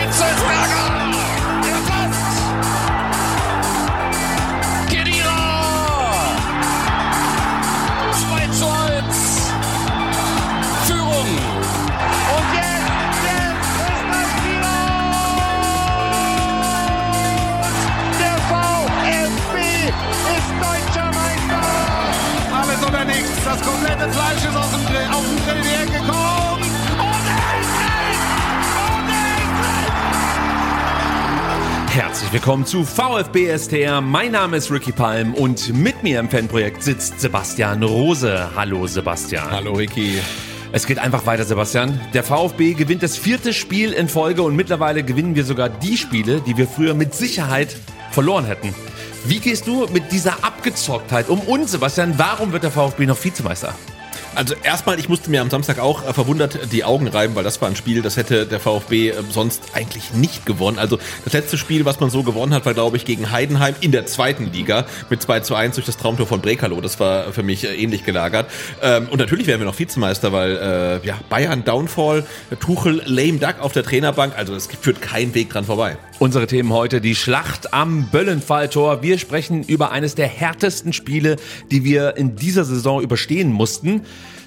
Hitzelsberger! Der Pass! Kedira! 2 zu 1! Führung! Und jetzt, ist das wieder! Der VfB ist deutscher Meister! Alles oder nichts. Das komplette Fleisch ist aus dem Grill, auf den Grill hergekommen. Und Herzlich willkommen zu VfB STR. Mein Name ist Ricky Palm und mit mir im Fanprojekt sitzt Sebastian Rose. Hallo Sebastian. Hallo Ricky. Es geht einfach weiter, Sebastian. Der VfB gewinnt das vierte Spiel in Folge und mittlerweile gewinnen wir sogar die Spiele, die wir früher mit Sicherheit verloren hätten. Wie gehst du mit dieser Abgezocktheit um? Und Sebastian, warum wird der VfB noch Vizemeister? Also erstmal, ich musste mir am Samstag auch äh, verwundert die Augen reiben, weil das war ein Spiel, das hätte der VfB äh, sonst eigentlich nicht gewonnen. Also das letzte Spiel, was man so gewonnen hat, war glaube ich gegen Heidenheim in der zweiten Liga mit 2 zu 1 durch das Traumtor von Brekalo. Das war für mich äh, ähnlich gelagert. Ähm, und natürlich werden wir noch Vizemeister, weil äh, ja, Bayern Downfall, Tuchel lame duck auf der Trainerbank, also es führt kein Weg dran vorbei. Unsere Themen heute, die Schlacht am Böllenfalltor. Wir sprechen über eines der härtesten Spiele, die wir in dieser Saison überstehen mussten.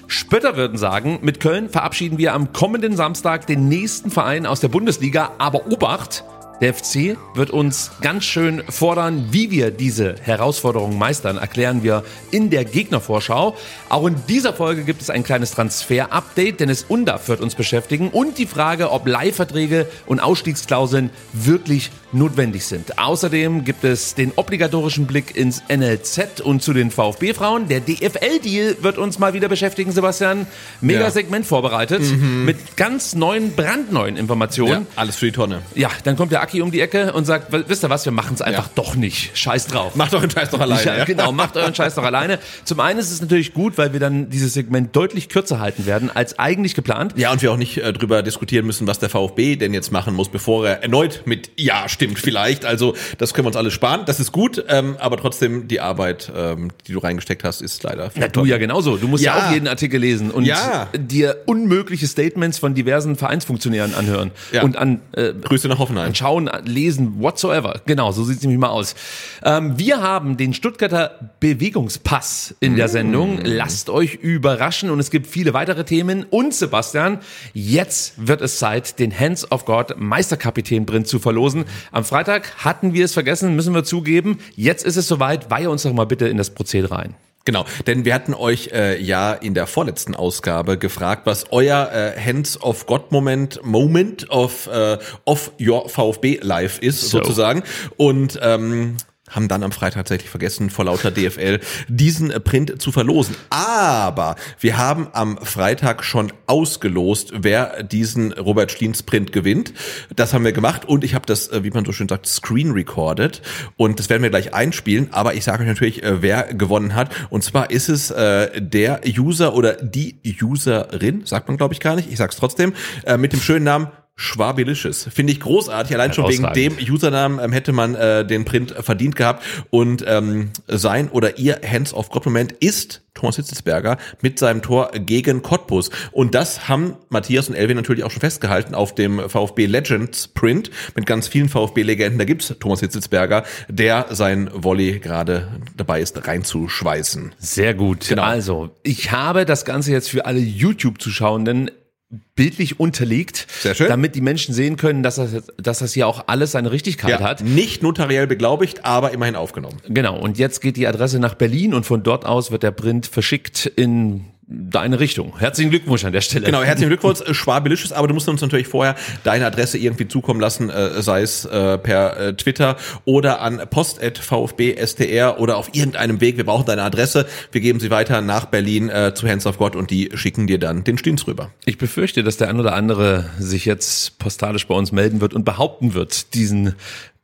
Spötter würden sagen, mit Köln verabschieden wir am kommenden Samstag den nächsten Verein aus der Bundesliga. Aber Obacht, der FC wird uns ganz schön fordern, wie wir diese Herausforderung meistern, erklären wir in der Gegnervorschau. Auch in dieser Folge gibt es ein kleines Transfer-Update, Dennis Undaf wird uns beschäftigen und die Frage, ob Leihverträge und Ausstiegsklauseln wirklich notwendig sind. Außerdem gibt es den obligatorischen Blick ins NLZ und zu den VfB-Frauen. Der DFL-Deal wird uns mal wieder beschäftigen, Sebastian. Mega Ja. Segment vorbereitet mit ganz neuen, brandneuen Informationen. Ja, alles für die Tonne. Ja, dann kommt der Aki um die Ecke und sagt, "W- wisst ihr was, wir machen es einfach Ja. doch nicht. Scheiß drauf. Macht den Scheiß doch alleine. Ja, genau, macht euren Scheiß doch alleine. Zum einen ist es natürlich gut, weil wir dann dieses Segment deutlich kürzer halten werden als eigentlich geplant. Ja, und wir auch nicht äh, drüber diskutieren müssen, was der VfB denn jetzt machen muss, bevor er erneut mit Ja stimmt vielleicht. Also das können wir uns alles sparen. Das ist gut, ähm, aber trotzdem die Arbeit, ähm, die du reingesteckt hast, ist leider. Na, du ja genauso. Du musst ja, Ja. auch jeden Artikel lesen und Ja. dir unmögliche Statements von diversen Vereinsfunktionären anhören Ja. und an äh, Grüße nach Hoffenheim. Anschauen, lesen, whatsoever. Genau, so sieht's nämlich mal aus. Ähm, wir haben den Stuttgarter Bewegungspass in der Sendung. Lasst euch überraschen und es gibt viele weitere Themen. Und Sebastian, jetzt wird es Zeit, den Hands of God Meisterkapitän Print zu verlosen. Am Freitag hatten wir es vergessen, müssen wir zugeben. Jetzt ist es soweit. Weihe uns doch mal bitte in das Prozedere rein. Genau, denn wir hatten euch äh, ja in der vorletzten Ausgabe gefragt, was euer äh, Hands of God Moment, Moment of, äh, of your VfB Live ist, So. sozusagen. Und ähm, haben dann am Freitag tatsächlich vergessen, vor lauter DFL diesen äh, Print zu verlosen. Aber wir haben am Freitag schon ausgelost, wer diesen Robert Schliens Print gewinnt. Das haben wir gemacht und ich habe das, äh, wie man so schön sagt, screen recorded und das werden wir gleich einspielen. Aber ich sage euch natürlich, äh, wer gewonnen hat. Und zwar ist es äh, der User oder die Userin, sagt man glaube ich gar nicht, ich sag's trotzdem, äh, mit dem schönen Namen Schwabilicious. Finde ich großartig. Allein schon wegen dem Herausragend. Username ähm, hätte man äh, den Print verdient gehabt. Und ähm, sein oder ihr Hands of God Moment ist Thomas Hitzelsberger mit seinem Tor gegen Cottbus. Und das haben Matthias und Elvin natürlich auch schon festgehalten auf dem VfB Legends Print mit ganz vielen VfB-Legenden. Da gibt's Thomas Hitzelsberger, der sein Volley gerade dabei ist reinzuschweißen. Sehr gut. Genau. Also, ich habe das Ganze jetzt für alle YouTube-Zuschauenden bildlich unterlegt, damit die Menschen sehen können, dass das, dass das hier auch alles seine Richtigkeit hat. Nicht notariell beglaubigt, aber immerhin aufgenommen. Genau, und jetzt geht die Adresse nach Berlin und von dort aus wird der Print verschickt in deine Richtung. Herzlichen Glückwunsch an der Stelle. Genau, herzlichen Glückwunsch, Schwabelicious, aber du musst uns natürlich vorher deine Adresse irgendwie zukommen lassen, äh, sei es äh, per äh, Twitter oder an post.vfbstr oder auf irgendeinem Weg. Wir brauchen deine Adresse. Wir geben sie weiter nach Berlin äh, zu Hands of God und die schicken dir dann den Stins rüber. Ich befürchte, dass der ein oder andere sich jetzt postalisch bei uns melden wird und behaupten wird, diesen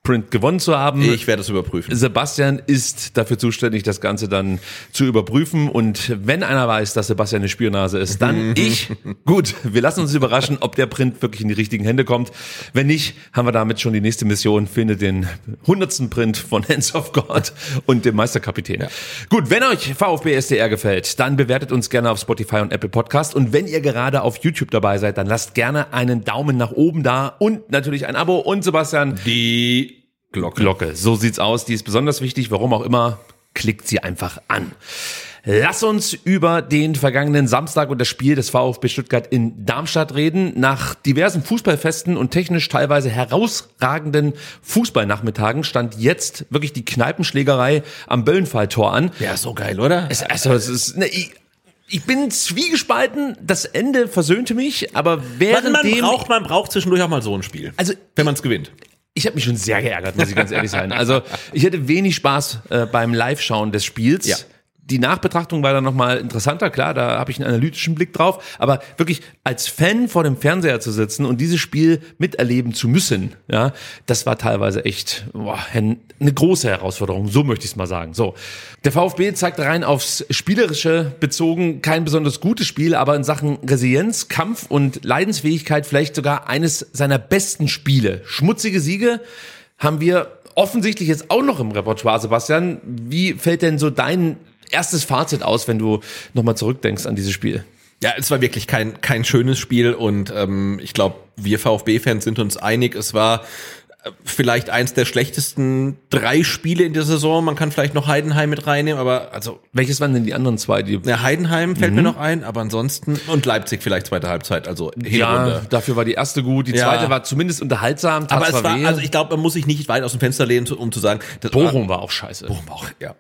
Print gewonnen zu haben. Ich werde es überprüfen. Sebastian ist dafür zuständig, das Ganze dann zu überprüfen. Und wenn einer weiß, dass Sebastian eine Spürnase ist, dann ich. Gut, wir lassen uns überraschen, ob der Print wirklich in die richtigen Hände kommt. Wenn nicht, haben wir damit schon die nächste Mission. Findet den hundertsten Print von Hands of God und dem Meisterkapitän. Ja. Gut, wenn euch VfB SDR gefällt, dann bewertet uns gerne auf Spotify und Apple Podcast. Und wenn ihr gerade auf YouTube dabei seid, dann lasst gerne einen Daumen nach oben da und natürlich ein Abo. Und Sebastian, die Glocke. Glocke. So sieht's aus. Die ist besonders wichtig. Warum auch immer, klickt sie einfach an. Lass uns über den vergangenen Samstag und das Spiel des VfB Stuttgart in Darmstadt reden. Nach diversen Fußballfesten und technisch teilweise herausragenden Fußballnachmittagen stand jetzt wirklich die Kneipenschlägerei am Böllenfalltor an. Ja, so geil, oder? Es, also, es ist, ne, ich, ich bin zwiegespalten. Das Ende versöhnte mich, aber während man braucht, man braucht zwischendurch auch mal so ein Spiel. Also, wenn man es gewinnt. Ich habe mich schon sehr geärgert, muss ich ganz ehrlich sein. Also ich hatte wenig Spaß äh, beim Live-Schauen des Spiels. Ja. Die Nachbetrachtung war dann nochmal interessanter, klar, da habe ich einen analytischen Blick drauf, aber wirklich als Fan vor dem Fernseher zu sitzen und dieses Spiel miterleben zu müssen, ja, das war teilweise echt boah, eine große Herausforderung, so möchte ich es mal sagen. So, der VfB zeigt rein aufs Spielerische bezogen kein besonders gutes Spiel, aber in Sachen Resilienz, Kampf und Leidensfähigkeit vielleicht sogar eines seiner besten Spiele. Schmutzige Siege haben wir offensichtlich jetzt auch noch im Repertoire, Sebastian. Wie fällt denn so dein erstes Fazit aus, wenn du nochmal zurückdenkst an dieses Spiel? Ja, es war wirklich kein, kein schönes Spiel und ähm, ich glaube, wir VfB-Fans sind uns einig, es war vielleicht eins der schlechtesten drei Spiele in der Saison. Man kann vielleicht noch Heidenheim mit reinnehmen, aber also. Welches waren denn die anderen zwei? Die ja, Heidenheim fällt mhm. mir noch ein, aber ansonsten und Leipzig vielleicht zweite Halbzeit, also Hinrunde. Ja, dafür war die erste gut, die ja. zweite war zumindest unterhaltsam. Aber es war, weh. also ich glaube, man muss sich nicht weit aus dem Fenster lehnen, um zu sagen, Bochum war, war auch scheiße. Bochum war auch, ja.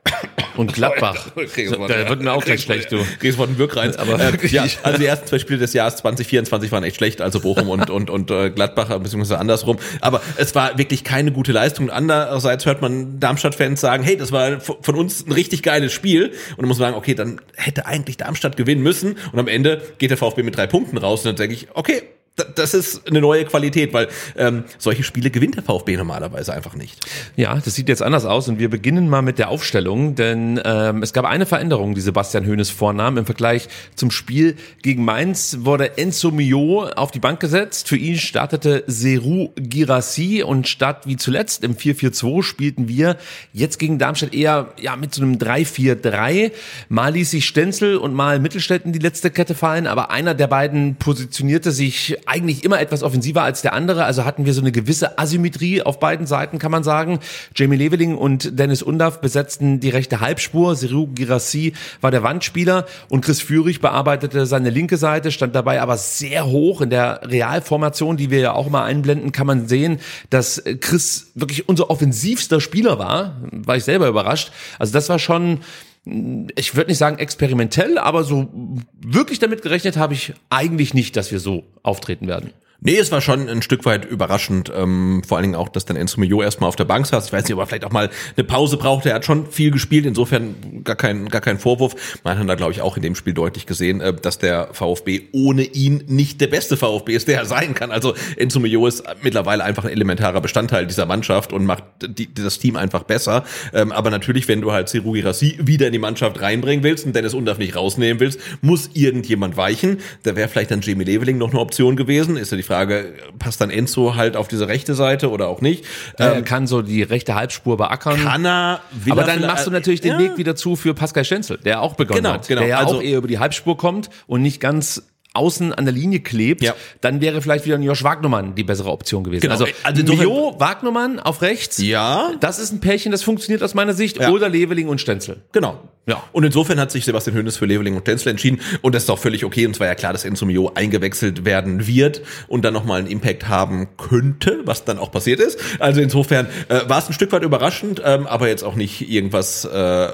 Und Gladbach. da wird mir auch gleich schlecht, du. Gehst von Wirk rein. Aber äh, ja, also die ersten zwei Spiele des Jahres 2024 waren echt schlecht, also Bochum und und und äh, Gladbach beziehungsweise andersrum. Aber es war wirklich keine gute Leistung. Andererseits hört man Darmstadt-Fans sagen, hey, das war von uns ein richtig geiles Spiel. Und dann muss man sagen, okay, dann hätte eigentlich Darmstadt gewinnen müssen. Und am Ende geht der VfB mit drei Punkten raus. Und dann denke ich, okay, das ist eine neue Qualität, weil ähm, solche Spiele gewinnt der VfB normalerweise einfach nicht. Ja, das sieht jetzt anders aus und wir beginnen mal mit der Aufstellung, denn ähm, es gab eine Veränderung, die Sebastian Hoeneß vornahm im Vergleich zum Spiel gegen Mainz wurde Enzo Mio auf die Bank gesetzt. Für ihn startete Seru Girassi und statt wie zuletzt im 4-4-2 spielten wir jetzt gegen Darmstadt eher ja mit so einem 3-4-3. Mal ließ sich Stenzel und mal Mittelstädt in die letzte Kette fallen, aber einer der beiden positionierte sich eigentlich immer etwas offensiver als der andere. Also hatten wir so eine gewisse Asymmetrie auf beiden Seiten, kann man sagen. Jamie Leveling und Dennis Undaff besetzten die rechte Halbspur. Siru Girassi war der Wandspieler und Chris Führig bearbeitete seine linke Seite, stand dabei aber sehr hoch in der Realformation, die wir ja auch mal einblenden, kann man sehen, dass Chris wirklich unser offensivster Spieler war. War ich selber überrascht. Also das war schon ich würde nicht sagen experimentell, aber so wirklich damit gerechnet habe ich eigentlich nicht, dass wir so auftreten werden. Nee, es war schon ein Stück weit überraschend. Ähm, vor allen Dingen auch, dass dann Enzo Mio erstmal auf der Bank saß. Ich weiß nicht, ob er vielleicht auch mal eine Pause brauchte. Er hat schon viel gespielt, insofern gar kein, gar kein Vorwurf. Man hat da, glaube ich, auch in dem Spiel deutlich gesehen, äh, dass der VfB ohne ihn nicht der beste VfB ist, der er sein kann. Also Enzo Mio ist mittlerweile einfach ein elementarer Bestandteil dieser Mannschaft und macht die, das Team einfach besser. Ähm, aber natürlich, wenn du halt Serugi Rassi wieder in die Mannschaft reinbringen willst und Dennis Undaff nicht rausnehmen willst, muss irgendjemand weichen. Da wäre vielleicht dann Jamie Leveling noch eine Option gewesen. Ist ja die Frage, passt dann Enzo halt auf diese rechte Seite oder auch nicht? Er ähm, kann so die rechte Halbspur beackern. Kann er, Aber dann machst du natürlich den ja. Weg wieder zu für Pascal Stenzel, der auch begonnen genau, hat. Genau. Der ja also, auch eher über die Halbspur kommt und nicht ganz außen an der Linie klebt, ja. dann wäre vielleicht wieder ein Josh Wagnermann die bessere Option gewesen. Genau. Also, also Mio, Wagnermann auf rechts. Ja. Das ist ein Pärchen, das funktioniert aus meiner Sicht. Ja. Oder Leveling und Stenzel. Genau. Ja. Und insofern hat sich Sebastian Hönes für Leveling und Stenzel entschieden. Und das ist auch völlig okay. Und es war ja klar, dass Enzo Mio eingewechselt werden wird und dann nochmal einen Impact haben könnte, was dann auch passiert ist. Also insofern äh, war es ein Stück weit überraschend, ähm, aber jetzt auch nicht irgendwas, äh,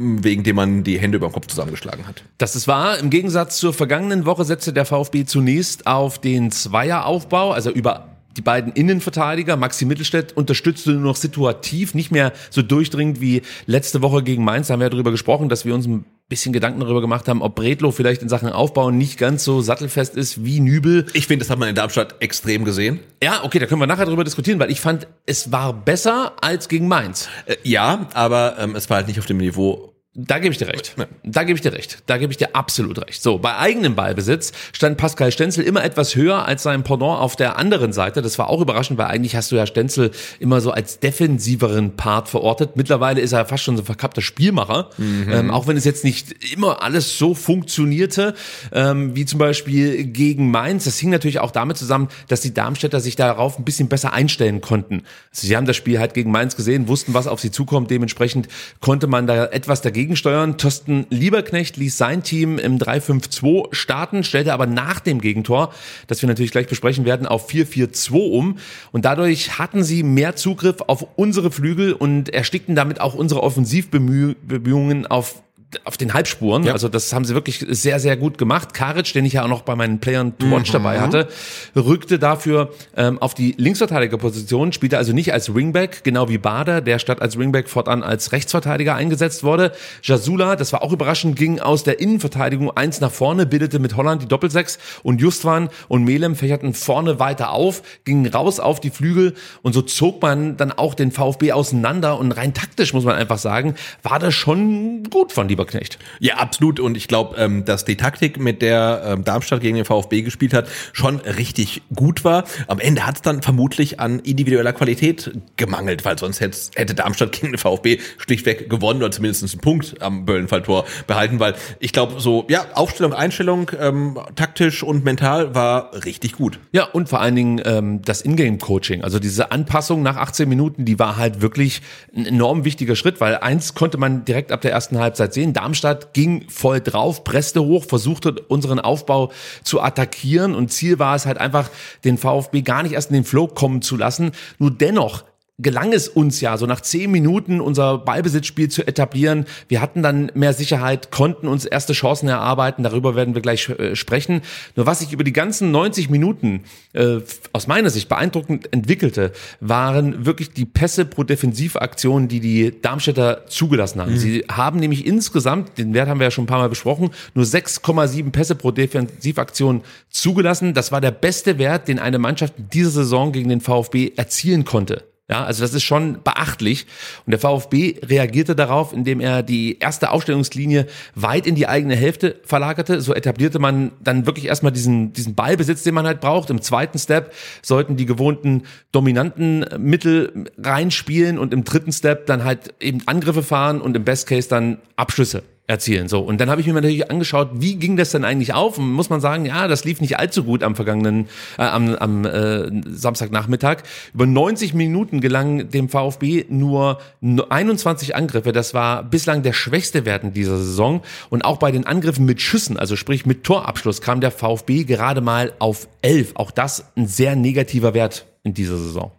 wegen dem man die Hände über den Kopf zusammengeschlagen hat. Das ist wahr. Im Gegensatz zur vergangenen Woche setzte der VfB zunächst auf den Zweieraufbau, also über die beiden Innenverteidiger, Maxi Mittelstädt, unterstützte nur noch situativ, nicht mehr so durchdringend wie letzte Woche gegen Mainz. Da haben wir ja darüber gesprochen, dass wir uns ein bisschen Gedanken darüber gemacht haben, ob Bredlo vielleicht in Sachen Aufbau nicht ganz so sattelfest ist wie Nübel. Ich finde, das hat man in Darmstadt extrem gesehen. Ja, okay, da können wir nachher drüber diskutieren, weil ich fand, es war besser als gegen Mainz. Äh, ja, aber ähm, es war halt nicht auf dem Niveau, da gebe ich dir recht. Da gebe ich dir recht. Da gebe ich dir absolut recht. So, bei eigenem Ballbesitz stand Pascal Stenzel immer etwas höher als sein Pendant auf der anderen Seite. Das war auch überraschend, weil eigentlich hast du ja Stenzel immer so als defensiveren Part verortet. Mittlerweile ist er fast schon so ein verkappter Spielmacher. Mhm. Ähm, auch wenn es jetzt nicht immer alles so funktionierte, ähm, wie zum Beispiel gegen Mainz. Das hing natürlich auch damit zusammen, dass die Darmstädter sich darauf ein bisschen besser einstellen konnten. Also sie haben das Spiel halt gegen Mainz gesehen, wussten, was auf sie zukommt. Dementsprechend konnte man da etwas dagegen gegensteuern. Tosten Lieberknecht ließ sein Team im 3-5-2 starten, stellte aber nach dem Gegentor, das wir natürlich gleich besprechen werden, auf 4-4-2 um. Und dadurch hatten sie mehr Zugriff auf unsere Flügel und erstickten damit auch unsere Offensivbemühungen auf auf den Halbspuren. Ja. Also das haben sie wirklich sehr, sehr gut gemacht. Karic, den ich ja auch noch bei meinen Playern to Watch mhm. dabei hatte, rückte dafür ähm, auf die Linksverteidigerposition, spielte also nicht als Wingback, genau wie Bader, der statt als Wingback fortan als Rechtsverteidiger eingesetzt wurde. Jasula, das war auch überraschend, ging aus der Innenverteidigung eins nach vorne, bildete mit Holland die Doppelsechs und Justwan und Melem fächerten vorne weiter auf, gingen raus auf die Flügel und so zog man dann auch den VfB auseinander und rein taktisch muss man einfach sagen, war das schon gut von die Lieberknecht. Ja, absolut. Und ich glaube, ähm, dass die Taktik, mit der ähm, Darmstadt gegen den VfB gespielt hat, schon richtig gut war. Am Ende hat es dann vermutlich an individueller Qualität gemangelt, weil sonst hätte Darmstadt gegen den VfB schlichtweg gewonnen oder zumindest einen Punkt am Böllenfalltor behalten, weil ich glaube, so, ja, Aufstellung, Einstellung, ähm, taktisch und mental war richtig gut. Ja, und vor allen Dingen ähm, das Ingame-Coaching, also diese Anpassung nach 18 Minuten, die war halt wirklich ein enorm wichtiger Schritt, weil eins konnte man direkt ab der ersten Halbzeit sehen, Darmstadt ging voll drauf, presste hoch, versuchte unseren Aufbau zu attackieren und Ziel war es halt einfach, den VfB gar nicht erst in den Flow kommen zu lassen. Nur dennoch gelang es uns ja, so nach zehn Minuten unser Ballbesitzspiel zu etablieren. Wir hatten dann mehr Sicherheit, konnten uns erste Chancen erarbeiten. Darüber werden wir gleich äh, sprechen. Nur was sich über die ganzen 90 Minuten äh, aus meiner Sicht beeindruckend entwickelte, waren wirklich die Pässe pro Defensivaktion, die die Darmstädter zugelassen haben. Mhm. Sie haben nämlich insgesamt, den Wert haben wir ja schon ein paar Mal besprochen, nur 6,7 Pässe pro Defensivaktion zugelassen. Das war der beste Wert, den eine Mannschaft in dieser Saison gegen den VfB erzielen konnte. Ja, also das ist schon beachtlich. Und der VfB reagierte darauf, indem er die erste Aufstellungslinie weit in die eigene Hälfte verlagerte. So etablierte man dann wirklich erstmal diesen, diesen Ballbesitz, den man halt braucht. Im zweiten Step sollten die gewohnten dominanten Mittel reinspielen und im dritten Step dann halt eben Angriffe fahren und im Best Case dann Abschüsse erzielen. So. Und dann habe ich mir natürlich angeschaut, wie ging das denn eigentlich auf? Und muss man sagen, ja, das lief nicht allzu gut am vergangenen, äh, am, am äh, Samstagnachmittag. Über 90 Minuten gelangen dem VfB nur 21 Angriffe. Das war bislang der schwächste Wert in dieser Saison. Und auch bei den Angriffen mit Schüssen, also sprich mit Torabschluss, kam der VfB gerade mal auf 11. Auch das ein sehr negativer Wert in dieser Saison.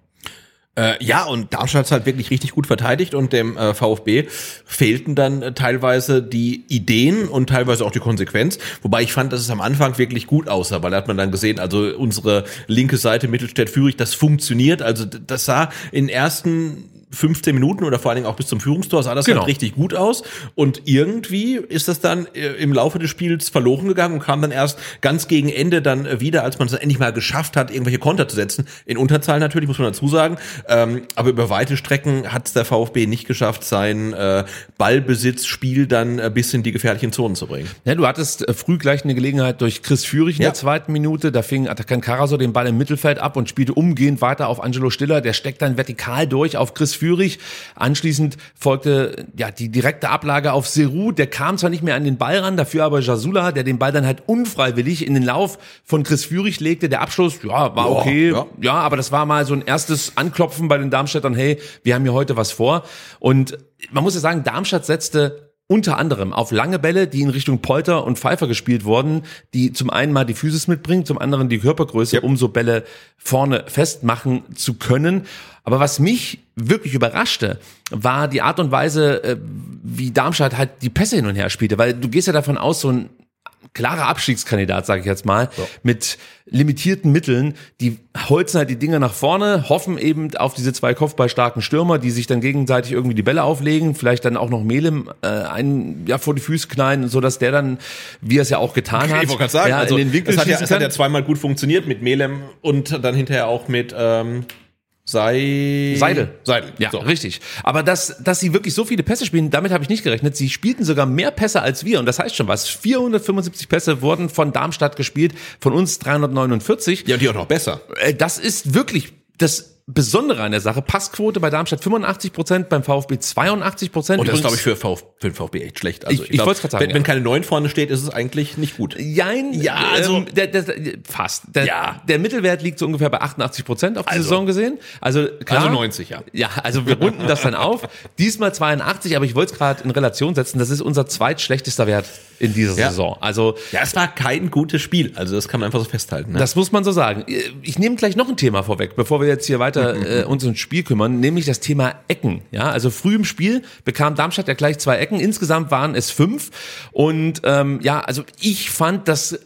Äh, ja, und Darmstadt hat halt wirklich richtig gut verteidigt und dem äh, VfB fehlten dann äh, teilweise die Ideen und teilweise auch die Konsequenz. Wobei ich fand, dass es am Anfang wirklich gut aussah, weil da hat man dann gesehen, also unsere linke Seite Mittelstädt-Führig, das funktioniert. Also das sah in ersten 15 Minuten oder vor allen Dingen auch bis zum Führungstor sah das genau. halt richtig gut aus. Und irgendwie ist das dann äh, im Laufe des Spiels verloren gegangen und kam dann erst ganz gegen Ende dann äh, wieder, als man es endlich mal geschafft hat, irgendwelche Konter zu setzen. In Unterzahl natürlich, muss man dazu sagen. Ähm, aber über weite Strecken hat es der VfB nicht geschafft, sein äh, Ballbesitzspiel dann äh, bis in die gefährlichen Zonen zu bringen. Ja, du hattest äh, früh gleich eine Gelegenheit durch Chris Führig in ja. der zweiten Minute. Da fing Atakan Karaso den Ball im Mittelfeld ab und spielte umgehend weiter auf Angelo Stiller. Der steckt dann vertikal durch auf Chris Fürich. Anschließend folgte ja die direkte Ablage auf Seru. Der kam zwar nicht mehr an den Ball ran, dafür aber Jasula, der den Ball dann halt unfreiwillig in den Lauf von Chris Fürich legte. Der Abschluss, ja, war okay. Ja, ja, aber das war mal so ein erstes Anklopfen bei den Darmstädtern. Hey, wir haben hier heute was vor. Und man muss ja sagen, Darmstadt setzte unter anderem auf lange Bälle, die in Richtung Polter und Pfeiffer gespielt wurden, die zum einen mal die Physis mitbringen, zum anderen die Körpergröße, Yep. um so Bälle vorne festmachen zu können. Aber was mich wirklich überraschte, war die Art und Weise, äh, wie Darmstadt halt die Pässe hin und her spielte, weil du gehst ja davon aus, so ein klarer Abstiegskandidat, sage ich jetzt mal, mit limitierten Mitteln, die holzen halt die Dinger nach vorne, hoffen eben auf diese zwei kopfballstarken Stürmer, die sich dann gegenseitig irgendwie die Bälle auflegen, vielleicht dann auch noch Melem äh, einen ja vor die Füße knallen, so dass der dann, wie er es ja auch getan hat, Ich sagen, ja, also in den Winkel es hat, ja, es hat ja zweimal gut funktioniert mit Melem und dann hinterher auch mit ähm, Sei Seidel. Seidel. Ja, So. richtig. Aber dass, dass sie wirklich so viele Pässe spielen, damit habe ich nicht gerechnet. Sie spielten sogar mehr Pässe als wir und das heißt schon was. 475 Pässe wurden von Darmstadt gespielt, von uns 349. Ja, und die auch noch besser. Äh, Das ist wirklich das Besondere an der Sache. Passquote bei Darmstadt 85 Prozent, beim VfB 82 Prozent. Und das ist, glaube ich, für, VfB, für den VfB echt schlecht. Also Ich- ich glaub, wollt's grad sagen, wenn, ja. wenn keine Neun vorne steht, ist es eigentlich nicht gut. Jein, Ja, also- ähm, der, der, der, fast. Der, Ja. der Mittelwert liegt so ungefähr bei 88 Prozent auf die Also- Saison gesehen. Also klar. Also 90, ja. Ja, also wir runden das dann auf. Diesmal 82, aber ich wollte es gerade in Relation setzen. Das ist unser zweitschlechtester Wert in dieser Ja. Saison. Also Ja, es war kein gutes Spiel. Also das kann man einfach so festhalten. Ne? das muss man so sagen. Ich nehme gleich noch ein Thema vorweg, bevor wir jetzt hier weiter äh, uns ins Spiel kümmern, nämlich das Thema Ecken. Ja, also früh im Spiel bekam Darmstadt ja gleich zwei Ecken. Insgesamt waren es fünf. Und ähm, ja, also ich fand, dass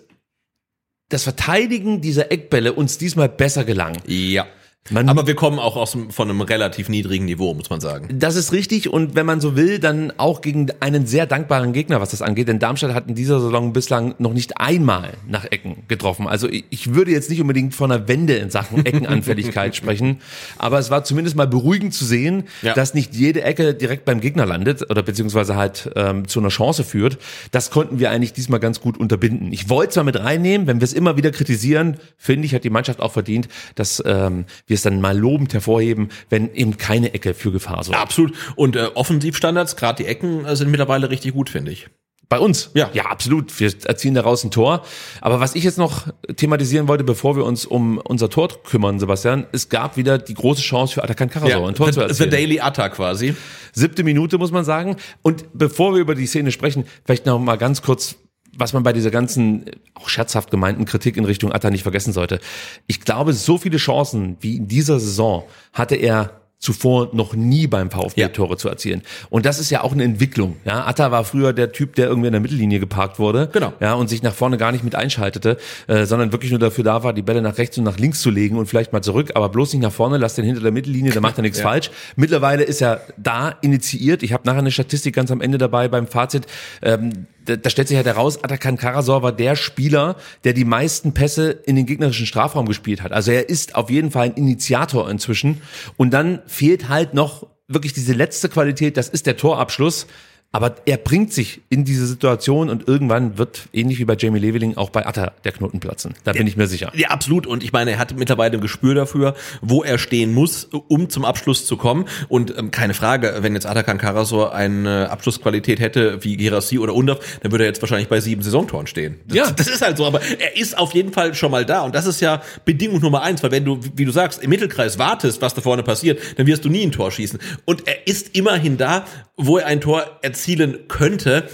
das Verteidigen dieser Eckbälle uns diesmal besser gelang. ja. Man- Aber wir kommen auch aus von einem relativ niedrigen Niveau, muss man sagen. Das ist richtig und wenn man so will, dann auch gegen einen sehr dankbaren Gegner, was das angeht. Denn Darmstadt hat in dieser Saison bislang noch nicht einmal nach Ecken getroffen. Also ich ich würde jetzt nicht unbedingt von einer Wende in Sachen Eckenanfälligkeit sprechen, aber es war zumindest mal beruhigend zu sehen, Ja. dass nicht jede Ecke direkt beim Gegner landet oder beziehungsweise halt ähm, zu einer Chance führt. Das konnten wir eigentlich diesmal ganz gut unterbinden. Ich wollte es mal mit reinnehmen, wenn wir es immer wieder kritisieren, finde ich, hat die Mannschaft auch verdient, dass ähm, wir es dann mal lobend hervorheben, wenn eben keine Ecke für Gefahr sorgt. Absolut. Und äh, Offensivstandards, gerade die Ecken, äh, sind mittlerweile richtig gut, finde ich. Bei uns? Ja. Ja, absolut. Wir erzielen daraus ein Tor. Aber was ich jetzt noch thematisieren wollte, bevor wir uns um unser Tor kümmern, Sebastian, es gab wieder die große Chance für Atakan Karasor, ein Tor zu the, the erzielen. Daily Atta quasi. Siebte Minute, muss man sagen. Und bevor wir über die Szene sprechen, vielleicht noch mal ganz kurz, was man bei dieser ganzen, auch scherzhaft gemeinten Kritik in Richtung Atta nicht vergessen sollte. Ich glaube, so viele Chancen wie in dieser Saison hatte er zuvor noch nie beim VfB Ja. Tore zu erzielen. Und das ist ja auch eine Entwicklung. Ja, Atta war früher der Typ, der irgendwie in der Mittellinie geparkt wurde. Genau. Ja, und sich nach vorne gar nicht mit einschaltete, äh, sondern wirklich nur dafür da war, die Bälle nach rechts und nach links zu legen und vielleicht mal zurück, aber bloß nicht nach vorne, lass den hinter der Mittellinie, da macht er nichts falsch. Mittlerweile ist er da initiiert. Ich habe nachher eine Statistik ganz am Ende dabei beim Fazit. Ähm, da, da stellt sich halt heraus, Atakan Karasor war der Spieler, der die meisten Pässe in den gegnerischen Strafraum gespielt hat. Also er ist auf jeden Fall ein Initiator inzwischen. Und dann fehlt halt noch wirklich diese letzte Qualität, das ist der Torabschluss. Aber er bringt sich in diese Situation und irgendwann wird, ähnlich wie bei Jamie Leveling, auch bei Atta der Knoten platzen. Da bin ich mir sicher. Ja, absolut. Und ich meine, er hat mittlerweile ein Gespür dafür, wo er stehen muss, um zum Abschluss zu kommen. Und ähm, keine Frage, wenn jetzt Atakan Karasor eine Abschlussqualität hätte wie Gerassi oder Undorf, dann würde er jetzt wahrscheinlich bei sieben Saisontoren stehen. Das, Ja. Das ist halt so. Aber er ist auf jeden Fall schon mal da. Und das ist ja Bedingung Nummer eins. Weil wenn du, wie du sagst, im Mittelkreis wartest, was da vorne passiert, dann wirst du nie ein Tor schießen. Und er ist immerhin da, wo er ein Tor erzielen könnte.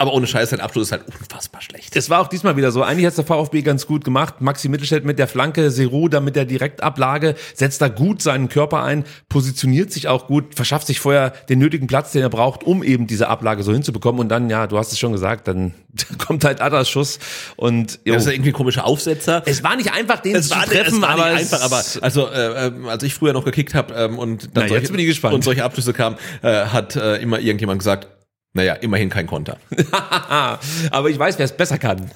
Aber ohne Scheiß, sein Abschluss ist halt unfassbar schlecht. Es war auch diesmal wieder so. Eigentlich hat der VfB ganz gut gemacht. Maxi Mittelstädt mit der Flanke, Seru da mit der Direktablage, setzt da gut seinen Körper ein, positioniert sich auch gut, verschafft sich vorher den nötigen Platz, den er braucht, um eben diese Ablage so hinzubekommen. Und dann, ja, du hast es schon gesagt, dann kommt halt Adas Schuss und jo. Das ist ja irgendwie ein komischer Aufsetzer. es war nicht einfach, den es zu war, treffen, es war aber nicht einfach, aber es- also äh, ähm, als ich früher noch gekickt habe ähm, und dann Na, solche, jetzt bin ich gespannt. und solche Abschlüsse kamen, äh, hat äh, immer irgendjemand gesagt, naja, immerhin kein Konter. aber ich weiß, wer es besser kann.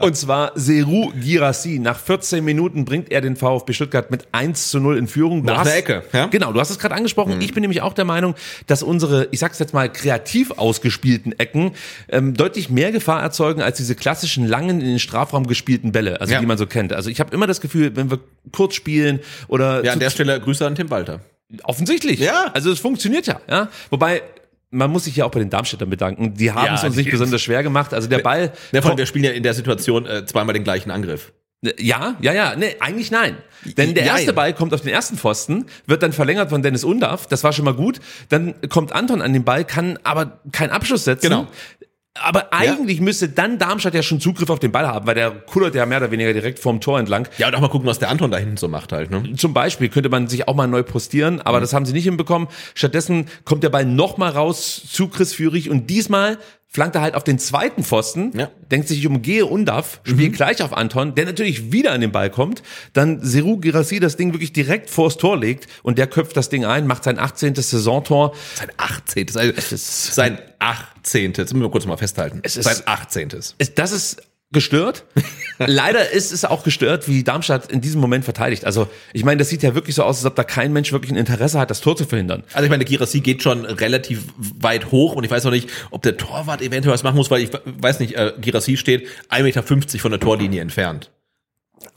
Und zwar Seru Girassi. Nach 14 Minuten bringt er den VfB Stuttgart mit 1 zu 0 in Führung. Du Nach hast- der Ecke, ja? Genau, du hast es gerade angesprochen. Ich bin nämlich auch der Meinung, dass unsere, ich sag's jetzt mal, kreativ ausgespielten Ecken ähm, deutlich mehr Gefahr erzeugen als diese klassischen langen in den Strafraum gespielten Bälle, also Ja. die man so kennt. Also ich habe immer das Gefühl, wenn wir kurz spielen oder Ja, an der Stelle Grüße an Tim Walter. Offensichtlich. Ja. Also es funktioniert ja. ja. Wobei, man muss sich ja auch bei den Darmstädtern bedanken. Die haben Ja, es uns nicht besonders schwer gemacht. Also der Ball. Ja, vor allem, wir spielen ja in der Situation äh, zweimal den gleichen Angriff. Ja, ja, ja, nee, eigentlich nein. Denn der erste Ball kommt auf den ersten Pfosten, wird dann verlängert von Dennis Undaff, das war schon mal gut. Dann kommt Anton an den Ball, kann aber keinen Abschluss setzen. Genau. Aber eigentlich müsste dann Darmstadt ja schon Zugriff auf den Ball haben, weil der kullert ja mehr oder weniger direkt vorm Tor entlang. Ja, und auch mal gucken, was der Anton da hinten so macht halt, ne? Zum Beispiel könnte man sich auch mal neu postieren, aber Mhm. das haben sie nicht hinbekommen. Stattdessen kommt der Ball nochmal raus zu Chris Führig und diesmal flankt er halt auf den zweiten Pfosten, Ja. Mhm. denkt sich, ich umgehe Undav, spielt gleich auf Anton, der natürlich wieder an den Ball kommt, dann Seru Girassi das Ding wirklich direkt vors Tor legt und der köpft das Ding ein, macht sein 18. Saisontor. Sein 18. Also sein 18. Jetzt müssen wir kurz mal festhalten. Es ist- sein 18. Es- Das ist gestört. Leider ist es auch gestört, wie Darmstadt in diesem Moment verteidigt. Also ich meine, das sieht ja wirklich so aus, als ob da kein Mensch wirklich ein Interesse hat, das Tor zu verhindern. Also ich meine, der Girassi geht schon relativ weit hoch und ich weiß auch nicht, ob der Torwart eventuell was machen muss, weil ich weiß nicht, äh, Girassi steht 1,50 Meter von der Torlinie entfernt.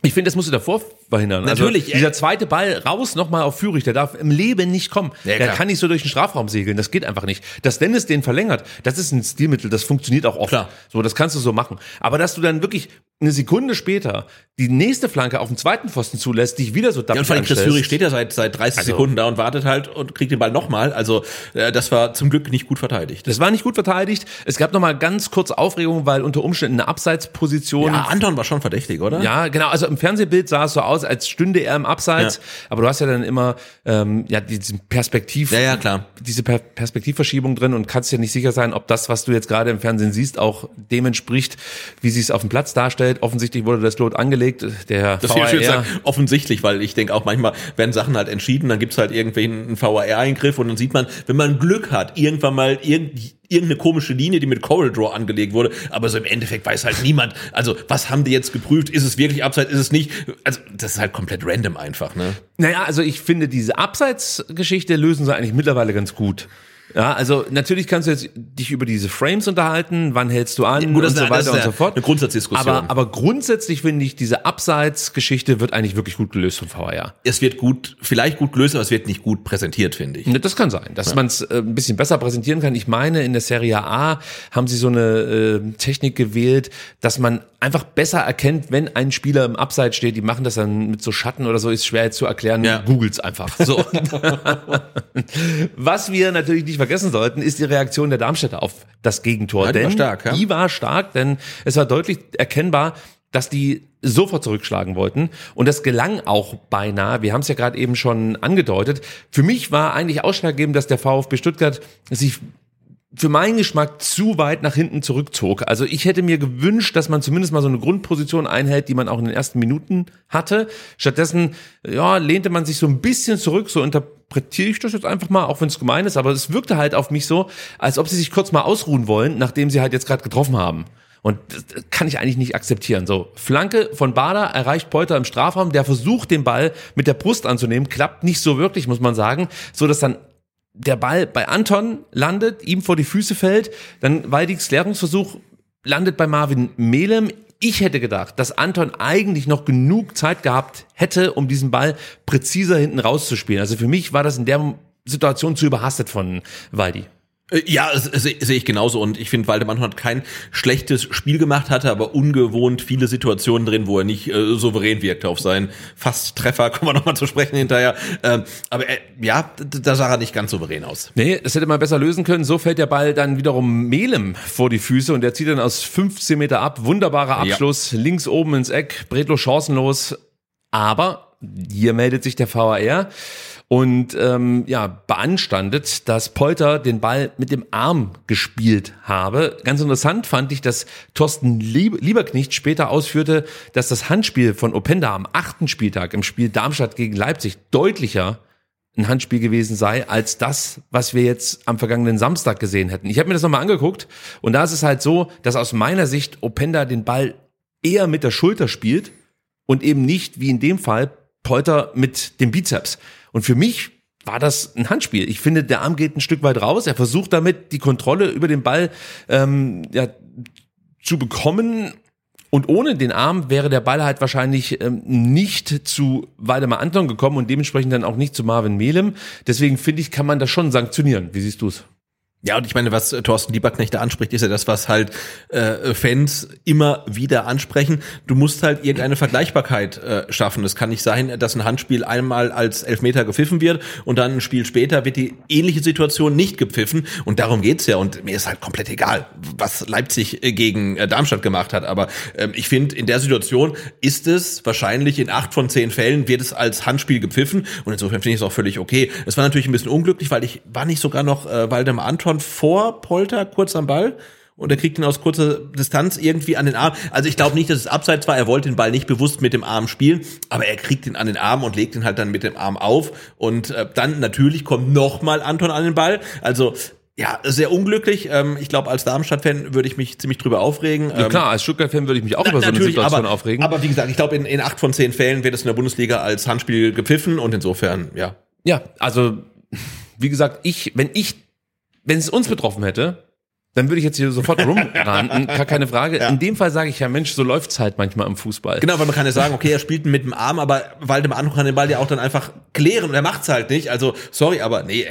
Ich finde, das musst du davor verhindern. Natürlich, Also, dieser zweite Ball raus nochmal auf Führig, der darf im Leben nicht kommen. Ja, der kann nicht so durch den Strafraum segeln. Das geht einfach nicht. Dass Dennis den verlängert, das ist ein Stilmittel, das funktioniert auch oft. Klar. So, das kannst du so machen. Aber dass du dann wirklich eine Sekunde später die nächste Flanke auf den zweiten Pfosten zulässt, dich wieder so Ja, und vor allem Chris. Führig steht ja seit, seit 30 Also- Sekunden da und wartet halt und kriegt den Ball nochmal. Also äh, das war zum Glück nicht gut verteidigt. Das war nicht gut verteidigt. Es gab nochmal ganz kurz Aufregung, weil unter Umständen eine Abseitsposition Ja, Anton war schon verdächtig, oder? Ja, genau. Also im Fernsehbild sah es so aus, als stünde er im Abseits. Ja. Aber du hast ja dann immer ähm, ja diesen Perspektiv, Ja, ja, klar. diese per Perspektivverschiebung drin und kannst ja nicht sicher sein, ob das, was du jetzt gerade im Fernsehen siehst, auch dem entspricht, wie sie es auf dem Platz darstellt. Offensichtlich wurde das Lot angelegt. Der Das ist VAR, sagen, offensichtlich, weil ich denke auch manchmal werden Sachen halt entschieden, dann gibt's halt irgendwelchen einen VAR-Eingriff und dann sieht man, wenn man Glück hat, irgendwann mal irgend, irgendeine komische Linie, die mit Coral Draw angelegt wurde, aber so im Endeffekt weiß halt niemand, also was haben die jetzt geprüft, ist es wirklich abseits, ist es nicht, also das ist halt komplett random einfach, ne? Naja, also ich finde, diese Abseitsgeschichte lösen sie eigentlich mittlerweile ganz gut. Ja, also natürlich kannst du jetzt dich über diese Frames unterhalten, wann hältst du an Gut, das und so eine- weiter und so fort. eine Grundsatzdiskussion. Aber, aber grundsätzlich finde ich, diese Abseitsgeschichte wird eigentlich wirklich gut gelöst vom VAR. Es wird gut, vielleicht gut gelöst, aber es wird nicht gut präsentiert, finde ich. Das kann sein, dass man es äh, ein bisschen besser präsentieren kann. Ich meine, in der Serie A haben sie so eine äh, Technik gewählt, dass man einfach besser erkennt, wenn ein Spieler im Abseits steht. Die machen das dann mit so Schatten oder so, ist schwer jetzt zu erklären. Ja. Googles einfach. So. Was wir natürlich nicht vergessen sollten, ist die Reaktion der Darmstädter auf das Gegentor. Ja, die war denn stark, ja. die war stark, denn es war deutlich erkennbar, dass die sofort zurückschlagen wollten. Und das gelang auch beinahe. Wir haben es ja gerade eben schon angedeutet. Für mich war eigentlich ausschlaggebend, dass der VfB Stuttgart sich für meinen Geschmack zu weit nach hinten zurückzog. Also ich hätte mir gewünscht, dass man zumindest mal so eine Grundposition einhält, die man auch in den ersten Minuten hatte. Stattdessen ja, lehnte man sich so ein bisschen zurück, so interpretiere ich das jetzt einfach mal, auch wenn es gemein ist, aber es wirkte halt auf mich so, als ob sie sich kurz mal ausruhen wollen, nachdem sie halt jetzt gerade getroffen haben. Und das kann ich eigentlich nicht akzeptieren. So, Flanke von Bader erreicht Polter im Strafraum, der versucht, den Ball mit der Brust anzunehmen, klappt nicht so wirklich, muss man sagen, so dass dann der Ball bei Anton landet, ihm vor die Füße fällt, dann Waldigs Klärungsversuch landet bei Marvin Melem. Ich hätte gedacht, dass Anton eigentlich noch genug Zeit gehabt hätte, um diesen Ball präziser hinten rauszuspielen. Also für mich war das in der Situation zu überhastet von Waldi. Äh, Ja, sehe seh ich genauso und ich finde, Waldemar hat kein schlechtes Spiel gemacht, hatte aber ungewohnt viele Situationen drin, wo er nicht äh, souverän wirkte auf seinen Fast-Treffer, kommen wir nochmal zu sprechen hinterher. Ähm, aber äh, ja, da sah er nicht ganz souverän aus. Nee, das hätte man besser lösen können. So fällt der Ball dann wiederum Melem vor die Füße und der zieht dann aus 15 Meter ab. Wunderbarer Abschluss, links oben ins Eck, Bredlo chancenlos. Aber hier meldet sich der VAR und ähm, ja beanstandet, dass Polter den Ball mit dem Arm gespielt habe. Ganz interessant fand ich, dass Thorsten Lieb Lieberknecht später ausführte, dass das Handspiel von Openda am achten Spieltag im Spiel Darmstadt gegen Leipzig deutlicher ein Handspiel gewesen sei, als das, was wir jetzt am vergangenen Samstag gesehen hätten. Ich habe mir das nochmal angeguckt und da ist es halt so, dass aus meiner Sicht Openda den Ball eher mit der Schulter spielt und eben nicht, wie in dem Fall, Polter mit dem Bizeps. Und für mich war das ein Handspiel. Ich finde, der Arm geht ein Stück weit raus. Er versucht damit, die Kontrolle über den Ball ähm, ja, zu bekommen. Und ohne den Arm wäre der Ball halt wahrscheinlich ähm, nicht zu Waldemar Anton gekommen und dementsprechend dann auch nicht zu Marvin Melem. Deswegen finde ich, kann man das schon sanktionieren. Wie siehst du es? Ja, und ich meine, was Thorsten Lieberknecht anspricht, ist ja das, was halt äh, Fans immer wieder ansprechen. Du musst halt irgendeine Vergleichbarkeit äh, schaffen. Es kann nicht sein, dass ein Handspiel einmal als Elfmeter gepfiffen wird und dann ein Spiel später wird die ähnliche Situation nicht gepfiffen. Und darum geht's ja. Und mir ist halt komplett egal, was Leipzig äh, gegen äh, Darmstadt gemacht hat. Aber ähm, ich finde, in der Situation ist es wahrscheinlich in acht von zehn Fällen wird es als Handspiel gepfiffen. Und insofern finde ich es auch völlig okay. Es war natürlich ein bisschen unglücklich, weil ich war nicht sogar noch äh, Waldemar Anton vor Polter kurz am Ball und er kriegt ihn aus kurzer Distanz irgendwie an den Arm. Also ich glaube nicht, dass es abseits war. Er wollte den Ball nicht bewusst mit dem Arm spielen, aber er kriegt ihn an den Arm und legt ihn halt dann mit dem Arm auf. Und äh, dann natürlich kommt nochmal Anton an den Ball. Also ja, sehr unglücklich. Ähm, ich glaube, als Darmstadt-Fan würde ich mich ziemlich drüber aufregen. Ja, klar, als Stuttgart-Fan würde ich mich auch Na, über so eine Situation aber, aufregen. Aber wie gesagt, ich glaube, in, in acht von zehn Fällen wird es in der Bundesliga als Handspiel gepfiffen und insofern, ja. Ja, also wie gesagt, ich, wenn ich wenn es uns betroffen hätte, dann würde ich jetzt hier sofort rumranten, gar keine Frage. Ja. In dem Fall sage ich ja, Mensch, so läuft's halt manchmal im Fußball. Genau, weil man kann ja sagen, okay, er spielt mit dem Arm, aber Waldemar Anruf kann den Ball ja auch dann einfach klären und er macht's halt nicht. Also, sorry, aber nee,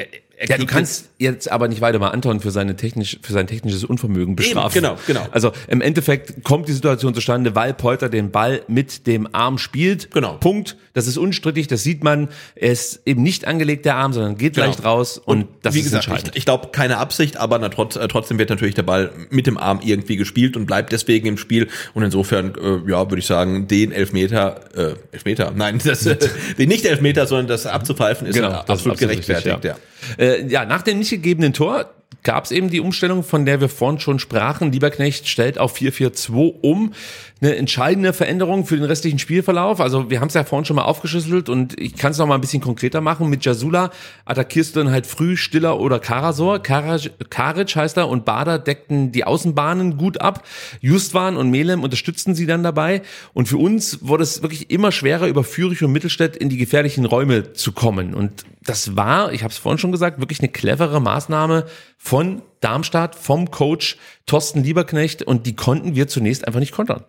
ja, du kannst jetzt aber nicht weiter mal Anton für seine technisch, für sein technisches Unvermögen bestrafen. Eben, genau, genau. Also im Endeffekt kommt die Situation zustande, weil Polter den Ball mit dem Arm spielt. Genau. Punkt. Das ist unstrittig, das sieht man. Er ist eben nicht angelegt, der Arm, sondern geht genau. leicht raus und, und das wie ist gesagt, entscheidend. Ich, ich glaube, keine Absicht, aber na, trotz, äh, trotzdem wird natürlich der Ball mit dem Arm irgendwie gespielt und bleibt deswegen im Spiel. Und insofern, äh, ja, würde ich sagen, den Elfmeter, äh, Elfmeter, nein, das, äh, den nicht Elfmeter, sondern das abzupfeifen ist genau, absolut, absolut gerechtfertigt. ja. Ja. Äh, ja, nach dem nicht gegebenen Tor gab es eben die Umstellung, von der wir vorhin schon sprachen. Lieberknecht stellt auf 4-4-2 um eine entscheidende Veränderung für den restlichen Spielverlauf. Also wir haben es ja vorhin schon mal aufgeschlüsselt und ich kann es noch mal ein bisschen konkreter machen. Mit Jasula attackierst du dann halt früh Stiller oder Karasor. Karic heißt er und Bader deckten die Außenbahnen gut ab. Justwan und Melem unterstützten sie dann dabei. Und für uns wurde es wirklich immer schwerer, über Fürich und Mittelstädt in die gefährlichen Räume zu kommen. Und das war, ich habe es vorhin schon gesagt, wirklich eine clevere Maßnahme von Darmstadt, vom Coach Thorsten Lieberknecht und die konnten wir zunächst einfach nicht kontern.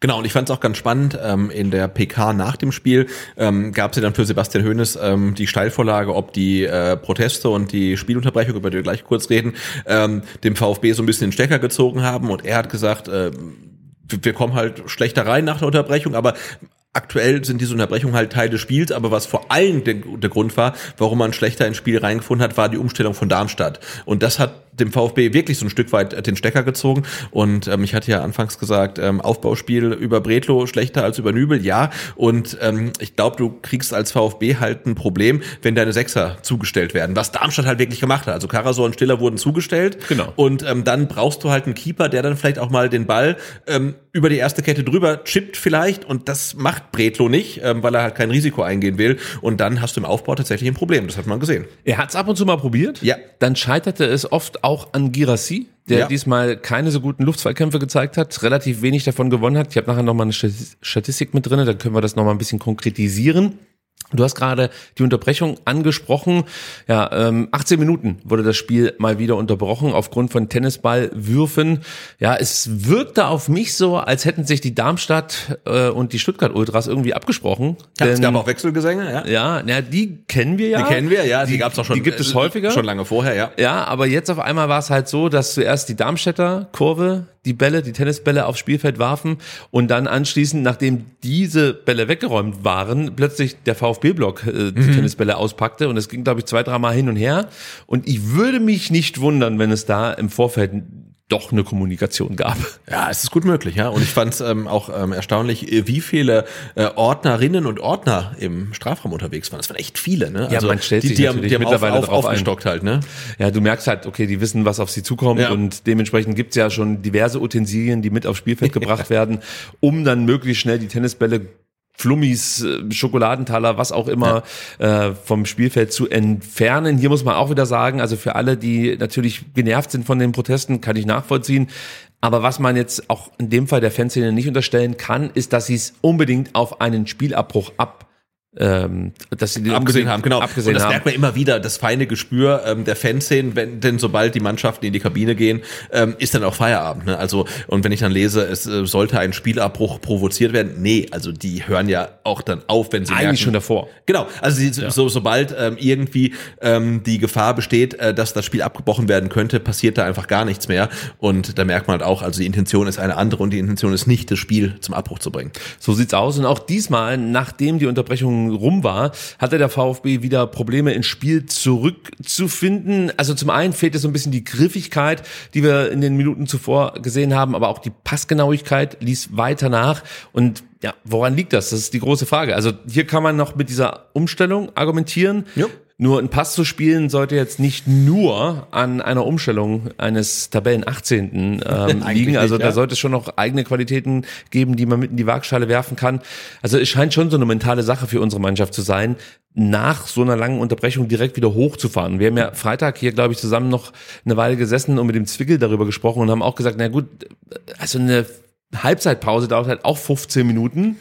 Genau, und ich fand es auch ganz spannend, ähm, in der PK nach dem Spiel ähm, gab es ja dann für Sebastian Hoeneß ähm, die Steilvorlage, ob die äh, Proteste und die Spielunterbrechung, über die wir gleich kurz reden, ähm, dem VfB so ein bisschen den Stecker gezogen haben und er hat gesagt, äh, wir kommen halt schlechter rein nach der Unterbrechung, aber aktuell sind diese Unterbrechungen halt Teil des Spiels, aber was vor allem der, der Grund war, warum man schlechter ins Spiel reingefunden hat, war die Umstellung von Darmstadt. Und das hat dem VfB wirklich so ein Stück weit den Stecker gezogen. Und ähm, ich hatte ja anfangs gesagt, ähm, Aufbauspiel über Bretlo schlechter als über Nübel, ja. Und ähm, ich glaube, du kriegst als VfB halt ein Problem, wenn deine Sechser zugestellt werden. Was Darmstadt halt wirklich gemacht hat. Also Karasor und Stiller wurden zugestellt. Genau. Und ähm, dann brauchst du halt einen Keeper, der dann vielleicht auch mal den Ball ähm, über die erste Kette drüber chippt vielleicht. Und das macht Bretlo nicht, ähm, weil er halt kein Risiko eingehen will. Und dann hast du im Aufbau tatsächlich ein Problem. Das hat man gesehen. Er hat es ab und zu mal probiert. Ja. Dann scheiterte es oft auch an Girassi, der ja. diesmal keine so guten Luftzweikämpfe gezeigt hat, relativ wenig davon gewonnen hat. Ich habe nachher nochmal eine Statistik mit drin, da können wir das nochmal ein bisschen konkretisieren. Du hast gerade die Unterbrechung angesprochen. Ja, ähm, 18 Minuten wurde das Spiel mal wieder unterbrochen aufgrund von Tennisballwürfen. Ja, es wirkte auf mich so, als hätten sich die Darmstadt äh, und die Stuttgart Ultras irgendwie abgesprochen. Ja, denn, es gab auch Wechselgesänge, ja. Ja, na, die kennen wir ja. Die kennen wir, ja. Die, die gab's auch schon. Die gibt es häufiger. Schon lange vorher, ja. Ja, aber jetzt auf einmal war es halt so, dass zuerst die Darmstädter Kurve die Bälle, die Tennisbälle aufs Spielfeld warfen und dann anschließend, nachdem diese Bälle weggeräumt waren, plötzlich der VfB-Block äh, die mhm. Tennisbälle auspackte und es ging, glaube ich, zwei, dreimal hin und her. Und ich würde mich nicht wundern, wenn es da im Vorfeld doch eine Kommunikation gab. Ja, es ist gut möglich, ja. Und ich fand es ähm, auch ähm, erstaunlich, äh, wie viele äh, Ordnerinnen und Ordner im Strafraum unterwegs waren. Das waren echt viele, ne? Ja, also man stellt die, sich die haben, die haben mittlerweile auf, auf, aufgestockt ein. halt, ne? Ja, du merkst halt, okay, die wissen, was auf sie zukommt ja. und dementsprechend gibt's ja schon diverse Utensilien, die mit aufs Spielfeld gebracht werden, um dann möglichst schnell die Tennisbälle Flummis, äh, Schokoladentaler, was auch immer ja. äh, vom Spielfeld zu entfernen. Hier muss man auch wieder sagen, also für alle, die natürlich genervt sind von den Protesten, kann ich nachvollziehen. Aber was man jetzt auch in dem Fall der Fanszene nicht unterstellen kann, ist, dass sie es unbedingt auf einen Spielabbruch ab ähm, dass sie abgesehen haben, genau. Abgesehen und das haben. merkt man immer wieder, das feine Gespür ähm, der Fanszenen, wenn denn sobald die Mannschaften in die Kabine gehen, ähm, ist dann auch Feierabend. Ne? Also und wenn ich dann lese, es äh, sollte ein Spielabbruch provoziert werden, nee, also die hören ja auch dann auf, wenn sie Eigentlich merken, schon davor. Genau, also sie, so, sobald ähm, irgendwie ähm, die Gefahr besteht, äh, dass das Spiel abgebrochen werden könnte, passiert da einfach gar nichts mehr. Und da merkt man halt auch, also die Intention ist eine andere und die Intention ist nicht, das Spiel zum Abbruch zu bringen. So sieht's aus. Und auch diesmal, nachdem die Unterbrechung rum war, hatte der VfB wieder Probleme ins Spiel zurückzufinden. Also zum einen fehlte so ein bisschen die Griffigkeit, die wir in den Minuten zuvor gesehen haben, aber auch die Passgenauigkeit ließ weiter nach. Und ja, woran liegt das? Das ist die große Frage. Also hier kann man noch mit dieser Umstellung argumentieren. Ja. Nur ein Pass zu spielen sollte jetzt nicht nur an einer Umstellung eines Tabellen 18. Ähm, liegen. Also nicht, da ja. sollte es schon noch eigene Qualitäten geben, die man mit in die Waagschale werfen kann. Also es scheint schon so eine mentale Sache für unsere Mannschaft zu sein, nach so einer langen Unterbrechung direkt wieder hochzufahren. Wir haben ja Freitag hier, glaube ich, zusammen noch eine Weile gesessen und mit dem Zwickel darüber gesprochen und haben auch gesagt, na gut, also eine Halbzeitpause dauert halt auch 15 Minuten.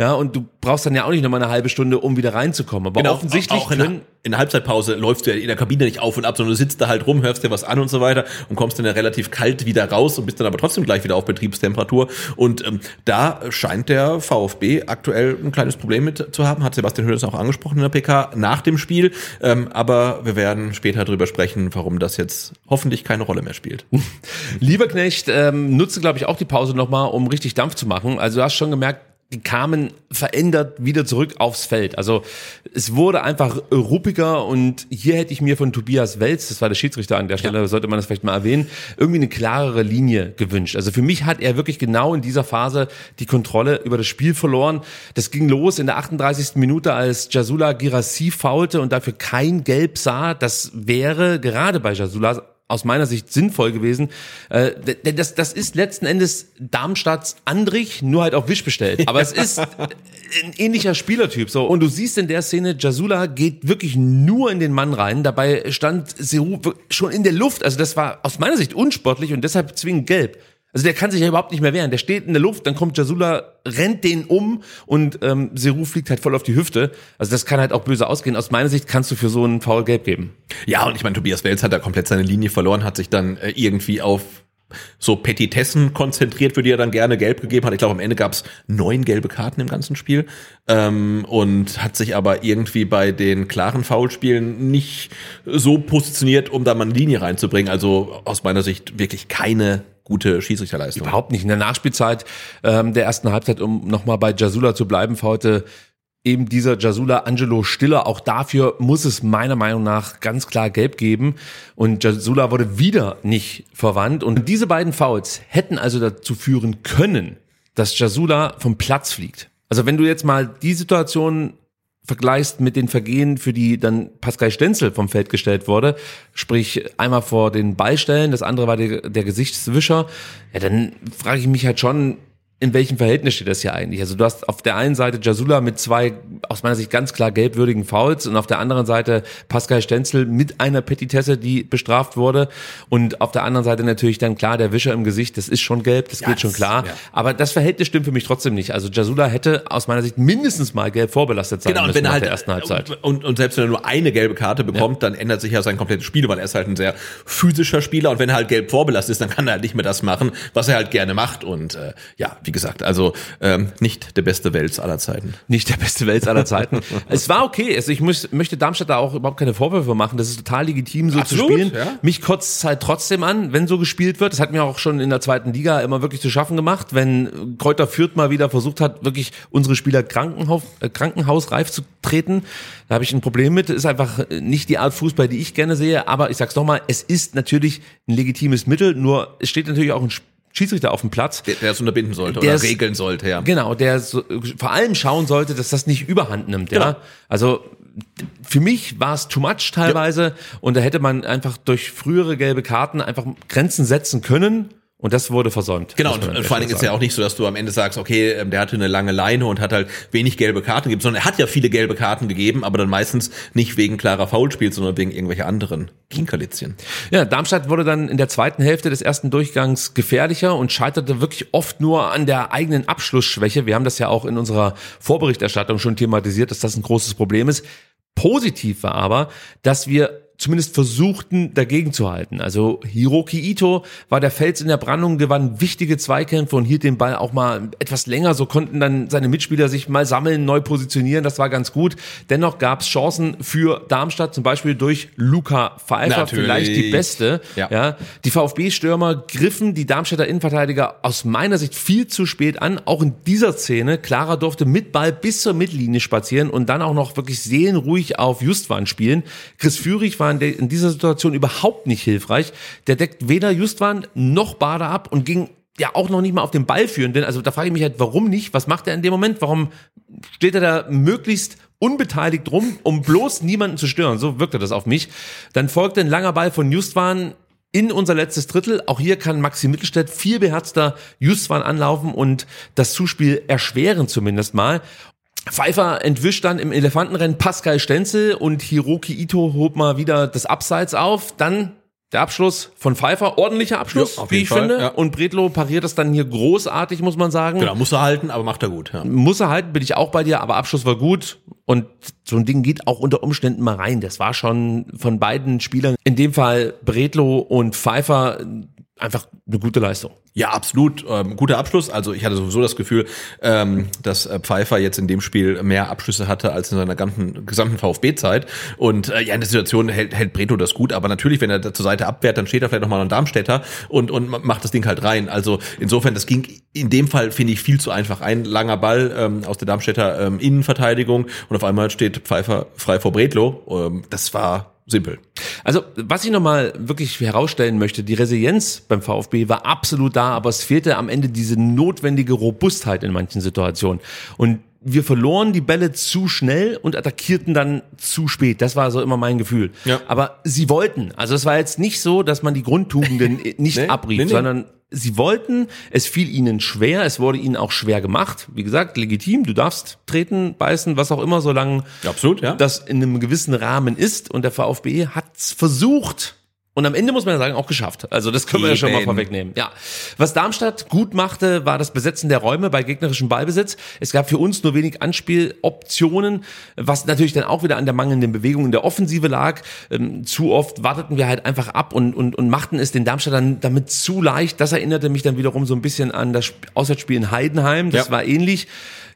Ja, und du brauchst dann ja auch nicht nochmal eine halbe Stunde, um wieder reinzukommen. Aber offensichtlich auch in, können, der, in der Halbzeitpause läufst du ja in der Kabine nicht auf und ab, sondern du sitzt da halt rum, hörst dir was an und so weiter und kommst dann ja relativ kalt wieder raus und bist dann aber trotzdem gleich wieder auf Betriebstemperatur. Und ähm, da scheint der VfB aktuell ein kleines Problem mit zu haben, hat Sebastian Hönes auch angesprochen in der PK nach dem Spiel. Ähm, aber wir werden später drüber sprechen, warum das jetzt hoffentlich keine Rolle mehr spielt. Lieberknecht ähm, nutze, glaube ich, auch die Pause nochmal, um richtig Dampf zu machen. Also du hast schon gemerkt, die kamen verändert wieder zurück aufs Feld. Also es wurde einfach ruppiger und hier hätte ich mir von Tobias Welz, das war der Schiedsrichter an der Stelle, sollte man das vielleicht mal erwähnen, irgendwie eine klarere Linie gewünscht. Also für mich hat er wirklich genau in dieser Phase die Kontrolle über das Spiel verloren. Das ging los in der 38. Minute, als Jasula Girassi faulte und dafür kein Gelb sah. Das wäre gerade bei Jasula aus meiner Sicht sinnvoll gewesen. Äh, denn das, das ist letzten Endes Darmstadts Andrich, nur halt auf Wisch bestellt. Aber es ist ein ähnlicher Spielertyp. So. Und du siehst in der Szene, Jasula geht wirklich nur in den Mann rein. Dabei stand Seru schon in der Luft. Also das war aus meiner Sicht unsportlich und deshalb zwingend gelb. Also der kann sich ja überhaupt nicht mehr wehren. Der steht in der Luft, dann kommt Jasula, rennt den um und ähm, Seru fliegt halt voll auf die Hüfte. Also das kann halt auch böse ausgehen. Aus meiner Sicht kannst du für so einen Foul gelb geben. Ja, und ich meine, Tobias Welz hat da komplett seine Linie verloren, hat sich dann äh, irgendwie auf so Petitessen konzentriert, für die er dann gerne gelb gegeben hat. Ich glaube, am Ende gab es neun gelbe Karten im ganzen Spiel ähm, und hat sich aber irgendwie bei den klaren Foulspielen nicht so positioniert, um da mal eine Linie reinzubringen. Also aus meiner Sicht wirklich keine gute Schiedsrichterleistung. Überhaupt nicht. In der Nachspielzeit ähm, der ersten Halbzeit, um nochmal bei Jasula zu bleiben, faulte eben dieser Jasula Angelo Stiller. Auch dafür muss es meiner Meinung nach ganz klar gelb geben. Und Jasula wurde wieder nicht verwandt. Und diese beiden Fouls hätten also dazu führen können, dass Jasula vom Platz fliegt. Also wenn du jetzt mal die Situation vergleichst mit den Vergehen, für die dann Pascal Stenzel vom Feld gestellt wurde, sprich einmal vor den Ballstellen, das andere war der, der Gesichtswischer, ja, dann frage ich mich halt schon, in welchem Verhältnis steht das hier eigentlich? Also du hast auf der einen Seite Jasula mit zwei aus meiner Sicht ganz klar gelbwürdigen Fouls und auf der anderen Seite Pascal Stenzel mit einer Petitesse, die bestraft wurde und auf der anderen Seite natürlich dann klar der Wischer im Gesicht, das ist schon gelb, das Ja, geht schon klar, ja. aber das Verhältnis stimmt für mich trotzdem nicht. Also Jasula hätte aus meiner Sicht mindestens mal gelb vorbelastet sein Genau, und müssen wenn er nach halt der ersten Halbzeit. Und, und selbst wenn er nur eine gelbe Karte bekommt, dann ändert sich ja sein komplettes Spiel, weil er ist halt ein sehr physischer Spieler und wenn er halt gelb vorbelastet ist, dann kann er halt nicht mehr das machen, was er halt gerne macht. Und äh, ja, wie gesagt, also ähm, nicht der beste Wels aller Zeiten. Nicht der beste Wels aller Zeiten. es war okay. Also ich muss, möchte Darmstadt da auch überhaupt keine Vorwürfe machen. Das ist total legitim, so Absolut, zu spielen. ja. Mich kotzt es halt trotzdem an, wenn so gespielt wird. Das hat mir auch schon in der zweiten Liga immer wirklich zu schaffen gemacht, wenn Kräuter Fürth mal wieder versucht hat, wirklich unsere Spieler Krankenhaus, äh, krankenhausreif zu treten. Da habe ich ein Problem mit. Das ist einfach nicht die Art Fußball, die ich gerne sehe. Aber ich sag's nochmal, es ist natürlich ein legitimes Mittel. Nur es steht natürlich auch ein Schiedsrichter auf dem Platz. Der, der es unterbinden sollte Der oder regeln sollte, ja. Genau, der so, vor allem schauen sollte, dass das nicht überhand nimmt. Ja, Genau. also für mich war es too much teilweise und da hätte man einfach durch frühere gelbe Karten einfach Grenzen setzen können Und das wurde versäumt. Genau, und vor allen Dingen ist ja auch nicht so, dass du am Ende sagst, okay, ähm, der hatte eine lange Leine und hat halt wenig gelbe Karten gegeben, sondern er hat ja viele gelbe Karten gegeben, aber dann meistens nicht wegen klarer Foulspiels, sondern wegen irgendwelcher anderen Kinkerlitzchen. Ja, Darmstadt wurde dann in der zweiten Hälfte des ersten Durchgangs gefährlicher und scheiterte wirklich oft nur an der eigenen Abschlussschwäche. Wir haben das ja auch in unserer Vorberichterstattung schon thematisiert, dass das ein großes Problem ist. Positiv war aber, dass wir zumindest versuchten, dagegen zu halten. Also Hiroki Ito war der Fels in der Brandung, gewann wichtige Zweikämpfe und hielt den Ball auch mal etwas länger. So konnten dann seine Mitspieler sich mal sammeln, neu positionieren. Das war ganz gut. Dennoch gab es Chancen für Darmstadt, zum Beispiel durch Luca Pfeiffer, Natürlich. vielleicht die beste. Ja. Ja, die VfB-Stürmer griffen die Darmstädter Innenverteidiger aus meiner Sicht viel zu spät an. Auch in dieser Szene. Clara durfte mit Ball bis zur Mittellinie spazieren und dann auch noch wirklich seelenruhig auf Justwan spielen. Chris Führig war in, der, in dieser Situation überhaupt nicht hilfreich. Der deckt weder Justwan noch Bader ab und ging ja auch noch nicht mal auf den Ball führen. Denn also da frage ich mich halt, warum nicht? Was macht er in dem Moment? Warum steht er da möglichst unbeteiligt rum, um bloß niemanden zu stören? So wirkte das auf mich. Dann folgte ein langer Ball von Justwan in unser letztes Drittel. Auch hier kann Maxi Mittelstädt viel beherzter Justwan anlaufen und das Zuspiel erschweren zumindest mal. Pfeiffer entwischt dann im Elefantenrennen Pascal Stenzel und Hiroki Ito holt mal wieder das Abseits auf. Dann der Abschluss von Pfeiffer, ordentlicher Abschluss, Ja, wie ich Fall, finde. ja. Und Bredlo pariert das dann hier großartig, muss man sagen. Genau, muss er halten, aber macht er gut. Ja. Muss er halten, bin ich auch bei dir, aber Abschluss war gut. Und so ein Ding geht auch unter Umständen mal rein. Das war schon von beiden Spielern, in dem Fall Bredlo und Pfeiffer, einfach eine gute Leistung. Ja, absolut. Ähm, guter Abschluss. Also ich hatte sowieso das Gefühl, ähm, dass äh, Pfeiffer jetzt in dem Spiel mehr Abschlüsse hatte als in seiner ganzen, gesamten VfB-Zeit. Und äh, ja, in der Situation hält, hält Breto das gut. Aber natürlich, wenn er da zur Seite abwehrt, dann steht er vielleicht nochmal ein Darmstädter und, und macht das Ding halt rein. Also insofern, das ging in dem Fall, finde ich, viel zu einfach. Ein langer Ball ähm, aus der Darmstädter ähm, Innenverteidigung und auf einmal steht Pfeiffer frei vor Bredlo. Ähm, das war simpel. Also, was ich nochmal wirklich herausstellen möchte, die Resilienz beim VfB war absolut da, aber es fehlte am Ende diese notwendige Robustheit in manchen Situationen. Und wir verloren die Bälle zu schnell und attackierten dann zu spät. Das war so immer mein Gefühl. Ja. Aber sie wollten. Also es war jetzt nicht so, dass man die Grundtugenden nicht Nee, abrief, nee, nee. sondern sie wollten, es fiel ihnen schwer, es wurde ihnen auch schwer gemacht. Wie gesagt, legitim, du darfst treten, beißen, was auch immer, solange Absolut, ja. das in einem gewissen Rahmen ist. Und der VfB hat's versucht. Und am Ende muss man ja sagen, auch geschafft. Also das können wir ja schon mal vorwegnehmen. Ja. Was Darmstadt gut machte, war das Besetzen der Räume bei gegnerischem Ballbesitz. Es gab für uns nur wenig Anspieloptionen, was natürlich dann auch wieder an der mangelnden Bewegung in der Offensive lag. Ähm, zu oft warteten wir halt einfach ab und, und, und machten es den Darmstädtern damit zu leicht. Das erinnerte mich dann wiederum so ein bisschen an das Sp- Auswärtsspiel in Heidenheim. Das Ja. war ähnlich.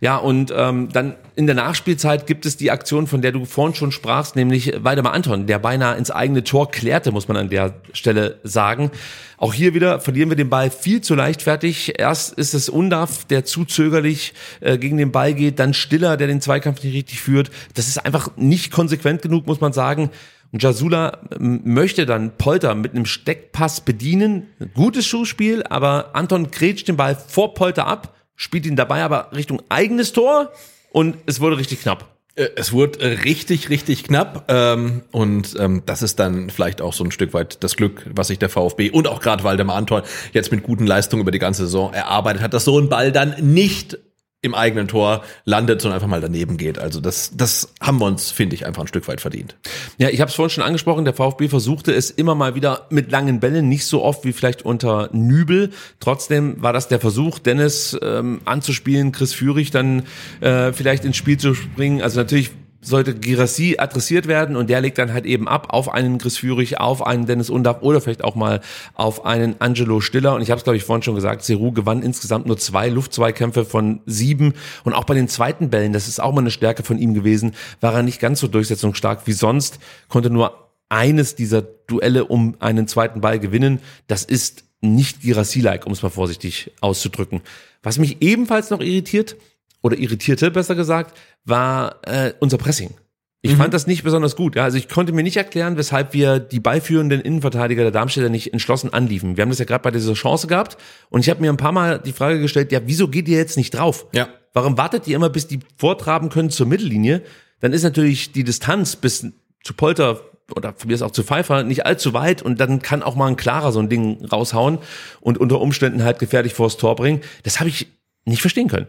Ja, und ähm, dann in der Nachspielzeit gibt es die Aktion, von der du vorhin schon sprachst, nämlich Waldemar Anton, der beinahe ins eigene Tor klärte, muss man an der Stelle sagen. Auch hier wieder verlieren wir den Ball viel zu leichtfertig. Erst ist es Undav, der zu zögerlich äh, gegen den Ball geht, dann Stiller, der den Zweikampf nicht richtig führt. Das ist einfach nicht konsequent genug, muss man sagen. Und Jasula ähm, möchte dann Polter mit einem Steckpass bedienen. Gutes Schuhspiel, aber Anton grätscht den Ball vor Polter ab, spielt ihn dabei aber Richtung eigenes Tor und es wurde richtig knapp. Äh, Es wurde richtig, richtig knapp ähm, und ähm, das ist dann vielleicht auch so ein Stück weit das Glück, was sich der VfB und auch gerade Waldemar Anton jetzt mit guten Leistungen über die ganze Saison erarbeitet hat, dass so ein Ball dann nicht im eigenen Tor landet, sondern einfach mal daneben geht. Also das, das haben wir uns, finde ich, einfach ein Stück weit verdient. Ja, ich habe es vorhin schon angesprochen, der VfB versuchte es immer mal wieder mit langen Bällen, nicht so oft wie vielleicht unter Nübel. Trotzdem war das der Versuch, Dennis ähm, anzuspielen, Chris Führig dann äh, vielleicht ins Spiel zu springen. Also natürlich sollte Girassi adressiert werden und der legt dann halt eben ab auf einen Chris Führig, auf einen Dennis Undaff oder vielleicht auch mal auf einen Angelo Stiller. Und ich habe es, glaube ich, vorhin schon gesagt, Seru gewann insgesamt nur zwei Luftzweikämpfe von sieben. Und auch bei den zweiten Bällen, das ist auch mal eine Stärke von ihm gewesen, war er nicht ganz so durchsetzungsstark wie sonst, konnte nur eines dieser Duelle um einen zweiten Ball gewinnen. Das ist nicht Girassi-like, um es mal vorsichtig auszudrücken. Was mich ebenfalls noch irritiert, oder irritierte, besser gesagt, war äh, unser Pressing. Ich fand das nicht besonders gut. Ja, also ich konnte mir nicht erklären, weshalb wir die beiführenden Innenverteidiger der Darmstädter nicht entschlossen anliefen. Wir haben das ja gerade bei dieser Chance gehabt und ich habe mir ein paar Mal die Frage gestellt, ja, wieso geht ihr jetzt nicht drauf? Ja. Warum wartet ihr immer, bis die vortraben können zur Mittellinie? Dann ist natürlich die Distanz bis zu Polter oder von mir ist auch zu Pfeiffer nicht allzu weit und dann kann auch mal ein klarer so ein Ding raushauen und unter Umständen halt gefährlich vors Tor bringen. Das habe ich nicht verstehen können.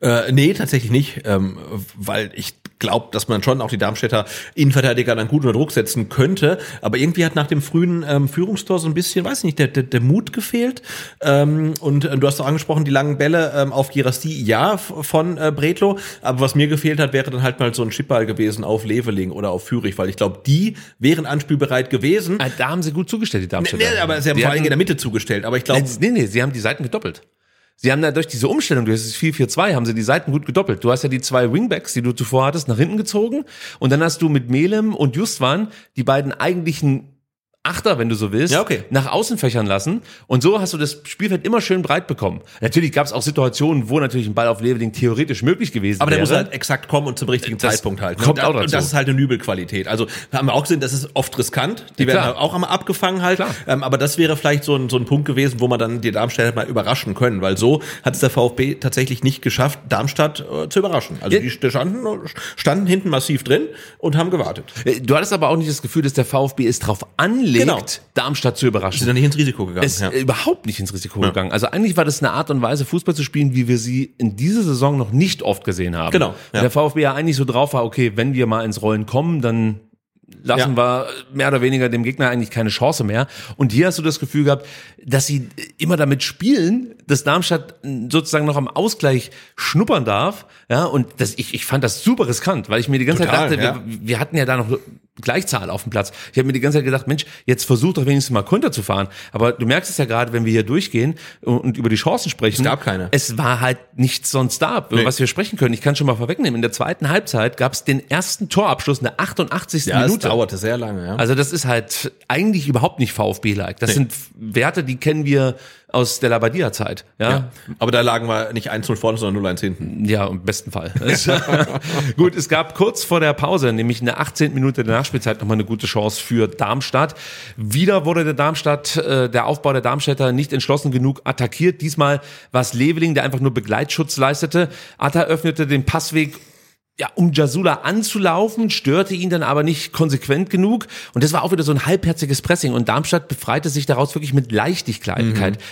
Äh, nee, tatsächlich nicht, ähm, weil ich glaube, dass man schon auch die Darmstädter Innenverteidiger dann gut unter Druck setzen könnte. Aber irgendwie hat nach dem frühen ähm, Führungstor so ein bisschen, weiß nicht, der, der, der Mut gefehlt. Ähm, und äh, du hast auch angesprochen, die langen Bälle ähm, auf Girassi, ja, von äh, Bretlo. Aber was mir gefehlt hat, wäre dann halt mal so ein Chipball gewesen auf Leveling oder auf Fürich, weil ich glaube, die wären anspielbereit gewesen. Äh, Da haben sie gut zugestellt, die Darmstädter. Nee, aber sie haben Die vor allem in der Mitte zugestellt. Aber ich glaube, Nee, nee, sie haben die Seiten gedoppelt. Sie haben da durch diese Umstellung, durch das 4-4-2, haben sie die Seiten gut gedoppelt. Du hast ja die zwei Wingbacks, die du zuvor hattest, nach hinten gezogen. Und dann hast du mit Melem und Justwan die beiden eigentlichen Achter, wenn du so willst, Ja, okay. nach außen fächern lassen. Und so hast du das Spielfeld immer schön breit bekommen. Natürlich gab es auch Situationen, wo natürlich ein Ball auf Leveling theoretisch möglich gewesen Aber der wäre. muss halt exakt kommen und zum richtigen Das Zeitpunkt halt. ne? kommt und, auch Und dazu. das ist halt eine Nübelqualität. Also haben wir auch gesehen, das ist oft riskant. Die Ja, werden halt auch einmal abgefangen halt. Ähm, aber das wäre vielleicht so ein, so ein Punkt gewesen, wo man dann die Darmstädter mal überraschen können. Weil so hat es der VfB tatsächlich nicht geschafft, Darmstadt äh, zu überraschen. Also Ja. die standen, standen hinten massiv drin und haben gewartet. Äh, Du hattest aber auch nicht das Gefühl, dass der VfB es drauf anlegt, Genau. Darmstadt zu Sind überraschen. dann nicht ins Risiko gegangen. ist ja. überhaupt nicht ins Risiko gegangen. Also eigentlich war das eine Art und Weise, Fußball zu spielen, wie wir sie in dieser Saison noch nicht oft gesehen haben. Genau, ja. Der VfB ja eigentlich so drauf war, okay, wenn wir mal ins Rollen kommen, dann lassen Ja. wir mehr oder weniger dem Gegner eigentlich keine Chance mehr. Und hier hast du das Gefühl gehabt, dass sie immer damit spielen, dass Darmstadt sozusagen noch am Ausgleich schnuppern darf. Ja, und das, ich, ich fand das super riskant, weil ich mir die ganze Total, Zeit dachte, ja. wir, wir hatten ja da noch Gleichzahl auf dem Platz. Ich habe mir die ganze Zeit gedacht, Mensch, jetzt versuch doch wenigstens mal Konter zu fahren. Aber du merkst es ja gerade, wenn wir hier durchgehen und, über die Chancen sprechen. Es gab keine. Es war halt nichts sonst da, über Nee. was wir sprechen können. Ich kann schon mal vorwegnehmen. In der zweiten Halbzeit gab es den ersten Torabschluss in der 88. ja, Minute. dauerte sehr lange. Ja. Also das ist halt eigentlich überhaupt nicht VfB-like. Das sind Werte, die kennen wir aus der Labadia-Zeit. Ja? ja. Aber da lagen wir nicht 1-0 vorne, sondern 0-1 hinten. Ja, im besten Fall. Gut, es gab kurz vor der Pause, nämlich in der 18. Minute der Nachspielzeit, nochmal eine gute Chance für Darmstadt. Wieder wurde der Darmstadt, äh, der Aufbau der Darmstädter nicht entschlossen genug attackiert. Diesmal war es Leveling, der einfach nur Begleitschutz leistete. Atta öffnete den Passweg ja, um Jasula anzulaufen, störte ihn dann aber nicht konsequent genug. Und das war auch wieder so ein halbherziges Pressing. Und Darmstadt befreite sich daraus wirklich mit Leichtigkeit.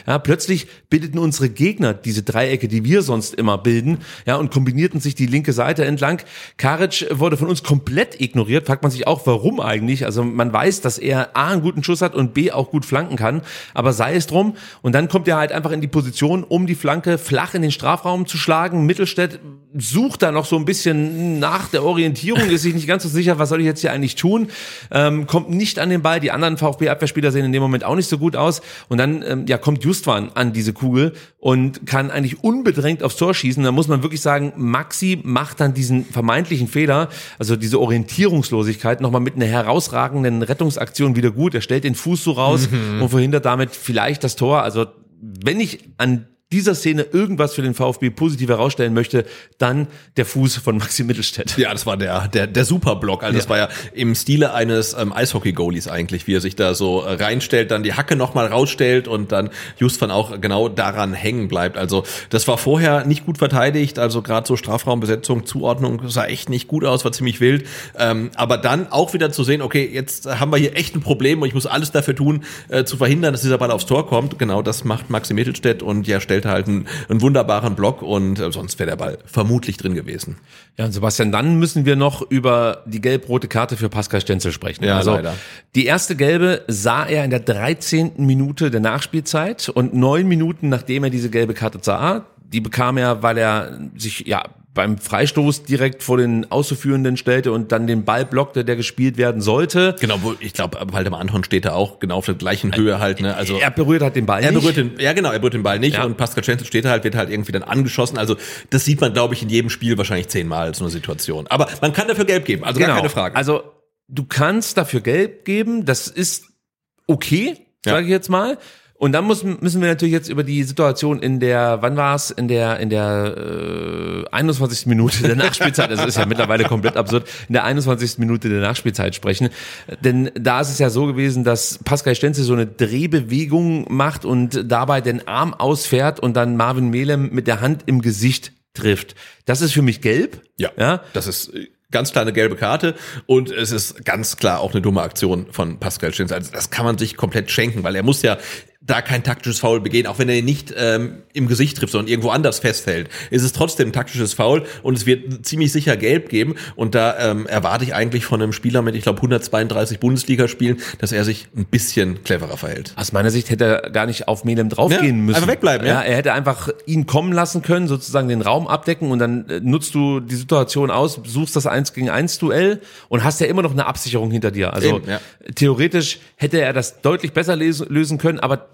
Ja, plötzlich bildeten unsere Gegner diese Dreiecke, die wir sonst immer bilden, ja, und kombinierten sich die linke Seite entlang. Karic wurde von uns komplett ignoriert. Fragt man sich auch, warum eigentlich? Also man weiß, dass er A, einen guten Schuss hat und B, auch gut flanken kann. Aber sei es drum. Und dann kommt er halt einfach in die Position, um die Flanke flach in den Strafraum zu schlagen. Mittelstädt sucht da noch so ein bisschen nach der Orientierung, ist sich nicht ganz so sicher, was soll ich jetzt hier eigentlich tun, ähm, kommt nicht an den Ball, die anderen VfB-Abwehrspieler sehen in dem Moment auch nicht so gut aus. Und dann ähm, ja kommt Justwan an diese Kugel und kann eigentlich unbedrängt aufs Tor schießen, da muss man wirklich sagen, Maxi macht dann diesen vermeintlichen Fehler, also diese Orientierungslosigkeit nochmal mit einer herausragenden Rettungsaktion wieder gut, er stellt den Fuß so raus und verhindert damit vielleicht das Tor, also wenn ich an dieser Szene irgendwas für den VfB positiv herausstellen möchte, dann der Fuß von Maxi Mittelstädt. Ja, das war der, der, der Superblock. Also das Ja. war ja im Stile eines ähm, Eishockey-Goalies eigentlich, wie er sich da so äh, reinstellt, dann die Hacke nochmal rausstellt und dann just van auch genau daran hängen bleibt. Also das war vorher nicht gut verteidigt, also gerade so Strafraumbesetzung, Zuordnung sah echt nicht gut aus, war ziemlich wild. Ähm, aber dann auch wieder zu sehen, okay, jetzt haben wir hier echt ein Problem und ich muss alles dafür tun, äh, zu verhindern, dass dieser Ball aufs Tor kommt. Genau das macht Maxi Mittelstädt und ja, stellt halt einen, einen wunderbaren Block und äh, sonst wäre der Ball vermutlich drin gewesen. Ja, und Sebastian, dann müssen wir noch über die gelb-rote Karte für Pascal Stenzel sprechen. Ja, also, leider. Die erste gelbe sah er in der 13. Minute der Nachspielzeit und neun Minuten nachdem er diese gelbe Karte sah, die bekam er, weil er sich ja beim Freistoß direkt vor den Auszuführenden stellte und dann den Ball blockte, der gespielt werden sollte. Genau, wo ich glaube, Waldemar Anton steht da auch genau auf der gleichen Höhe halt, ne? Also er berührt hat den Ball er nicht. berührt den, ja genau, er berührt den Ball nicht Ja. und Pascal Schenzel steht da halt, wird halt irgendwie dann angeschossen. Also das sieht man, glaube ich, in jedem Spiel wahrscheinlich zehnmal so eine Situation. Aber man kann dafür gelb geben, also gar keine Frage. Also du kannst dafür Geld geben, das ist okay, Ja. sage ich jetzt mal. Und dann muss, müssen wir natürlich jetzt über die Situation in der, wann war es, in der, in der äh, 21. Minute der Nachspielzeit, das ist ja mittlerweile komplett absurd, in der 21. Minute der Nachspielzeit sprechen. Denn da ist es ja so gewesen, dass Pascal Stenzel so eine Drehbewegung macht und dabei den Arm ausfährt und dann Marvin Melem mit der Hand im Gesicht trifft. Das ist für mich gelb. ja, ja. das ist äh, ganz klar eine gelbe Karte und es ist ganz klar auch eine dumme Aktion von Pascal Stins. Also das kann man sich komplett schenken, weil er muss ja da kein taktisches Foul begehen, auch wenn er ihn nicht ähm, im Gesicht trifft, sondern irgendwo anders festhält, ist es trotzdem ein taktisches Foul und es wird ziemlich sicher gelb geben und da ähm, erwarte ich eigentlich von einem Spieler mit, ich glaube, 132 Bundesligaspielen, dass er sich ein bisschen cleverer verhält. Aus meiner Sicht hätte er gar nicht auf Melem draufgehen Ja, müssen. einfach wegbleiben, ja. ja. Er hätte einfach ihn kommen lassen können, sozusagen den Raum abdecken und dann äh, nutzt du die Situation aus, suchst das 1 gegen 1 Duell und hast ja immer noch eine Absicherung hinter dir. Also Eben, ja. theoretisch hätte er das deutlich besser lesen, lösen können, aber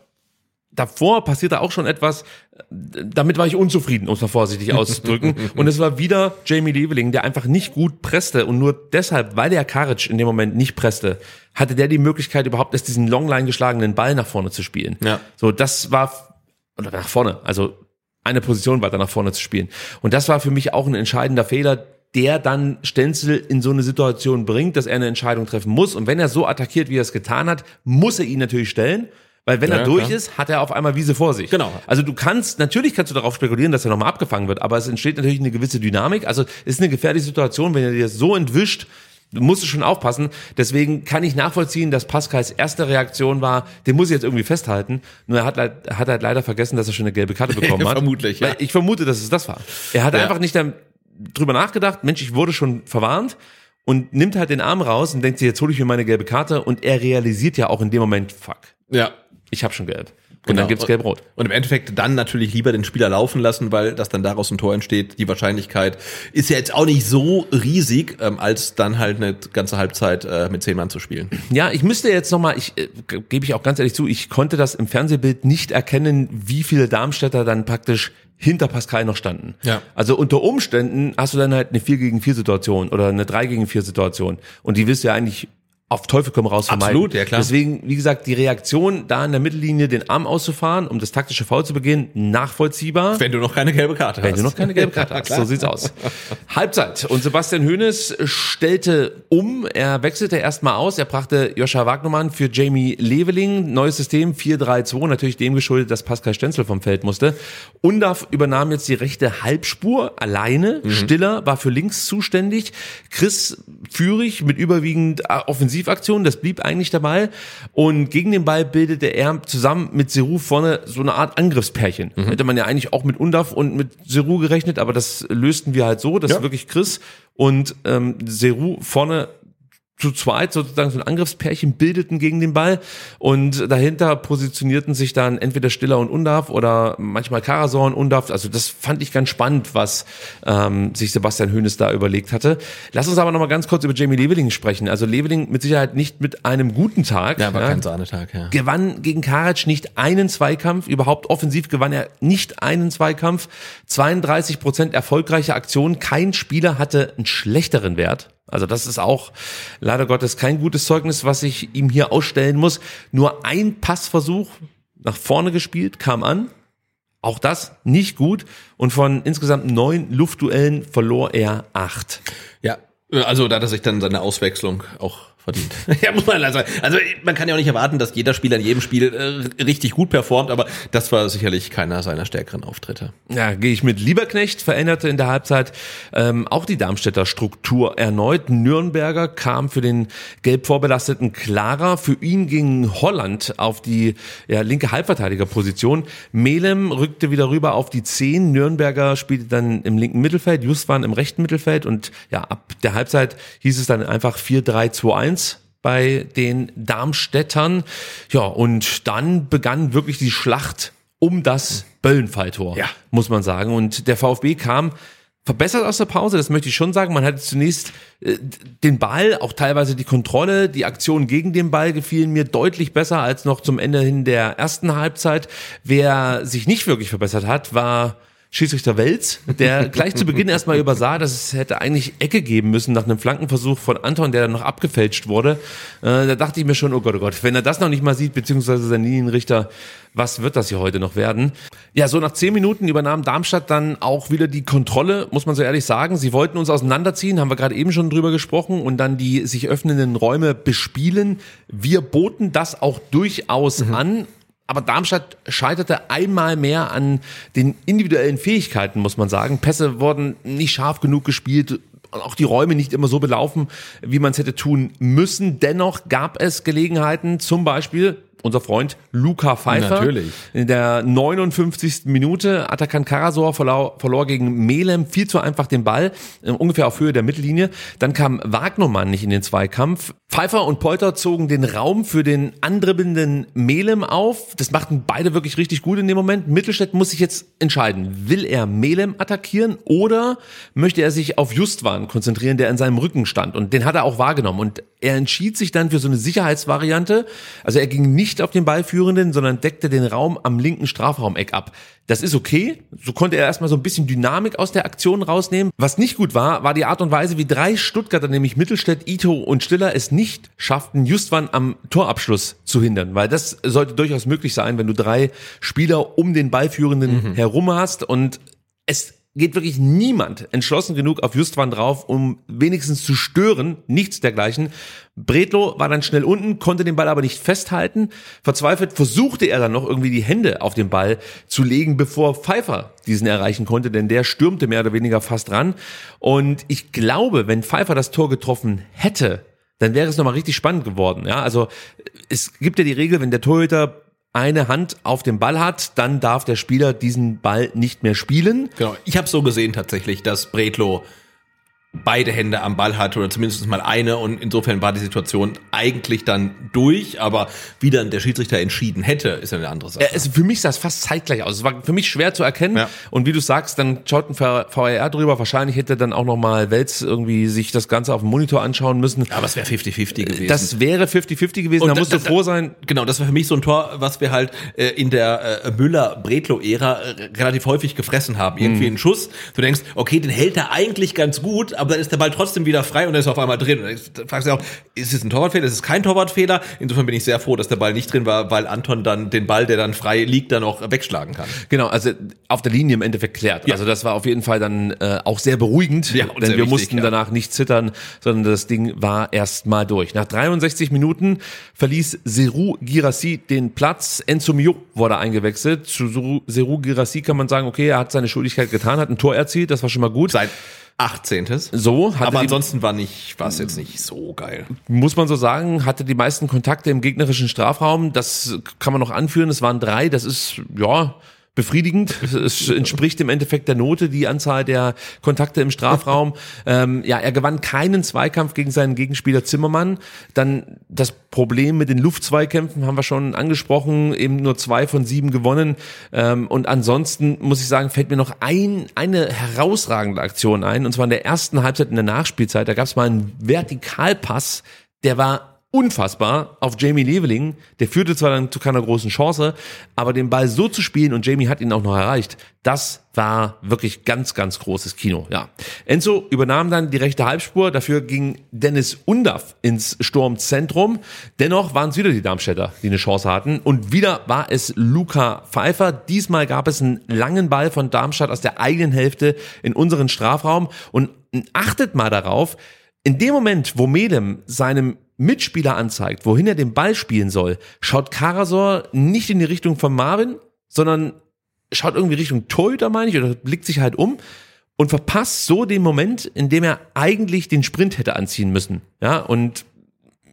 davor passierte auch schon etwas, damit war ich unzufrieden, um es mal vorsichtig auszudrücken. und es war wieder Jamie Leveling, der einfach nicht gut presste und nur deshalb, weil er Karic in dem Moment nicht presste, hatte der die Möglichkeit überhaupt erst diesen Longline geschlagenen Ball nach vorne zu spielen. Ja. So, das war, oder nach vorne, also eine Position weiter nach vorne zu spielen. Und das war für mich auch ein entscheidender Fehler, der dann Stenzel in so eine Situation bringt, dass er eine Entscheidung treffen muss. Und wenn er so attackiert, wie er es getan hat, muss er ihn natürlich stellen. Weil wenn Ja, er durch klar. ist, hat er auf einmal Wiese vor sich. Genau. Also du kannst, natürlich kannst du darauf spekulieren, dass er nochmal abgefangen wird, aber es entsteht natürlich eine gewisse Dynamik. Also es ist eine gefährliche Situation, wenn er dir so entwischt, du musst du schon aufpassen. Deswegen kann ich nachvollziehen, dass Pascals erste Reaktion war, den muss ich jetzt irgendwie festhalten. Nur er hat, er hat halt leider vergessen, dass er schon eine gelbe Karte bekommen hat. Vermutlich, ja. Weil Ich vermute, dass es das war. Er hat Ja. einfach nicht drüber nachgedacht, Mensch, ich wurde schon verwarnt und nimmt halt den Arm raus und denkt sich, jetzt hole ich mir meine gelbe Karte und er realisiert ja auch in dem Moment, fuck, Ja. Ich habe schon gelb. Und Genau. dann gibt's gelb-rot. Und im Endeffekt dann natürlich lieber den Spieler laufen lassen, weil das dann daraus ein Tor entsteht. Die Wahrscheinlichkeit ist ja jetzt auch nicht so riesig, ähm, als dann halt eine ganze Halbzeit äh, mit zehn Mann zu spielen. Ja, ich müsste jetzt nochmal, ich äh, ge- gebe ich auch ganz ehrlich zu, ich konnte das im Fernsehbild nicht erkennen, wie viele Darmstädter dann praktisch hinter Pascal noch standen. Ja. Also unter Umständen hast du dann halt eine 4 gegen 4 Situation oder eine 3 gegen 4 Situation. Und die willst du ja eigentlich auf Teufel komm raus vermeiden. Absolut, ja, klar. Deswegen, wie gesagt, die Reaktion, da in der Mittellinie den Arm auszufahren, um das taktische Foul zu begehen, nachvollziehbar. Wenn du noch keine gelbe Karte Wenn hast. du noch keine gelbe Karte hast. So sieht's aus. Halbzeit. Und Sebastian Hoeneß stellte um. Er wechselte erstmal aus. Er brachte Joscha Wagnermann für Jamie Leveling. Neues System 4-3-2. Natürlich dem geschuldet, dass Pascal Stenzel vom Feld musste. Undaf übernahm jetzt die rechte Halbspur alleine. Stiller war für links zuständig. Chris Führig mit überwiegend äh, Offensivaktionen. Das blieb eigentlich dabei. Und gegen den Ball bildete er zusammen mit Seru vorne so eine Art Angriffspärchen. Hätte man ja eigentlich auch mit Undaf und mit Seru gerechnet, aber das lösten wir halt so, dass Ja. wirklich Chris und ähm, Seru vorne zu zweit sozusagen so ein Angriffspärchen bildeten gegen den Ball und dahinter positionierten sich dann entweder Stiller und Undaf oder manchmal Karasor und Undaf. Also das fand ich ganz spannend, was ähm, sich Sebastian Hoeneß da überlegt hatte. Lass uns aber noch mal ganz kurz über Jamie Leveling sprechen. Also Leveling mit Sicherheit nicht mit einem guten Tag. Ja, war kein Sahnetag, ja. gewann gegen Karic nicht einen Zweikampf, überhaupt offensiv gewann er nicht einen Zweikampf, 32 Prozent erfolgreiche Aktionen, kein Spieler hatte einen schlechteren Wert. Also das ist auch leider Gottes kein gutes Zeugnis, was ich ihm hier ausstellen muss. Nur ein Passversuch nach vorne gespielt, kam an. Auch das nicht gut. Und von insgesamt neun Luftduellen verlor er acht. Ja, also da hat er sich dann seine Auswechslung auch verdient. ja, muss man leider sagen. Also man kann ja auch nicht erwarten, dass jeder Spieler in jedem Spiel äh, richtig gut performt, aber das war sicherlich keiner seiner stärkeren Auftritte. Ja, gehe ich mit Lieberknecht, veränderte in der Halbzeit ähm, auch die Darmstädter Struktur erneut. Nürnberger kam für den gelb vorbelasteten Clara. Für ihn ging Holland auf die ja, linke Halbverteidigerposition. Melem rückte wieder rüber auf die 10. Nürnberger spielte dann im linken Mittelfeld, Justwan im rechten Mittelfeld und ja, ab der Halbzeit hieß es dann einfach 4-3-2-1 bei den Darmstädtern. Ja, und dann begann wirklich die Schlacht um das Böllenfalltor, Ja. muss man sagen. Und der VfB kam verbessert aus der Pause, das möchte ich schon sagen. Man hatte zunächst äh, den Ball, auch teilweise die Kontrolle, die Aktionen gegen den Ball gefielen mir deutlich besser als noch zum Ende hin der ersten Halbzeit. Wer sich nicht wirklich verbessert hat, war Schiedsrichter Welz, der gleich zu Beginn erstmal übersah, dass es hätte eigentlich Ecke geben müssen nach einem Flankenversuch von Anton, der dann noch abgefälscht wurde. Äh, da dachte ich mir schon, oh Gott, oh Gott, wenn er das noch nicht mal sieht, beziehungsweise sein Linienrichter, was wird das hier heute noch werden? Ja, so nach zehn Minuten übernahm Darmstadt dann auch wieder die Kontrolle, muss man so ehrlich sagen. Sie wollten uns auseinanderziehen, haben wir gerade eben schon drüber gesprochen, und dann die sich öffnenden Räume bespielen. Wir boten das auch durchaus an. Aber Darmstadt scheiterte einmal mehr an den individuellen Fähigkeiten, muss man sagen. Pässe wurden nicht scharf genug gespielt. auch die Räume nicht immer so belaufen, wie man es hätte tun müssen. Dennoch gab es Gelegenheiten, zum Beispiel unser Freund Luca Pfeiffer. Natürlich. In der 59. Minute Atakan Karasor verlor, verlor gegen Melem viel zu einfach den Ball, äh, ungefähr auf Höhe der Mittellinie. Dann kam Wagnermann nicht in den Zweikampf. Pfeiffer und Polter zogen den Raum für den andribbelnden Melem auf. Das machten beide wirklich richtig gut in dem Moment. Mittelstädt muss sich jetzt entscheiden. Will er Melem attackieren oder möchte er sich auf Justwan konzentrieren, der in seinem Rücken stand? Und den hat er auch wahrgenommen. Und er entschied sich dann für so eine Sicherheitsvariante. Also er ging nicht auf den Ballführenden, sondern deckte den Raum am linken Strafraumeck ab. Das ist okay. So konnte er erstmal so ein bisschen Dynamik aus der Aktion rausnehmen. Was nicht gut war, war die Art und Weise, wie drei Stuttgarter, nämlich Mittelstädt, Ito und Stiller, es nicht schafften, Justwan am Torabschluss zu hindern. Weil das sollte durchaus möglich sein, wenn du drei Spieler um den Ballführenden mhm. herum hast und es geht wirklich niemand entschlossen genug auf Justwan drauf, um wenigstens zu stören, nichts dergleichen. Bredlo war dann schnell unten, konnte den Ball aber nicht festhalten. Verzweifelt versuchte er dann noch irgendwie die Hände auf den Ball zu legen, bevor Pfeiffer diesen erreichen konnte, denn der stürmte mehr oder weniger fast ran. Und ich glaube, wenn Pfeiffer das Tor getroffen hätte, dann wäre es nochmal richtig spannend geworden. Ja, also es gibt ja die Regel, wenn der Torhüter eine Hand auf dem Ball hat, dann darf der Spieler diesen Ball nicht mehr spielen. Genau. Ich habe so gesehen tatsächlich, dass Bretlo beide Hände am Ball hatte oder zumindest mal eine und insofern war die Situation eigentlich dann durch, aber wie dann der Schiedsrichter entschieden hätte, ist ja eine andere Sache. Also für mich sah es fast zeitgleich aus. Es war für mich schwer zu erkennen ja. und wie du sagst, dann schaut ein VRR drüber, wahrscheinlich hätte dann auch nochmal Welz irgendwie sich das Ganze auf dem Monitor anschauen müssen. Aber es wäre 50-50 gewesen. Das wäre 50-50 gewesen, und da musst du froh sein. Genau, das war für mich so ein Tor, was wir halt äh, in der äh, Müller-Bretlo-Ära äh, relativ häufig gefressen haben. Irgendwie mhm. ein Schuss, du denkst, okay, den hält er eigentlich ganz gut, aber dann ist der Ball trotzdem wieder frei und er ist auf einmal drin. Und dann fragst du auch, ist es ein Torwartfehler? Ist es kein Torwartfehler? Insofern bin ich sehr froh, dass der Ball nicht drin war, weil Anton dann den Ball, der dann frei liegt, dann auch wegschlagen kann. Genau, also auf der Linie im Endeffekt klärt. Ja. Also das war auf jeden Fall dann äh, auch sehr beruhigend, ja, denn wir wichtig, mussten ja. danach nicht zittern, sondern das Ding war erst mal durch. Nach 63 Minuten verließ Seru Girassi den Platz. Enzo Mio wurde eingewechselt. Zu Seru Girassi kann man sagen, okay, er hat seine Schuldigkeit getan, hat ein Tor erzielt, das war schon mal gut. Sein 18. So, aber ansonsten war nicht, war es jetzt nicht so geil. Muss man so sagen, hatte die meisten Kontakte im gegnerischen Strafraum. Das kann man noch anführen. Es waren drei. Das ist, ja, befriedigend. Es entspricht im Endeffekt der Note, die Anzahl der Kontakte im Strafraum. ähm, ja, er gewann keinen Zweikampf gegen seinen Gegenspieler Zimmermann. Dann das Problem mit den Luftzweikämpfen haben wir schon angesprochen, eben nur zwei von sieben gewonnen. Ähm, und ansonsten muss ich sagen, fällt mir noch ein, eine herausragende Aktion ein, und zwar in der ersten Halbzeit in der Nachspielzeit. Da gab es mal einen Vertikalpass, der war unfassbar auf Jamie Leveling. Der führte zwar dann zu keiner großen Chance, aber den Ball so zu spielen und Jamie hat ihn auch noch erreicht, das war wirklich ganz, ganz großes Kino. Ja. Enzo übernahm dann die rechte Halbspur, dafür ging Dennis Undaff ins Sturmzentrum. Dennoch waren es wieder die Darmstädter, die eine Chance hatten. Und wieder war es Luca Pfeiffer. Diesmal gab es einen langen Ball von Darmstadt aus der eigenen Hälfte in unseren Strafraum. Und achtet mal darauf, in dem Moment, wo Melem seinem Mitspieler anzeigt, wohin er den Ball spielen soll, schaut Karasor nicht in die Richtung von Marvin, sondern schaut irgendwie Richtung Torhüter, meine ich, oder blickt sich halt um und verpasst so den Moment, in dem er eigentlich den Sprint hätte anziehen müssen. Ja, und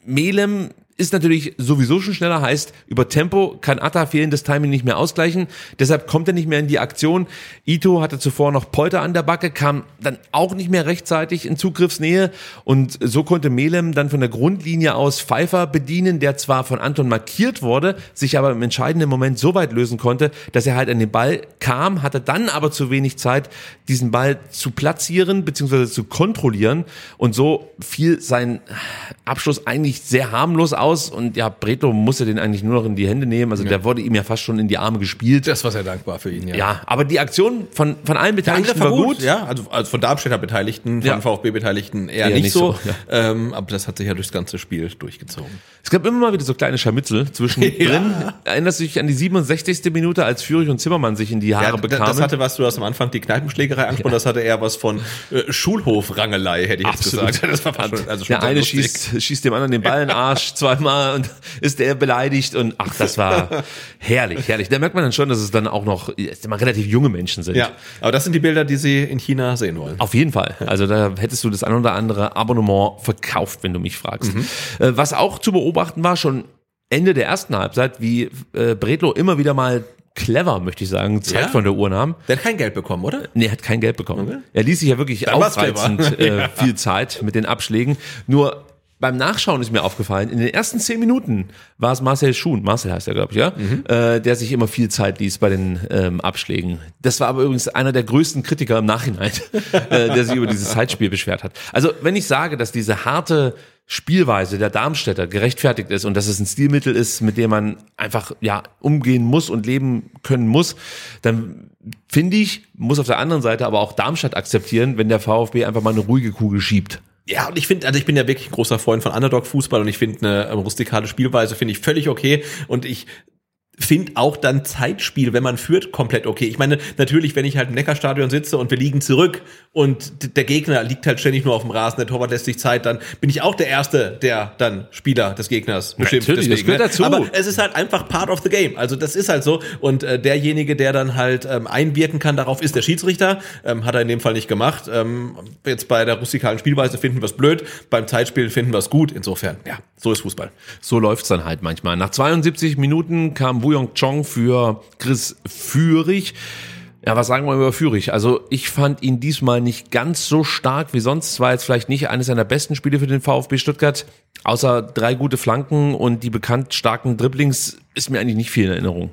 Melem ist natürlich sowieso schon schneller, heißt, über Tempo kann Atta fehlendes Timing nicht mehr ausgleichen. Deshalb kommt er nicht mehr in die Aktion. Ito hatte zuvor noch Polter an der Backe, kam dann auch nicht mehr rechtzeitig in Zugriffsnähe. Und so konnte Melem dann von der Grundlinie aus Pfeiffer bedienen, der zwar von Anton markiert wurde, sich aber im entscheidenden Moment so weit lösen konnte, dass er halt an den Ball kam, hatte dann aber zu wenig Zeit, diesen Ball zu platzieren bzw. zu kontrollieren. Und so fiel sein Abschluss eigentlich sehr harmlos aus aus und ja, Breto musste den eigentlich nur noch in die Hände nehmen. Also ja. der wurde ihm ja fast schon in die Arme gespielt. Das war sehr dankbar für ihn, ja. Ja, aber die Aktion von, von allen Beteiligten war, gut. Ja, also, also von Darmstädter Beteiligten, von ja. VfB-Beteiligten eher, eher, nicht, nicht so. so ja. ähm, aber das hat sich ja durchs ganze Spiel durchgezogen. Es gab immer mal wieder so kleine Scharmützel zwischendrin. ja. Erinnerst du dich an die 67. Minute, als Führig und Zimmermann sich in die Haare ja, bekamen? Das hatte was, du hast am Anfang die Kneipenschlägerei angesprochen, das hatte eher was von äh, Schulhofrangelei, hätte ich Absolut. jetzt gesagt. Das war schon, also schon Der eine schießt, schießt dem anderen den Ball in den Arsch, zwei mal und ist der beleidigt und ach, das war herrlich, herrlich. Da merkt man dann schon, dass es dann auch noch immer relativ junge Menschen sind. Ja, aber das sind die Bilder, die Sie in China sehen wollen. Auf jeden Fall. Also da hättest du das ein oder andere Abonnement verkauft, wenn du mich fragst. Mhm. Äh, was auch zu beobachten war, schon Ende der ersten Halbzeit, wie äh, Bredlo immer wieder mal clever, möchte ich sagen, Zeit ja? von der Uhr nahm. Der hat kein Geld bekommen, oder? Nee, er hat kein Geld bekommen. Okay. Er ließ sich ja wirklich Dann aufreizend äh, viel Zeit mit den Abschlägen. Nur beim Nachschauen ist mir aufgefallen, in den ersten zehn Minuten war es Marcel Schuhn, Marcel heißt er, glaube ich, ja, mhm. äh, der sich immer viel Zeit ließ bei den ähm, Abschlägen. Das war aber übrigens einer der größten Kritiker im Nachhinein, äh, der sich über dieses Zeitspiel beschwert hat. Also wenn ich sage, dass diese harte Spielweise der Darmstädter gerechtfertigt ist und dass es ein Stilmittel ist, mit dem man einfach ja umgehen muss und leben können muss, dann finde ich, muss auf der anderen Seite aber auch Darmstadt akzeptieren, wenn der VfB einfach mal eine ruhige Kugel schiebt. Ja, und ich finde, also ich bin ja wirklich ein großer Freund von Underdog-Fußball und ich finde eine rustikale Spielweise finde ich völlig okay. Und ich finde auch dann Zeitspiel, wenn man führt, komplett okay. Ich meine, natürlich, wenn ich halt im Neckarstadion sitze und wir liegen zurück und der Gegner liegt halt ständig nur auf dem Rasen, der Torwart lässt sich Zeit, dann bin ich auch der Erste, der dann Spieler des Gegners beschimpft. Natürlich, deswegen, das gehört ne? dazu. Aber es ist halt einfach part of the game. Also das ist halt so. Und äh, derjenige, der dann halt ähm, einwirken kann darauf, ist der Schiedsrichter. Ähm, hat er in dem Fall nicht gemacht. Ähm, jetzt bei der rustikalen Spielweise finden wir es blöd, beim Zeitspiel finden wir es gut. Insofern, ja, so ist Fußball. So läuft's dann halt manchmal. Nach 72 Minuten kam Wuyong Chong für Chris Führig. Ja, was sagen wir über Führig? Also ich fand ihn diesmal nicht ganz so stark wie sonst. Es war jetzt vielleicht nicht eines seiner besten Spiele für den VfB Stuttgart. Außer drei gute Flanken und die bekannt starken Dribblings ist mir eigentlich nicht viel in Erinnerung.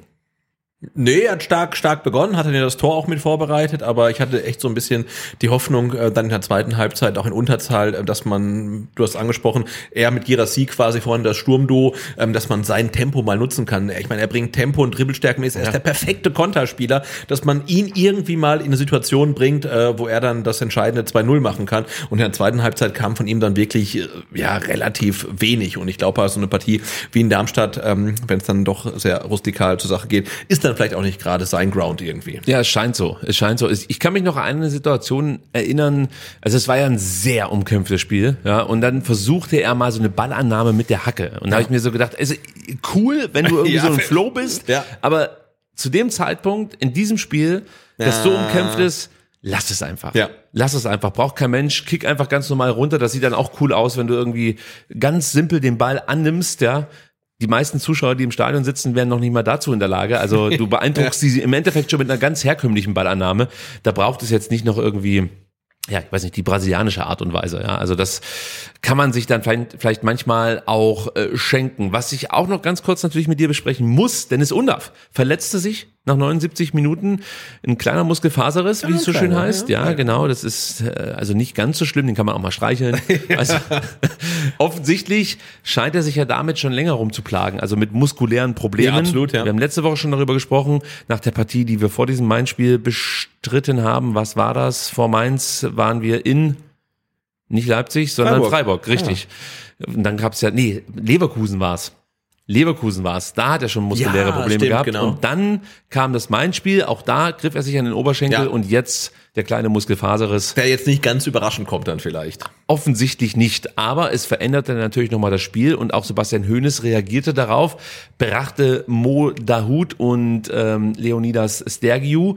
Nee, er hat stark, stark begonnen, hat dann ja das Tor auch mit vorbereitet, aber ich hatte echt so ein bisschen die Hoffnung, äh, dann in der zweiten Halbzeit auch in Unterzahl, äh, dass man, du hast angesprochen, er mit Girassi quasi vorhin das Sturmduo, ähm, dass man sein Tempo mal nutzen kann. Ich meine, er bringt Tempo und Dribbelstärken mit, er ist ja. der perfekte Konterspieler, dass man ihn irgendwie mal in eine Situation bringt, äh, wo er dann das entscheidende 2-0 machen kann. Und in der zweiten Halbzeit kam von ihm dann wirklich, ja, relativ wenig. Und ich glaube, so eine Partie wie in Darmstadt, ähm, wenn es dann doch sehr rustikal zur Sache geht, ist dann vielleicht auch nicht gerade sein Ground irgendwie. Ja, es scheint so. Es scheint so. Ich kann mich noch an eine Situation erinnern. Also es war ja ein sehr umkämpftes Spiel, ja. Und dann versuchte er mal so eine Ballannahme mit der Hacke. Und da habe ich mir so gedacht, also cool, wenn du irgendwie ja, so ein Flow bist. Ja. Aber zu dem Zeitpunkt in diesem Spiel, das so umkämpft ist, lass es einfach. Ja. Lass es einfach. Braucht kein Mensch. Kick einfach ganz normal runter. Das sieht dann auch cool aus, wenn du irgendwie ganz simpel den Ball annimmst, ja die meisten Zuschauer, die im Stadion sitzen, wären noch nicht mal dazu in der Lage. Also du beeindruckst ja. sie im Endeffekt schon mit einer ganz herkömmlichen Ballannahme. Da braucht es jetzt nicht noch irgendwie ja, ich weiß nicht, die brasilianische Art und Weise. Ja, also das kann man sich dann vielleicht, vielleicht manchmal auch äh, schenken. Was ich auch noch ganz kurz natürlich mit dir besprechen muss, Dennis Undaff verletzte sich nach 79 Minuten ein kleiner Muskelfaserriss, wie ja, es so schön heißt. Ja, ja, genau. Das ist äh, also nicht ganz so schlimm. Den kann man auch mal streicheln. ja. Also offensichtlich scheint er sich ja damit schon länger rumzuplagen. Also mit muskulären Problemen. Ja, absolut. Ja. Wir haben letzte Woche schon darüber gesprochen nach der Partie, die wir vor diesem Mainz-Spiel bestritten haben. Was war das? Vor Mainz waren wir in nicht Leipzig, sondern Freiburg, Freiburg richtig. Und dann gab's ja, nee, Leverkusen war's. Leverkusen war es, da hat er schon muskuläre ja, Probleme stimmt, gehabt. Genau. Und dann kam das Main-Spiel, auch da griff er sich an den Oberschenkel ja. und jetzt der kleine Muskelfaserriss. Der jetzt nicht ganz überraschend kommt dann vielleicht. Offensichtlich nicht, aber es veränderte natürlich nochmal das Spiel und auch Sebastian Hoeneß reagierte darauf, brachte Mo Dahut und ähm, Leonidas Stergiou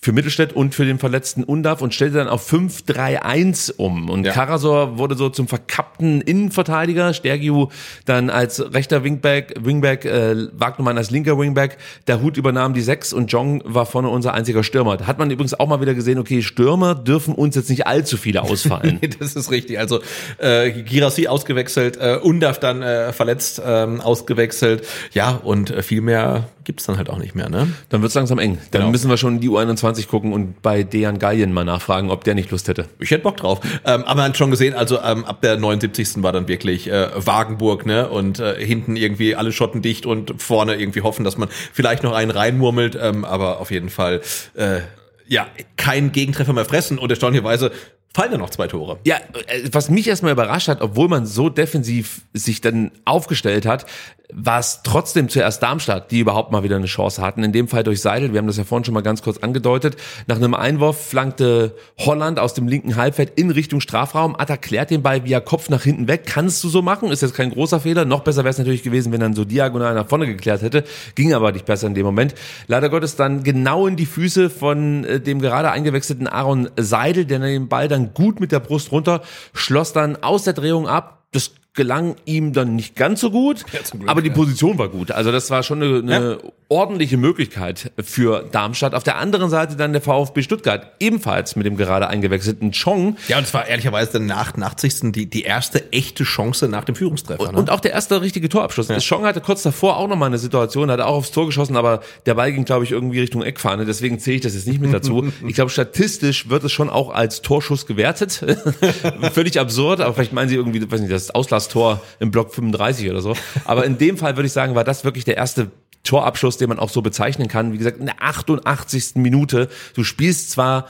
für Mittelstädt und für den verletzten Undav und stellte dann auf 5-3-1 um. Und ja. Karasor wurde so zum verkappten Innenverteidiger, Stergiu dann als rechter Wingback, Wingback äh, Wagnermann als linker Wingback, der Hut übernahm die 6 und Jong war vorne unser einziger Stürmer. Da hat man übrigens auch mal wieder gesehen, okay, Stürmer dürfen uns jetzt nicht allzu viele ausfallen. das ist richtig. Also äh, Girassi ausgewechselt, äh, Undav dann äh, verletzt ähm, ausgewechselt. Ja, und äh, viel mehr gibt's dann halt auch nicht mehr, ne? Dann wird's langsam eng. Dann genau. müssen wir schon die U21 gucken und bei Dejan Gallien mal nachfragen, ob der nicht Lust hätte. Ich hätte Bock drauf. Ähm, aber man hat schon gesehen, also ähm, ab der 79. war dann wirklich äh, Wagenburg, ne? Und äh, hinten irgendwie alle Schotten dicht und vorne irgendwie hoffen, dass man vielleicht noch einen reinmurmelt. Ähm, aber auf jeden Fall, äh, ja, kein Gegentreffer mehr fressen und erstaunlicherweise fallen dann noch zwei Tore. Ja, äh, was mich erstmal überrascht hat, obwohl man so defensiv sich dann aufgestellt hat, war es trotzdem zuerst Darmstadt, die überhaupt mal wieder eine Chance hatten. In dem Fall durch Seidel. Wir haben das ja vorhin schon mal ganz kurz angedeutet. Nach einem Einwurf flankte Holland aus dem linken Halbfeld in Richtung Strafraum. Atta klärt den Ball via Kopf nach hinten weg. Kannst du so machen? Ist jetzt kein großer Fehler. Noch besser wäre es natürlich gewesen, wenn er so diagonal nach vorne geklärt hätte. Ging aber nicht besser in dem Moment. Leider Gottes dann genau in die Füße von äh, dem gerade eingewechselten Aaron Seidel, der den Ball dann gut mit der Brust runter, schloss dann aus der Drehung ab. Das gelang ihm dann nicht ganz so gut, Ja, Glück, aber die ja. Position war gut. Also das war schon eine, eine ordentliche Möglichkeit für Darmstadt. Auf der anderen Seite dann der VfB Stuttgart, ebenfalls mit dem gerade eingewechselten Chong. Ja, und es war ehrlicherweise dann nach dem 88. Die, die erste echte Chance nach dem Führungstreffer. ne? Und auch der erste richtige Torabschluss. Chong hatte kurz davor auch nochmal eine Situation, hat auch aufs Tor geschossen, aber der Ball ging, glaube ich, irgendwie Richtung Eckfahne. Deswegen zähle ich das jetzt nicht mit dazu. Ich glaube, statistisch wird es schon auch als Torschuss gewertet. Völlig absurd, aber vielleicht meinen sie irgendwie, weiß nicht, das Auslasstor im Block 35 oder so. Aber in dem Fall würde ich sagen, war das wirklich der erste Torabschluss, den man auch so bezeichnen kann. Wie gesagt, in der 88. Minute. Du spielst zwar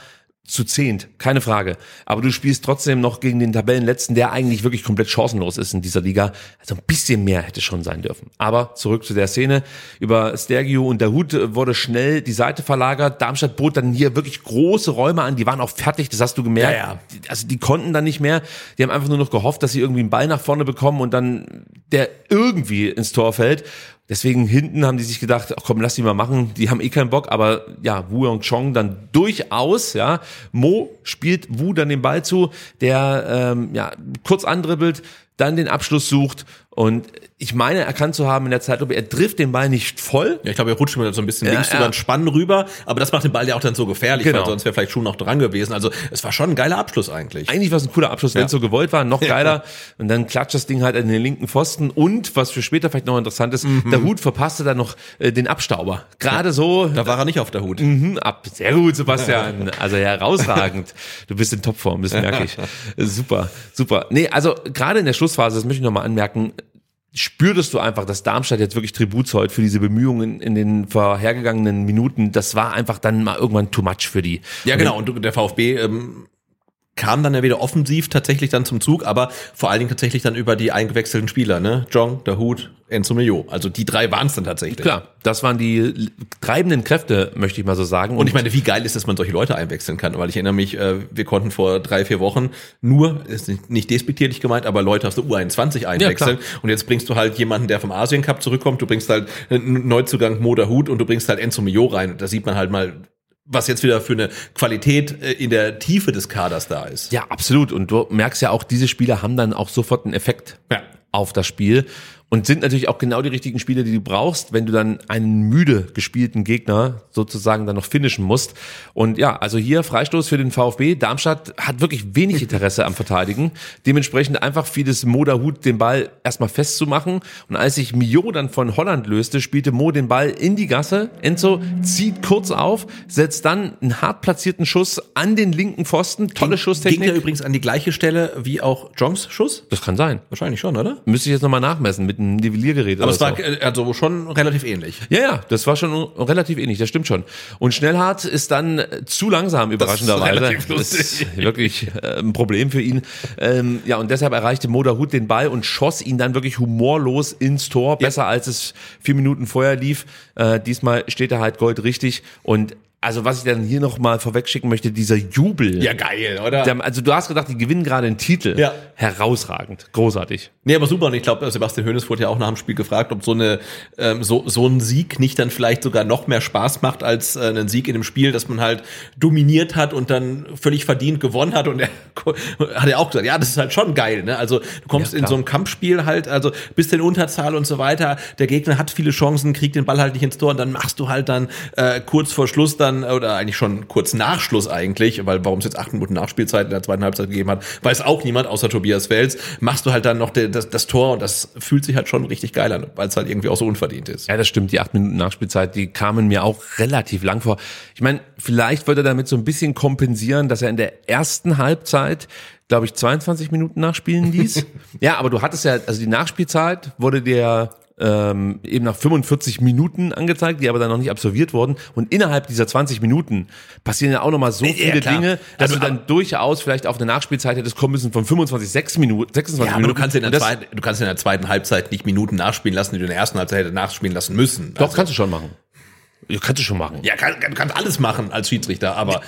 zu zehnt, keine Frage. Aber du spielst trotzdem noch gegen den Tabellenletzten, der eigentlich wirklich komplett chancenlos ist in dieser Liga. Also ein bisschen mehr hätte schon sein dürfen. Aber zurück zu der Szene. Über Stergio und der Hut wurde schnell die Seite verlagert. Darmstadt bot dann hier wirklich große Räume an. Die waren auch fertig, das hast du gemerkt. Ja, ja. Also die konnten dann nicht mehr. Die haben einfach nur noch gehofft, dass sie irgendwie einen Ball nach vorne bekommen und dann der irgendwie ins Tor fällt. Deswegen hinten haben die sich gedacht, ach komm, lass die mal machen, die haben eh keinen Bock, aber ja, Wu Yong Chong dann durchaus, ja. Mo spielt Wu dann den Ball zu, der ähm, ja kurz andribbelt, dann den Abschluss sucht und ich meine erkannt zu haben in der Zeitlupe, er trifft den Ball nicht voll, Ja, ich glaube, er rutscht mir so ein bisschen Ja, links ja. über den Spann rüber, aber das macht den Ball ja auch dann so gefährlich, Genau. weil sonst wäre vielleicht schon noch dran gewesen. Also es war schon ein geiler Abschluss eigentlich. Eigentlich war es ein cooler Abschluss, wenn es so gewollt war, noch geiler. Und dann klatscht das Ding halt an den linken Pfosten. Und was für später vielleicht noch interessant ist, der Hut verpasste dann noch äh, den Abstauber. Gerade so. Da war er nicht auf der Hut. Mhm, ab. Sehr gut, Sebastian. Also herausragend. Du bist in Topform, das merke ich. Super, super. Nee, also gerade in der Schlussphase, das möchte ich nochmal anmerken, spürtest du einfach, dass Darmstadt jetzt wirklich Tribut zollt für diese Bemühungen in den vorhergegangenen Minuten. Das war einfach dann mal irgendwann too much für die. Ja, genau. Und der VfB ähm, kam dann ja wieder offensiv tatsächlich dann zum Zug, aber vor allen Dingen tatsächlich dann über die eingewechselten Spieler, ne? Jong, der Hut, Enzo Mio. Also die drei waren es dann tatsächlich. Klar, das waren die treibenden Kräfte, möchte ich mal so sagen. Und ich meine, wie geil ist, dass man solche Leute einwechseln kann, weil ich erinnere mich, äh, wir konnten vor drei, vier Wochen nur, ist nicht- despektierlich gemeint, aber Leute aus der U21 einwechseln. und jetzt bringst du halt jemanden, der vom Asien Cup zurückkommt, du bringst halt einen Neuzugang Moda Hut und du bringst halt Enzo Mio rein. Und da sieht man halt mal, was jetzt wieder für eine Qualität äh, in der Tiefe des Kaders da ist. Ja, absolut. Und du merkst ja auch, diese Spieler haben dann auch sofort einen Effekt Ja. auf das Spiel und sind natürlich auch genau die richtigen Spieler, die du brauchst, wenn du dann einen müde gespielten Gegner sozusagen dann noch finishen musst. Und ja, also hier Freistoß für den VfB. Darmstadt hat wirklich wenig Interesse am Verteidigen. Dementsprechend einfach vieles Moda Hut den Ball erstmal festzumachen. Und als sich Mio dann von Holland löste, spielte Mo den Ball in die Gasse. Enzo zieht kurz auf, setzt dann einen hart platzierten Schuss an den linken Pfosten. Tolle Ging Schusstechnik. der übrigens an die gleiche Stelle wie auch Jongs Schuss? Das kann sein. Wahrscheinlich schon, oder? Müsste ich jetzt nochmal nachmessen mit einem Nivelliergerät. Aber es war so. äh, also schon relativ ähnlich. Ja, ja, das war schon relativ ähnlich, das stimmt schon. Und Schnellhardt ist dann äh, zu langsam, überraschenderweise. relativ lustig. Das ist wirklich äh, ein Problem für ihn. Ähm, ja, und deshalb erreichte Moda Hut den Ball und schoss ihn dann wirklich humorlos ins Tor, besser als es vier Minuten vorher lief. Äh, diesmal steht er halt goldrichtig und also was ich dann hier noch mal vorwegschicken möchte, dieser Jubel. Ja, geil, oder? Der, also du hast gedacht, die gewinnen gerade einen Titel. Ja. Herausragend, großartig. Nee, aber super. Und ich glaube, Sebastian Hoeneß wurde ja auch nach dem Spiel gefragt, ob so eine ähm, so so ein Sieg nicht dann vielleicht sogar noch mehr Spaß macht als äh, ein Sieg in einem Spiel, das man halt dominiert hat und dann völlig verdient gewonnen hat. Und er hat ja auch gesagt, ja, das ist halt schon geil. Ne? Also du kommst Ja, in so einem Kampfspiel halt, also bist in Unterzahl und so weiter. Der Gegner hat viele Chancen, kriegt den Ball halt nicht ins Tor und dann machst du halt dann äh, kurz vor Schluss dann oder eigentlich schon kurz nach Schluss eigentlich, weil warum es jetzt acht Minuten Nachspielzeit in der zweiten Halbzeit gegeben hat, weiß auch niemand außer Tobias Fels. Machst du halt dann noch de, das, das Tor und das fühlt sich halt schon richtig geil an, weil es halt irgendwie auch so unverdient ist. Ja, das stimmt. Die acht Minuten Nachspielzeit, die kamen mir auch relativ lang vor. Ich meine, vielleicht wollte er damit so ein bisschen kompensieren, dass er in der ersten Halbzeit, glaube ich, 22 Minuten nachspielen ließ. ja, aber du hattest ja, also die Nachspielzeit wurde dir ähm, eben nach 45 Minuten angezeigt, die aber dann noch nicht absolviert wurden. Und innerhalb dieser 20 Minuten passieren ja auch nochmal so viele klar. Dinge, dass Also, du dann durchaus vielleicht auf eine Nachspielzeit hättest kommen müssen von 25, 6 Minuten, 26 Ja, aber Minuten. du kannst, in der zweiten, du kannst in der zweiten Halbzeit nicht Minuten nachspielen lassen, die du in der ersten Halbzeit hätte nachspielen lassen müssen. Doch, Also- kannst du schon machen. Ja, kannst du schon machen. Ja, kann, kannst alles machen als Schiedsrichter, aber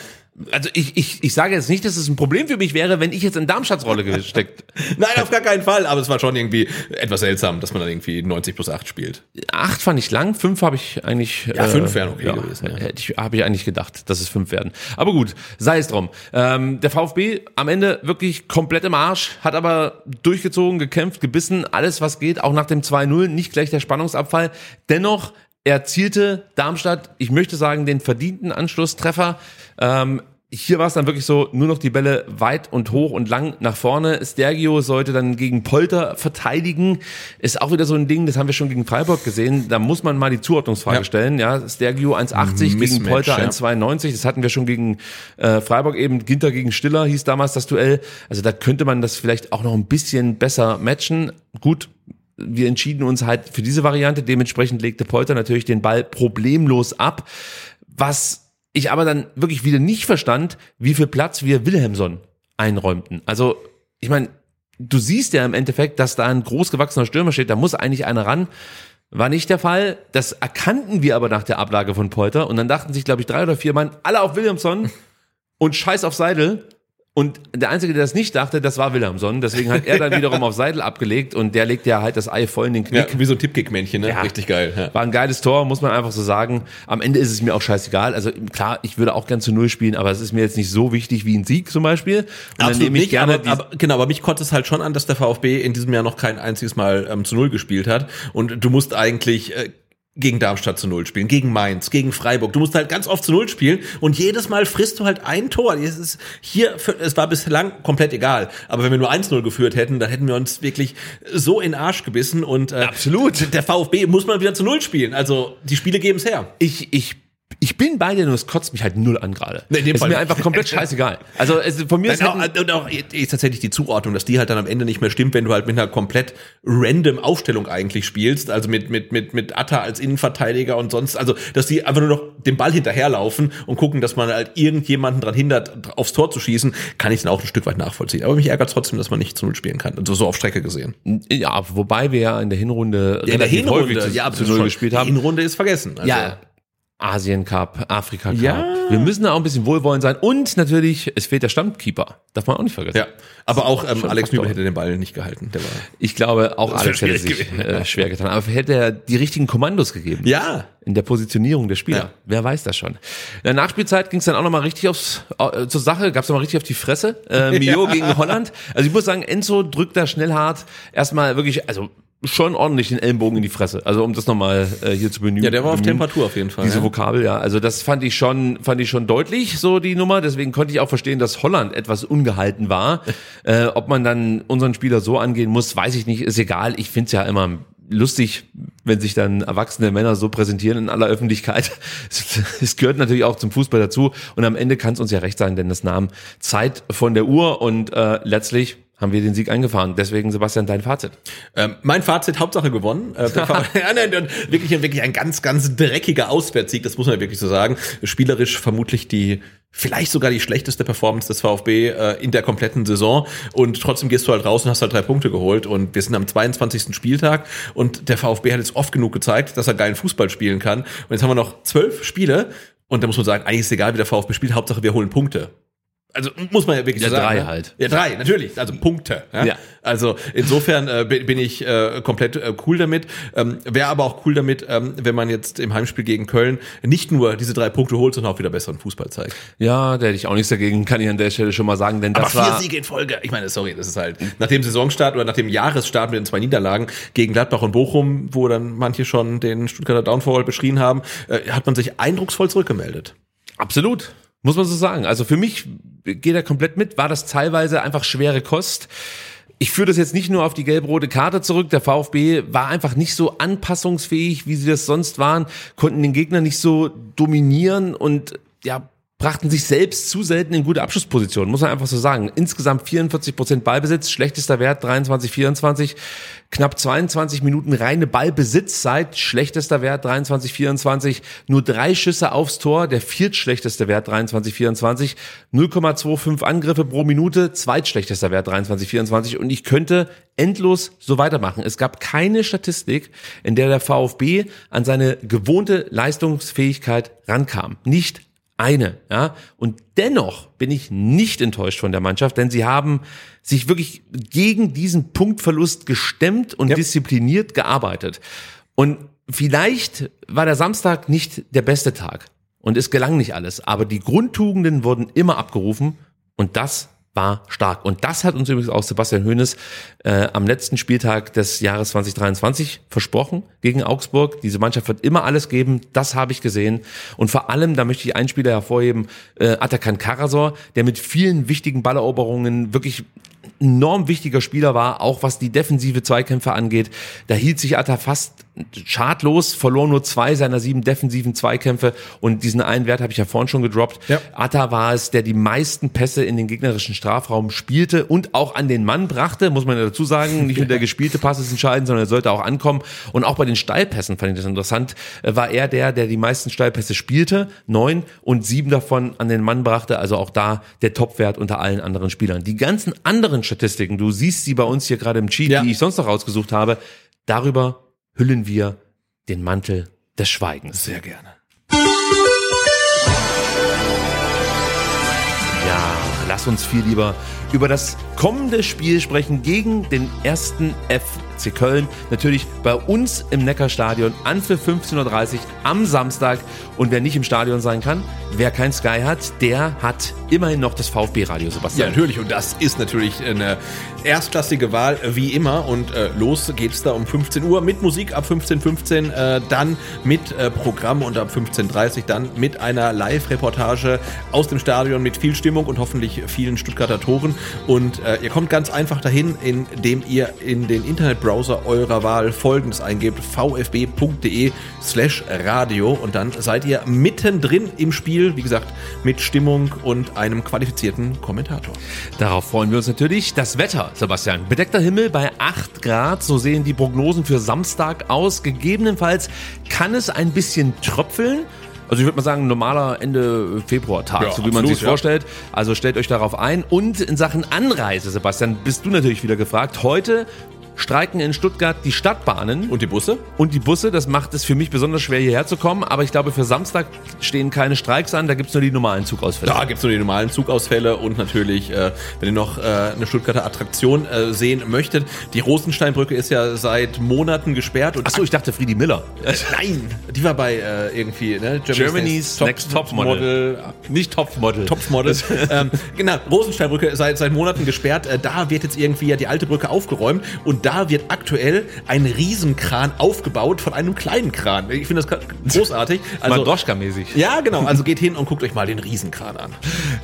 Also ich, ich, ich sage jetzt nicht, dass es ein Problem für mich wäre, wenn ich jetzt in Darmstadts Rolle gesteckt. nein, auf gar keinen Fall. Aber es war schon irgendwie etwas seltsam, dass man dann irgendwie 90 plus 8 spielt. Acht fand ich lang, fünf habe ich eigentlich. äh, Ja, fünf wären okay gewesen, ja. Hätte ich, habe ich eigentlich gedacht, dass es fünf werden. Aber gut, sei es drum. Ähm, der VfB am Ende wirklich komplett im Arsch, hat aber durchgezogen, gekämpft, gebissen, alles was geht, auch nach dem 2-0, nicht gleich der Spannungsabfall. Dennoch erzielte Darmstadt, ich möchte sagen, den verdienten Anschlusstreffer. Ähm, hier war es dann wirklich so, nur noch die Bälle weit und hoch und lang nach vorne. Stergio sollte dann gegen Polter verteidigen. Ist auch wieder so ein Ding, das haben wir schon gegen Freiburg gesehen. Da muss man mal die Zuordnungsfrage Ja. stellen. Ja, Stergio 1,80 gegen Polter ja. 1,92. Das hatten wir schon gegen äh, Freiburg eben. Ginter gegen Stiller hieß damals das Duell. Also da könnte man das vielleicht auch noch ein bisschen besser matchen. Gut, wir entschieden uns halt für diese Variante. Dementsprechend legte Polter natürlich den Ball problemlos ab. Was ich aber dann wirklich wieder nicht verstand, wie viel Platz wir Wilhelmson einräumten. Also, ich meine, du siehst ja im Endeffekt, dass da ein großgewachsener Stürmer steht, da muss eigentlich einer ran. War nicht der Fall. Das erkannten wir aber nach der Ablage von Polter. Und dann dachten sich, glaube ich, drei oder vier Mann, alle auf Williamson und scheiß auf Seidel. Und der Einzige, der das nicht dachte, das war Wilhelmson. Deswegen hat er dann wiederum auf Seidel abgelegt und der legt ja halt das Ei voll in den Ja, Knick. wie so ein Tippkick-Männchen, ne? Ja. Richtig geil. Ja. War ein geiles Tor, muss man einfach so sagen. Am Ende ist es mir auch scheißegal. Also klar, ich würde auch gern zu Null spielen, aber es ist mir jetzt nicht so wichtig wie ein Sieg zum Beispiel. Und dann Absolut nehme ich nicht, gerne aber, aber genau, aber mich kotzt es halt schon an, dass der VfB in diesem Jahr noch kein einziges Mal ähm, zu Null gespielt hat. Und du musst eigentlich äh, gegen Darmstadt zu Null spielen, gegen Mainz, gegen Freiburg. Du musst halt ganz oft zu Null spielen und jedes Mal frisst du halt ein Tor. Es ist hier, es war bislang komplett egal. Aber wenn wir nur 1-0 geführt hätten, dann hätten wir uns wirklich so in den Arsch gebissen und äh, Absolut. der VfB muss mal wieder zu Null spielen. Also die Spiele geben es her. ich, ich, ich bin bei dir, nur es kotzt mich halt null an gerade. Nee, in dem ist Fall mir einfach komplett scheißegal. Also es, von mir ist auch, und auch ist tatsächlich die Zuordnung, dass die halt dann am Ende nicht mehr stimmt, wenn du halt mit einer komplett random Aufstellung eigentlich spielst, also mit mit mit mit Atta als Innenverteidiger und sonst, also dass die einfach nur noch den Ball hinterherlaufen und gucken, dass man halt irgendjemanden dran hindert, aufs Tor zu schießen, kann ich dann auch ein Stück weit nachvollziehen. Aber mich ärgert trotzdem, dass man nicht zu null spielen kann, also so auf Strecke gesehen. ja, wobei wir ja in der Hinrunde Ja, in der häufig Hinrunde, zu, ja, zu absolut null gespielt Die haben. Hinrunde ist vergessen. Also, Ja, Asien Cup, Afrika Cup. Ja. Wir müssen da auch ein bisschen wohlwollend sein. Und natürlich, es fehlt der Stammkeeper. Darf man auch nicht vergessen. ja. Aber auch ähm, Alex. Nübel hätte den Ball nicht gehalten. Der war Ich glaube, auch Alex hätte sich äh, schwer getan. Aber hätte er die richtigen Kommandos gegeben. ja, In der Positionierung der Spieler. Ja. Wer weiß das schon. In der Nachspielzeit ging es dann auch nochmal richtig aufs, äh, zur Sache, gab es nochmal richtig auf die Fresse. Äh, Mio gegen Holland. Also ich muss sagen, Enzo drückt da schnell hart. Erstmal wirklich, also schon ordentlich den Ellenbogen in die Fresse. Also um das nochmal äh, hier zu bemühen. ja, der war auf. Temperatur auf jeden Fall. Diese ja. Vokabel, ja. Also das fand ich schon, fand ich schon deutlich, so die Nummer. Deswegen konnte ich auch verstehen, dass Holland etwas ungehalten war. äh, ob man dann unseren Spieler so angehen muss, weiß ich nicht, ist egal. Ich find's ja immer lustig, wenn sich dann erwachsene Männer so präsentieren in aller Öffentlichkeit. Es gehört natürlich auch zum Fußball dazu. Und am Ende kann es uns ja recht sein, denn das nahm Zeit von der Uhr und äh, letztlich haben wir den Sieg eingefahren. Deswegen, Sebastian, dein Fazit. Ähm, mein Fazit, Hauptsache gewonnen. Äh, ja, nein, wirklich, wirklich ein ganz, ganz dreckiger Auswärtssieg, das muss man wirklich so sagen. Spielerisch vermutlich die, vielleicht sogar die schlechteste Performance des VfB äh, in der kompletten Saison. Und trotzdem gehst du halt raus und hast halt drei Punkte geholt. Und wir sind am 22. Spieltag und der VfB hat jetzt oft genug gezeigt, dass er geilen Fußball spielen kann. Und jetzt haben wir noch zwölf Spiele. Und da muss man sagen, eigentlich ist egal, wie der VfB spielt, Hauptsache wir holen Punkte. Also muss man ja wirklich Ja, so sagen. drei ne? halt. Ja, drei, natürlich. Also Punkte. Ja. Ja. Also insofern äh, bin bin ich äh, komplett äh, cool damit. Ähm, Wäre aber auch cool damit, ähm, wenn man jetzt im Heimspiel gegen Köln nicht nur diese drei Punkte holt, sondern auch wieder besseren Fußball zeigt. Ja, da hätte ich auch nichts dagegen, kann ich an der Stelle schon mal sagen, denn das aber vier war Siege in Folge. Ich meine, sorry, das ist halt nach dem Saisonstart oder nach dem Jahresstart mit den zwei Niederlagen gegen Gladbach und Bochum, wo dann manche schon den Stuttgarter Downfall beschrien haben, äh, hat man sich eindrucksvoll zurückgemeldet. Absolut. Muss man so sagen. Also für mich geht er komplett mit, war das teilweise einfach schwere Kost. Ich führe das jetzt nicht nur auf die gelb-rote Karte zurück. Der VfB war einfach nicht so anpassungsfähig, wie sie das sonst waren, konnten den Gegner nicht so dominieren und ja, brachten sich selbst zu selten in gute Abschlusspositionen, muss man einfach so sagen. Insgesamt 44 Prozent Ballbesitz, schlechtester Wert 23, 24, knapp 22 Minuten reine Ballbesitzzeit, schlechtester Wert 23, 24, nur drei Schüsse aufs Tor, der viertschlechteste Wert 23, 24, 0,25 Angriffe pro Minute, zweitschlechtester Wert 23, 24 und ich könnte endlos so weitermachen. Es gab keine Statistik, in der der VfB an seine gewohnte Leistungsfähigkeit rankam. Nicht eine, ja. Und dennoch bin ich nicht enttäuscht von der Mannschaft, denn sie haben sich wirklich gegen diesen Punktverlust gestemmt und Ja. diszipliniert gearbeitet. Und vielleicht war der Samstag nicht der beste Tag und es gelang nicht alles, aber die Grundtugenden wurden immer abgerufen und das war stark. Und das hat uns übrigens auch Sebastian Hoeneß äh, am letzten Spieltag des Jahres 2023 versprochen gegen Augsburg. Diese Mannschaft wird immer alles geben. Das habe ich gesehen. Und vor allem, da möchte ich einen Spieler hervorheben, äh, Atakan Karasor, der mit vielen wichtigen Balleroberungen wirklich enorm wichtiger Spieler war, auch was die defensive Zweikämpfe angeht. Da hielt sich Atta fast schadlos, verlor nur zwei seiner sieben defensiven Zweikämpfe und diesen einen Wert habe ich ja vorhin schon gedroppt. Ja. Atta war es, der die meisten Pässe in den gegnerischen Strafraum spielte und auch an den Mann brachte, muss man ja dazu sagen. Nicht nur der gespielte Pass ist entscheidend, sondern er sollte auch ankommen. Und auch bei den Steilpässen fand ich das interessant, äh, war er der, der die meisten Steilpässe spielte, neun und sieben davon an den Mann brachte. Also auch da der Topwert unter allen anderen Spielern. Die ganzen anderen Statistiken, du siehst sie bei uns hier gerade im Cheat, Ja. die ich sonst noch rausgesucht habe, darüber hüllen wir den Mantel des Schweigens. Sehr gerne. Ja, lass uns viel lieber über das kommende Spiel sprechen gegen den ersten FC Köln. Natürlich bei uns im Neckarstadion an für 15.30 Uhr am Samstag. Und wer nicht im Stadion sein kann, wer kein Sky hat, der hat immerhin noch das VfB-Radio, Ja, Sebastian. natürlich. Und das ist natürlich eine erstklassige Wahl, wie immer. Und äh, los geht's da um 15 Uhr mit Musik ab 15.15 äh, dann mit äh, Programm und ab 15.30 dann mit einer Live-Reportage aus dem Stadion mit viel Stimmung und hoffentlich vielen Stuttgarter Toren. Und äh, ihr kommt ganz einfach dahin, indem ihr in den Internetbrowser eurer Wahl folgendes eingebt, vfb.de slash radio und dann seid ihr mittendrin im Spiel, wie gesagt, mit Stimmung und einem qualifizierten Kommentator. Darauf freuen wir uns natürlich. Das Wetter, Sebastian. Bedeckter Himmel bei 8 Grad. So sehen die Prognosen für Samstag aus. Gegebenenfalls kann es ein bisschen tröpfeln. Also ich würde mal sagen, normaler Ende Februar-Tag, Ja, so wie man absolut, sich ja. vorstellt. Also stellt euch darauf ein. Und in Sachen Anreise, Sebastian, bist du natürlich wieder gefragt. Heute streiken in Stuttgart die Stadtbahnen Und die Busse? und die Busse. Das macht es für mich besonders schwer, hierher zu kommen. Aber ich glaube, für Samstag stehen keine Streiks an. Da gibt's nur die normalen Zugausfälle. Da gibt's nur die normalen Zugausfälle und natürlich, äh, wenn ihr noch äh, eine Stuttgarter Attraktion äh, sehen möchtet, die Rosensteinbrücke ist ja seit Monaten gesperrt. Und Achso, ich dachte Friedi Miller. nein, die war bei äh, irgendwie, ne? Germany's Next Topmodel. Nicht Topmodel. Topmodel. ähm, genau, Rosensteinbrücke seit, seit Monaten gesperrt. Äh, da wird jetzt irgendwie ja die alte Brücke aufgeräumt und da wird aktuell ein Riesenkran aufgebaut von einem kleinen Kran. Ich finde das großartig. Also, Mandroschka-mäßig. ja, genau. Also geht hin und guckt euch mal den Riesenkran an.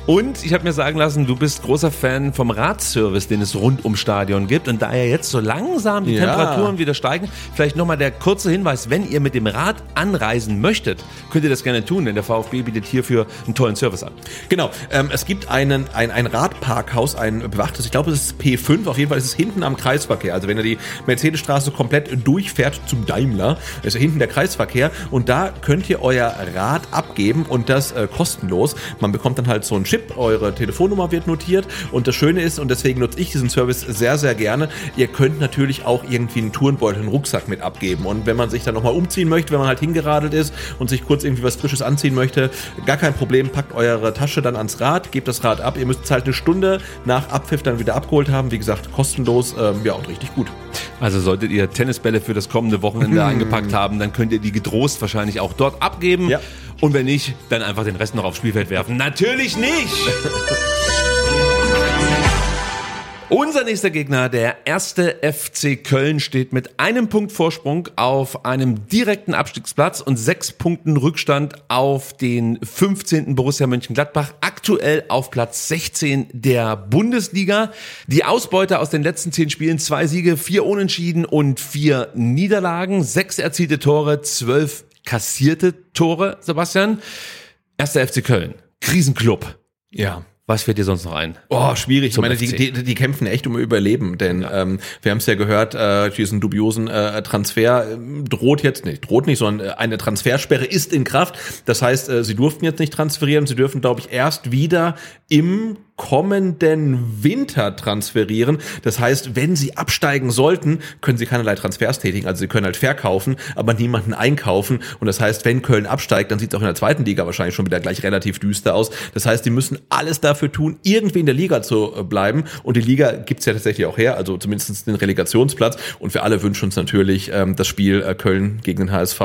Und ich habe mir sagen lassen, du bist großer Fan vom Radservice, den es rund ums Stadion gibt. Und da ja jetzt so langsam die Ja. Temperaturen wieder steigen, vielleicht nochmal der kurze Hinweis, wenn ihr mit dem Rad anreisen möchtet, könnt ihr das gerne tun, denn der VfB bietet hierfür einen tollen Service an. Genau, ähm, es gibt einen, ein, ein Radparkhaus, ein bewachtes, ich glaube es ist P5, auf jeden Fall ist es hinten am Kreisverkehr. Also wenn ihr die Mercedesstraße komplett durchfährt zum Daimler, ist hinten der Kreisverkehr und da könnt ihr euer Rad abgeben und das äh, kostenlos. Man bekommt dann halt so einen Chip, eure Telefonnummer wird notiert und das Schöne ist, und deswegen nutze ich diesen Service sehr, sehr gerne, ihr könnt natürlich auch irgendwie einen Tourenbeutel, einen Rucksack mit abgeben und wenn man sich dann nochmal umziehen möchte, wenn man halt hingeradelt ist und sich kurz irgendwie was Frisches anziehen möchte, gar kein Problem, packt eure Tasche dann ans Rad, gebt das Rad ab, ihr müsst es halt eine Stunde nach Abpfiff dann wieder abgeholt haben, wie gesagt, kostenlos, ähm, ja und richtig gut. Also solltet ihr Tennisbälle für das kommende Wochenende eingepackt haben, dann könnt ihr die gedrost wahrscheinlich auch dort abgeben. Ja. Und wenn nicht, dann einfach den Rest noch aufs Spielfeld werfen. Natürlich nicht! Unser nächster Gegner, der erste FC Köln, steht mit einem Punkt Vorsprung auf einem direkten Abstiegsplatz und sechs Punkten Rückstand auf den 15. Borussia Mönchengladbach, aktuell auf Platz 16 der Bundesliga. Die Ausbeute aus den letzten zehn Spielen, zwei Siege, vier Unentschieden und vier Niederlagen, sechs erzielte Tore, zwölf kassierte Tore, Sebastian. Erster FC Köln. Krisenclub. Ja. Was fällt dir sonst noch ein? Oh, schwierig. Ich Zum meine, die, die, die kämpfen echt um ihr Überleben, denn ähm, wir haben es ja gehört, äh, diesen dubiosen äh, Transfer ähm, droht jetzt nicht, droht nicht, sondern äh, eine Transfersperre ist in Kraft. Das heißt, äh, sie durften jetzt nicht transferieren, sie dürfen, glaube ich, erst wieder im kommenden Winter transferieren. Das heißt, wenn sie absteigen sollten, können sie keinerlei Transfers tätigen. Also sie können halt verkaufen, aber niemanden einkaufen. Und das heißt, wenn Köln absteigt, dann sieht es auch in der zweiten Liga wahrscheinlich schon wieder gleich relativ düster aus. Das heißt, die müssen alles dafür tun, irgendwie in der Liga zu äh, bleiben. Und die Liga gibt's ja tatsächlich auch her, also zumindest den Relegationsplatz. Und wir alle wünschen uns natürlich ähm, das Spiel äh, Köln gegen den HSV,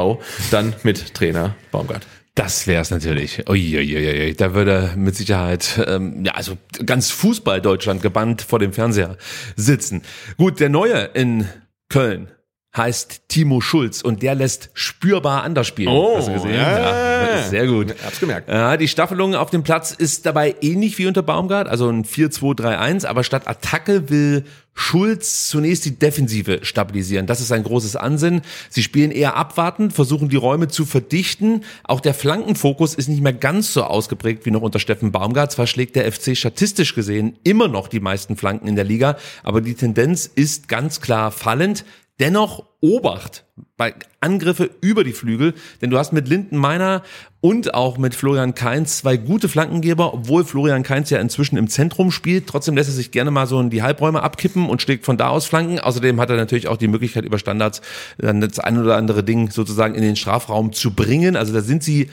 dann mit Trainer Baumgart. Das wär's natürlich. Uiuiui, da würde mit Sicherheit, ähm, ja, also ganz Fußball Deutschland gebannt vor dem Fernseher sitzen. Gut, der Neue in Köln heißt Timo Schulz und der lässt spürbar anders spielen. Oh, Hast du gesehen? ja. ist sehr gut. Hab's gemerkt. Ja, die Staffelung auf dem Platz ist dabei ähnlich wie unter Baumgart, also ein 4-2-3-1, aber statt Attacke will Schulz zunächst die Defensive stabilisieren. Das ist ein großes Ansinnen. Sie spielen eher abwartend, versuchen die Räume zu verdichten. Auch der Flankenfokus ist nicht mehr ganz so ausgeprägt wie noch unter Steffen Baumgart. Zwar schlägt der FC statistisch gesehen immer noch die meisten Flanken in der Liga, aber die Tendenz ist ganz klar fallend. Dennoch Obacht bei Angriffe über die Flügel, denn du hast mit Linden Meiner und auch mit Florian Kainz zwei gute Flankengeber, obwohl Florian Kainz ja inzwischen im Zentrum spielt. Trotzdem lässt er sich gerne mal so in die Halbräume abkippen und schlägt von da aus Flanken. Außerdem hat er natürlich auch die Möglichkeit über Standards dann das ein oder andere Ding sozusagen in den Strafraum zu bringen. Also da sind sie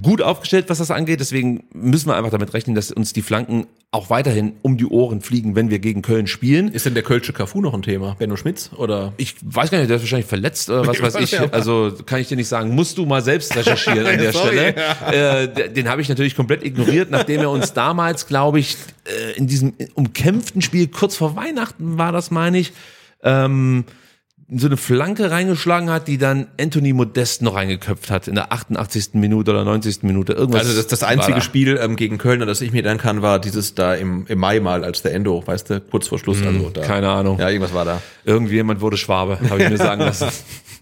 gut aufgestellt, was das angeht. Deswegen müssen wir einfach damit rechnen, dass uns die Flanken auch weiterhin um die Ohren fliegen, wenn wir gegen Köln spielen. Ist denn der Kölsche Cafu noch ein Thema? Benno Schmitz oder? Ich weiß gar nicht, der ist wahrscheinlich verletzt oder was weiß ich. Also kann ich dir nicht sagen. Musst du mal selbst recherchieren an der Sorry. Stelle. Äh, den habe ich natürlich komplett ignoriert, nachdem er uns damals, glaube ich, äh, in diesem umkämpften Spiel kurz vor Weihnachten war das, meine ich, ähm, so eine Flanke reingeschlagen hat, die dann Anthony Modest noch reingeköpft hat in der 88. Minute oder 90. Minute. Irgendwas. Also das, das einzige da. Spiel ähm, gegen Köln, an das ich mir erinnern kann, war dieses da im, im Mai mal als der Endo, weißt du, kurz vor Schluss. also da, keine Ahnung. Ja, irgendwas war da. Irgendjemand wurde Schwabe, habe ich mir sagen lassen.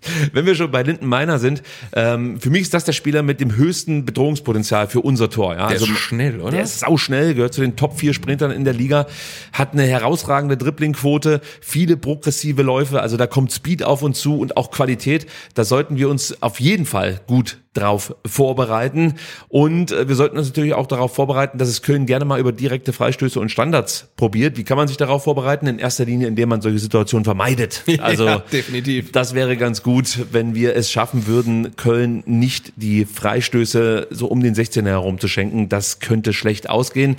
Wenn wir schon bei Linden Meiner sind, ähm, für mich ist das der Spieler mit dem höchsten Bedrohungspotenzial für unser Tor. Ja? Der ist schnell, oder? Der ist sau schnell, gehört zu den Top 4 Sprintern in der Liga, hat eine herausragende Dribblingquote, viele progressive Läufe, also da kommt Speed auf uns zu und auch Qualität. Da sollten wir uns auf jeden Fall gut drauf vorbereiten. Und äh, wir sollten uns natürlich auch darauf vorbereiten, dass es Köln gerne mal über direkte Freistöße und Standards probiert. Wie kann man sich darauf vorbereiten? In erster Linie, indem man solche Situationen vermeidet. Also Ja, definitiv. das wäre ganz gut, wenn wir es schaffen würden, Köln nicht die Freistöße so um den 16er herum zu schenken. Das könnte schlecht ausgehen.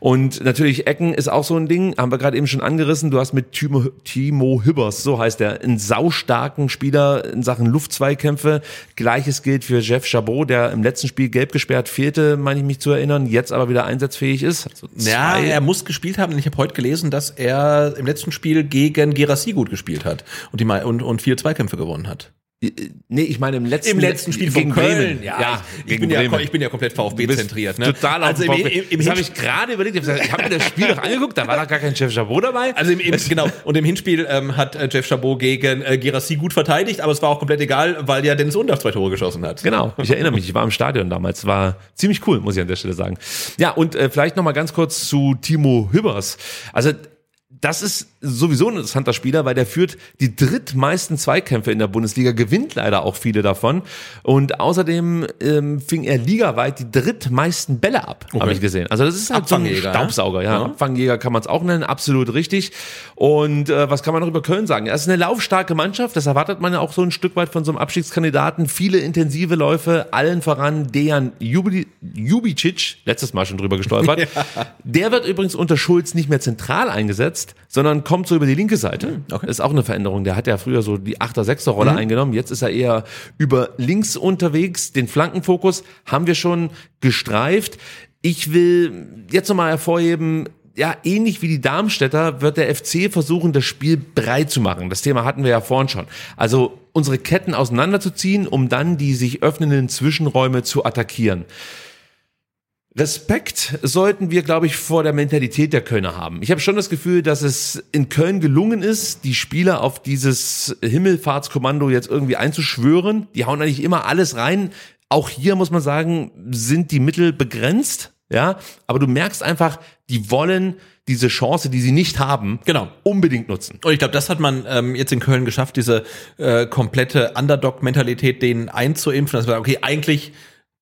Und natürlich Ecken ist auch so ein Ding, haben wir gerade eben schon angerissen. Du hast mit Timo, Timo Hübbers, so heißt er, einen saustarken Spieler in Sachen Luftzweikämpfe. Gleiches gilt für Jeff Chabot, der im letzten Spiel gelb gesperrt fehlte, meine ich mich zu erinnern, jetzt aber wieder einsatzfähig ist. Also Ja, er muss gespielt haben, denn ich habe heute gelesen, dass er im letzten Spiel gegen Gerassi gut gespielt hat und die und, und vier Zweikämpfe gewonnen hat. Nee, ich meine im letzten, Im letzten Spiel gegen von Köln. Bremen. Ja, ich, ich, gegen bin ja, Bremen. ich bin ja komplett VfB bist zentriert. Ne? Total also im, VfB. im, im, Das habe ich gerade überlegt. Ich habe ich mir das Spiel doch angeguckt, da war doch gar kein Chef Chabot dabei. also im, im, genau. Und im Hinspiel ähm, hat äh, Jeff Chabot gegen äh, Gerassi gut verteidigt, aber es war auch komplett egal, weil ja Dennis Undorf zwei Tore geschossen hat. Genau, ich erinnere mich, ich war im Stadion damals, war ziemlich cool, muss ich an der Stelle sagen. Ja, und äh, vielleicht noch mal ganz kurz zu Timo Hübbers. Also das ist sowieso ein interessanter Spieler, weil der führt die drittmeisten Zweikämpfe in der Bundesliga, gewinnt leider auch viele davon. Und außerdem ähm, fing er ligaweit die drittmeisten Bälle ab, habe ich gesehen. Also das ist halt so ein Abfangjäger, ja? Staubsauger, ja. Ja. Abfangjäger kann man es auch nennen, absolut richtig. Und äh, was kann man noch über Köln sagen? Es ist eine laufstarke Mannschaft, das erwartet man ja auch so ein Stück weit von so einem Abstiegskandidaten. Viele intensive Läufe, allen voran Dejan Jubi- Jubicic, letztes Mal schon drüber gestolpert. Der wird übrigens unter Schulz nicht mehr zentral eingesetzt, sondern kommt so über die linke Seite. okay. Das ist auch eine Veränderung. Der hat ja früher so die Achter-, Sechster-Rolle eingenommen. Jetzt ist er eher über links unterwegs. Den Flankenfokus haben wir schon gestreift. Ich will jetzt nochmal hervorheben, ja, ähnlich wie die Darmstädter wird der FC versuchen, das Spiel breit zu machen. Das Thema hatten wir ja vorhin schon. Also unsere Ketten auseinanderzuziehen, um dann die sich öffnenden Zwischenräume zu attackieren. Respekt sollten wir, glaube ich, vor der Mentalität der Kölner haben. Ich habe schon das Gefühl, dass es in Köln gelungen ist, die Spieler auf dieses Himmelfahrtskommando jetzt irgendwie einzuschwören. Die hauen eigentlich immer alles rein. Auch hier muss man sagen, sind die Mittel begrenzt. Ja, aber du merkst einfach, die wollen diese Chance, die sie nicht haben, Genau. unbedingt nutzen. Und ich glaube, das hat man ähm, jetzt in Köln geschafft, diese äh, komplette Underdog-Mentalität denen einzuimpfen. Das war, okay, eigentlich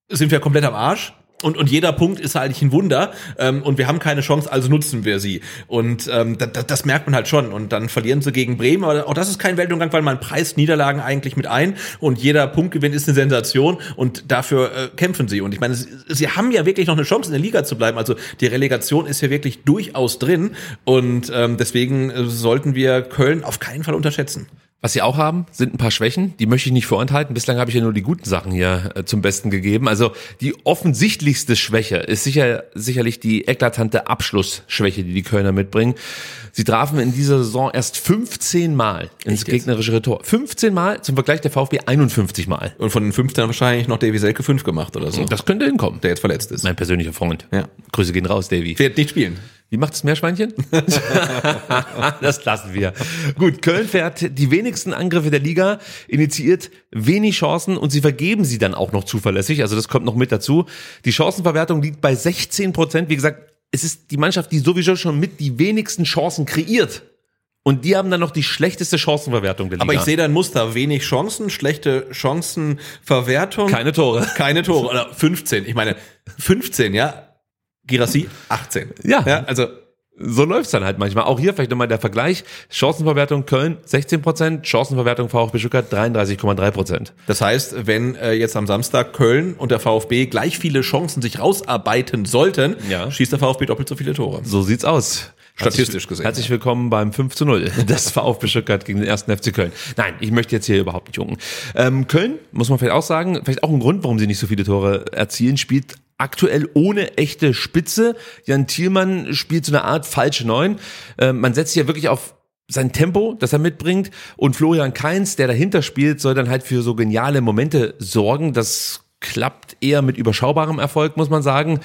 sind wir komplett am Arsch. Und, und jeder Punkt ist eigentlich ein Wunder ähm, und wir haben keine Chance, also nutzen wir sie. Und ähm, das, das merkt man halt schon. Und dann verlieren sie gegen Bremen, aber auch das ist kein Weltuntergang, weil man preist Niederlagen eigentlich mit ein und jeder Punktgewinn ist eine Sensation und dafür äh, kämpfen sie. Und ich meine, sie, sie haben ja wirklich noch eine Chance, in der Liga zu bleiben. Also die Relegation ist ja wirklich durchaus drin und ähm, deswegen äh, sollten wir Köln auf keinen Fall unterschätzen. Was sie auch haben, sind ein paar Schwächen, die möchte ich nicht vorenthalten. Bislang habe ich ja nur die guten Sachen hier äh, zum Besten gegeben. Also die offensichtlichste Schwäche ist sicher, sicherlich die eklatante Abschlussschwäche, die die Kölner mitbringen. Sie trafen in dieser Saison erst 15 Mal ins gegnerische Tor. 15 Mal, zum Vergleich der VfB 51 Mal. Und von den 15 wahrscheinlich noch Davy Selke 5 gemacht oder so. Das könnte hinkommen. der jetzt verletzt ist. Mein persönlicher Freund. Ja. Grüße gehen raus, Davy. Wird nicht spielen. Wie macht das Meerschweinchen? das lassen wir. Gut, Köln fährt die wenigsten Angriffe der Liga, initiiert wenig Chancen und sie vergeben sie dann auch noch zuverlässig. Also das kommt noch mit dazu. Die Chancenverwertung liegt bei 16 Prozent. Wie gesagt, es ist die Mannschaft, die sowieso schon mit die wenigsten Chancen kreiert. Und die haben dann noch die schlechteste Chancenverwertung der Liga. Aber ich sehe da ein Muster. Wenig Chancen, schlechte Chancenverwertung. keine Tore. Keine Tore. Oder 15. Ich meine, 15, ja. Girassi 18. Ja. ja also So läuft's dann halt manchmal. Auch hier vielleicht nochmal der Vergleich. Chancenverwertung Köln 16 Prozent, Chancenverwertung VfB Stuttgart 33,3 Prozent. Das heißt, wenn äh, jetzt am Samstag Köln und der VfB gleich viele Chancen sich rausarbeiten sollten, Ja. schießt der VfB doppelt so viele Tore. So sieht's aus. Statistisch Herzlich- gesehen, Herzlich willkommen beim 5 zu 0 des VfB Stuttgart gegen den ersten FC Köln. Nein, ich möchte jetzt hier überhaupt nicht jungen. Ähm, Köln, muss man vielleicht auch sagen, vielleicht auch ein Grund, warum sie nicht so viele Tore erzielen, spielt aktuell ohne echte Spitze. Jan Thielmann spielt so eine Art falsche Neun. Ähm, man setzt hier wirklich auf sein Tempo, das er mitbringt und Florian Kainz, der dahinter spielt, soll dann halt für so geniale Momente sorgen. Das klappt eher mit überschaubarem Erfolg, muss man sagen.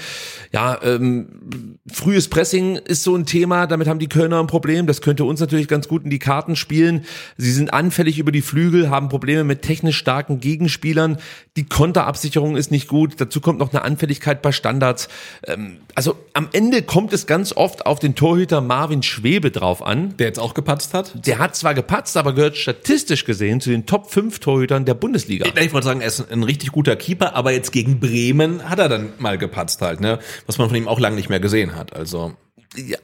Ja, ähm, frühes Pressing ist so ein Thema, damit haben die Kölner ein Problem. Das könnte uns natürlich ganz gut in die Karten spielen. Sie sind anfällig über die Flügel, haben Probleme mit technisch starken Gegenspielern. Die Konterabsicherung ist nicht gut. Dazu kommt noch eine Anfälligkeit bei Standards. Ähm, also am Ende kommt es ganz oft auf den Torhüter Marvin Schwebe drauf an. Der jetzt auch gepatzt hat? Der hat zwar gepatzt, aber gehört statistisch gesehen zu den Top 5 Torhütern der Bundesliga. Ich wollte sagen, er ist ein richtig guter Keeper, aber jetzt gegen Bremen hat er dann mal gepatzt halt, ne? Was man von ihm auch lange nicht mehr gesehen hat. Also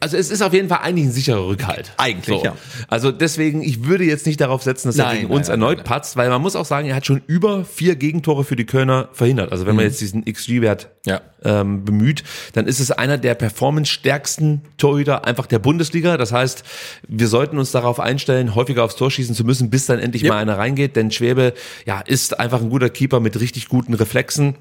Also es ist auf jeden Fall eigentlich ein sicherer Rückhalt. Eigentlich, ja. Also deswegen, ich würde jetzt nicht darauf setzen, dass er Nein, gegen nein, uns nein, erneut patzt, weil man muss auch sagen, er hat schon über vier Gegentore für die Kölner verhindert. Also wenn man jetzt diesen XG-Wert Mhm. Ja. ähm, bemüht, dann ist es einer der performance-stärksten Torhüter einfach der Bundesliga. Das heißt, wir sollten uns darauf einstellen, häufiger aufs Tor schießen zu müssen, bis dann endlich Ja. mal einer reingeht. Denn Schwebe, ja, ist einfach ein guter Keeper mit richtig guten Reflexen.